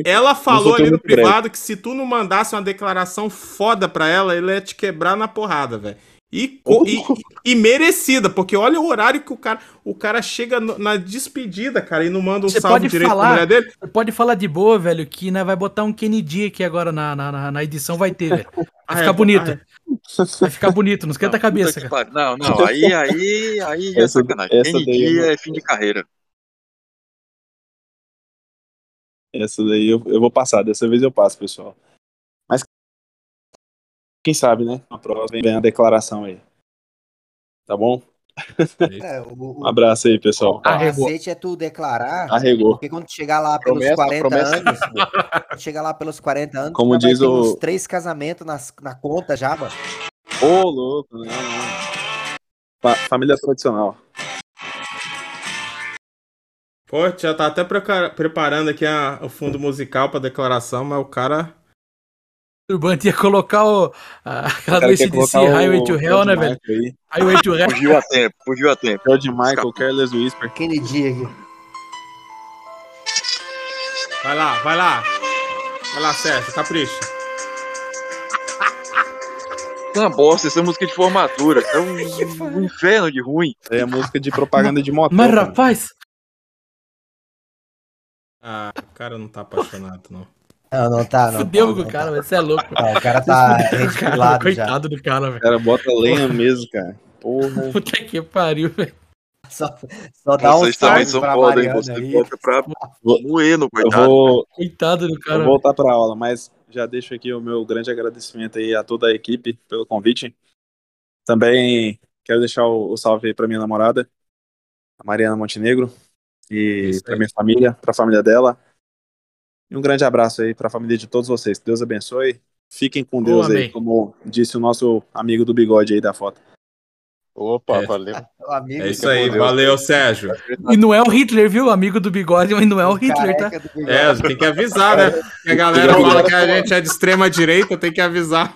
S1: ela falou ali no privado que se tu não mandasse uma declaração foda pra ela, ele ia te quebrar na porrada, velho. E, e, e, merecida, porque olha o horário que o cara, o cara chega na despedida, cara, e não manda um
S3: você salve pode direito falar, pra mulher dele. Você pode falar de boa, velho, que né, vai botar um Kennedy aqui agora na, na, na edição, vai ter, velho. Vai ah, ficar é, bonito. Ah, é. Vai ficar bonito, não esquenta a cabeça, cara.
S6: Não, não, aí, aí, aí é sacanagem. Kennedy é fim de carreira.
S7: Essa daí eu, eu vou passar, dessa vez eu passo, pessoal. Quem sabe, né? Na prova vem a declaração aí. Tá bom? É, o, um abraço aí, pessoal.
S2: O macete é tu declarar.
S7: Arregou.
S2: Porque quando chegar lá pelos promessa, 40 promessa. anos, quando chegar lá pelos 40 anos,
S7: como diz o
S2: uns três casamentos nas, na conta já, mano.
S7: Ô, louco, né? Família tradicional.
S1: Pô, já tá até preparando aqui a, o fundo musical pra declaração, mas o cara.
S3: O Bant ia colocar o, a, aquela do ACDC Highway to Hell, né, velho?
S6: Highway to Hell. Fugiu a tempo, fugiu a tempo.
S7: George Michael, Careless Whisper.
S2: Kennedy aqui.
S1: Vai lá, vai lá. Vai lá, Sérgio, capricha.
S6: É uma bosta, essa é música de formatura. É um, um inferno de ruim.
S7: É a música de propaganda de moto.
S3: Mas, rapaz,
S1: ah, o cara não tá apaixonado, não.
S2: Não, não tá, não.
S3: Fudeu com o cara, você é louco.
S2: Não, o cara tá
S3: Coitado do cara, velho. O
S7: cara bota lenha mesmo, cara. Porra.
S3: Puta que pariu, velho.
S2: Só, só dá
S6: Vocês um também são foda, hein? Você aí. volta pra moer no
S7: coitado. Eu vou...
S3: Coitado do cara.
S7: Vou voltar pra aula, mas já deixo aqui o meu grande agradecimento aí a toda a equipe pelo convite. Também quero deixar o, o salve aí pra minha namorada, a Mariana Montenegro e para minha família, para a família dela. E um grande abraço aí para a família de todos vocês. Que Deus abençoe. Fiquem com Deus oh, aí, como disse o nosso amigo do bigode aí da foto.
S4: Opa, é. valeu.
S1: É isso aí, valeu, Sérgio.
S3: E não é o Hitler, viu? Amigo do bigode, mas não é o Hitler, tá?
S1: É, tem que avisar, né? a galera fala que a gente é de extrema direita, tem que avisar.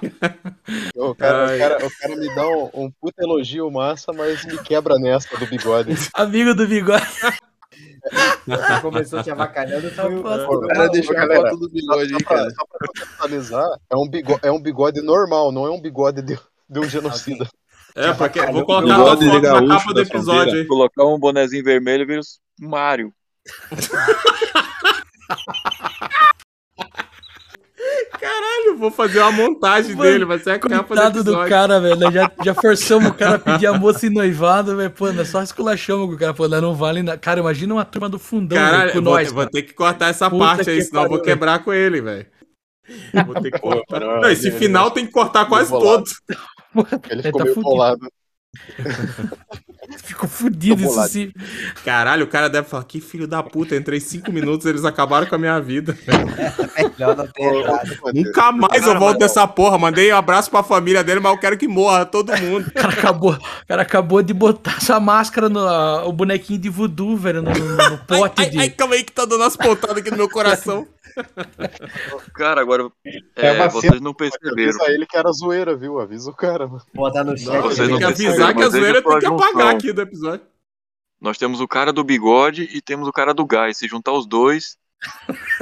S4: O cara, o cara, o cara me dá um, um puta elogio massa, mas me quebra nessa do bigode.
S3: Amigo do bigode.
S2: Começou te avacalhando, foi o.
S4: O cara deixou a foto do bigode aí, cara. Só pra contextualizar, é um bigode, é um bigode normal, não é um bigode de, de um genocida.
S1: É, porque vou colocar uma foto na capa do episódio aí.
S6: Colocar um bonezinho vermelho vira o Mario.
S1: Caralho, vou fazer uma montagem Mano, dele, vai ser a capa
S3: do episódio. do cara, velho. Já, já forçamos o cara a pedir a moça em noivado, velho. Pô, nós só esculachamos com o cara. Pô, não vale nada. Cara, imagina uma turma do fundão
S1: Caralho, véio, com vou, nós. Vou ter que cortar essa Puta parte aí, senão eu vou quebrar com ele, velho. Vou ter que cortar. Não, esse final tem que cortar quase todo.
S4: Ele ficou tá meio bolado.
S3: Ficou fudido isso sim.
S1: Caralho, o cara deve falar: que filho da puta, entrei cinco minutos eles acabaram com a minha vida. Melhor não ter Nunca mais eu volto dessa porra. Mandei um abraço pra família dele, mas eu quero que morra todo mundo.
S3: O cara acabou, cara acabou de botar essa máscara no o bonequinho de voodoo, velho, no, no pote
S1: ai,
S3: de.
S1: Ai, calma aí que tá dando as pontadas aqui no meu coração.
S6: Cara, agora é, é vocês não perceberam.
S4: Avisa ele que era zoeira, viu? Avisa o cara. Mano.
S2: Botar no chat. Não,
S1: vocês tem que avisar que a zoeira tem que apagar aqui do episódio.
S6: Nós temos o cara do bigode e temos o cara do gás. Se juntar os dois.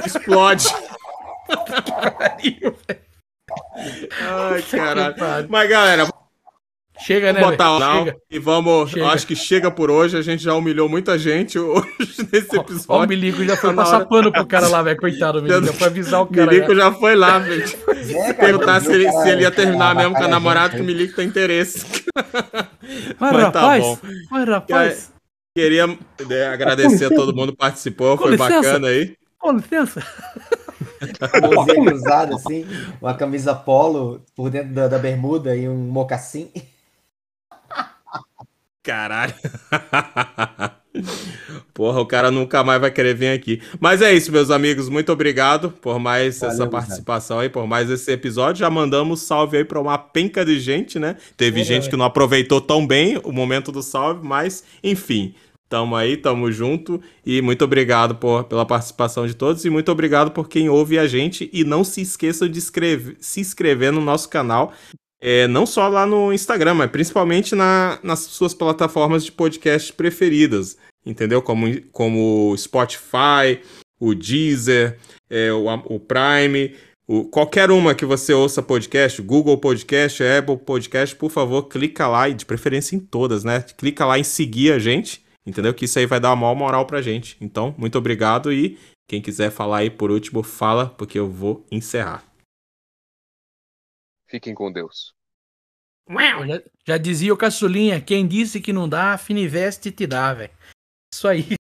S1: Explode. Ai, caralho. Mas galera, Chega, né? Botar chega. E vamos. Chega. Acho que chega por hoje. A gente já humilhou muita gente hoje nesse episódio. Ó,
S3: o Milico já foi passar hora... pano pro cara lá, velho. Coitado, o Milico. Já foi avisar o cara.
S1: O Milico já foi lá, velho. É, perguntar se ele, se ele ia terminar mesmo com a namorada, que o Milico tem interesse.
S3: Mas, Mas tá rapaz, bom. Mas, rapaz.
S1: Queria né, agradecer a todo mundo que participou. Com foi licença. bacana aí.
S3: Com licença.
S2: Mãozinha cruzada, assim, uma camisa polo por dentro da, da bermuda e um mocassim.
S1: Caralho. Porra, o cara nunca mais vai querer vir aqui. Mas é isso, meus amigos. Muito obrigado por mais Valeu, essa participação aí, por mais esse episódio. Já mandamos salve aí para uma penca de gente, né? Teve é, gente que não aproveitou tão bem o momento do salve, mas enfim. Tamo aí, tamo junto. E muito obrigado por, pela participação de todos. E muito obrigado por quem ouve a gente. E não se esqueçam de escrever, se inscrever no nosso canal. É, não só lá no Instagram, mas principalmente na, nas suas plataformas de podcast preferidas. Entendeu? Como, como Spotify, o Deezer, é, o, o Prime. O, qualquer uma que você ouça podcast, Google Podcast, Apple Podcast, por favor, clica lá, e de preferência em todas, né? Clica lá em seguir a gente Entendeu? Que isso aí vai dar uma maior moral pra gente. Então, muito obrigado e quem quiser falar aí por último, fala, porque eu vou encerrar.
S4: Fiquem com Deus.
S3: Já, já dizia o caçulinha, quem disse que não dá, Finiveste te dá, velho. Isso aí.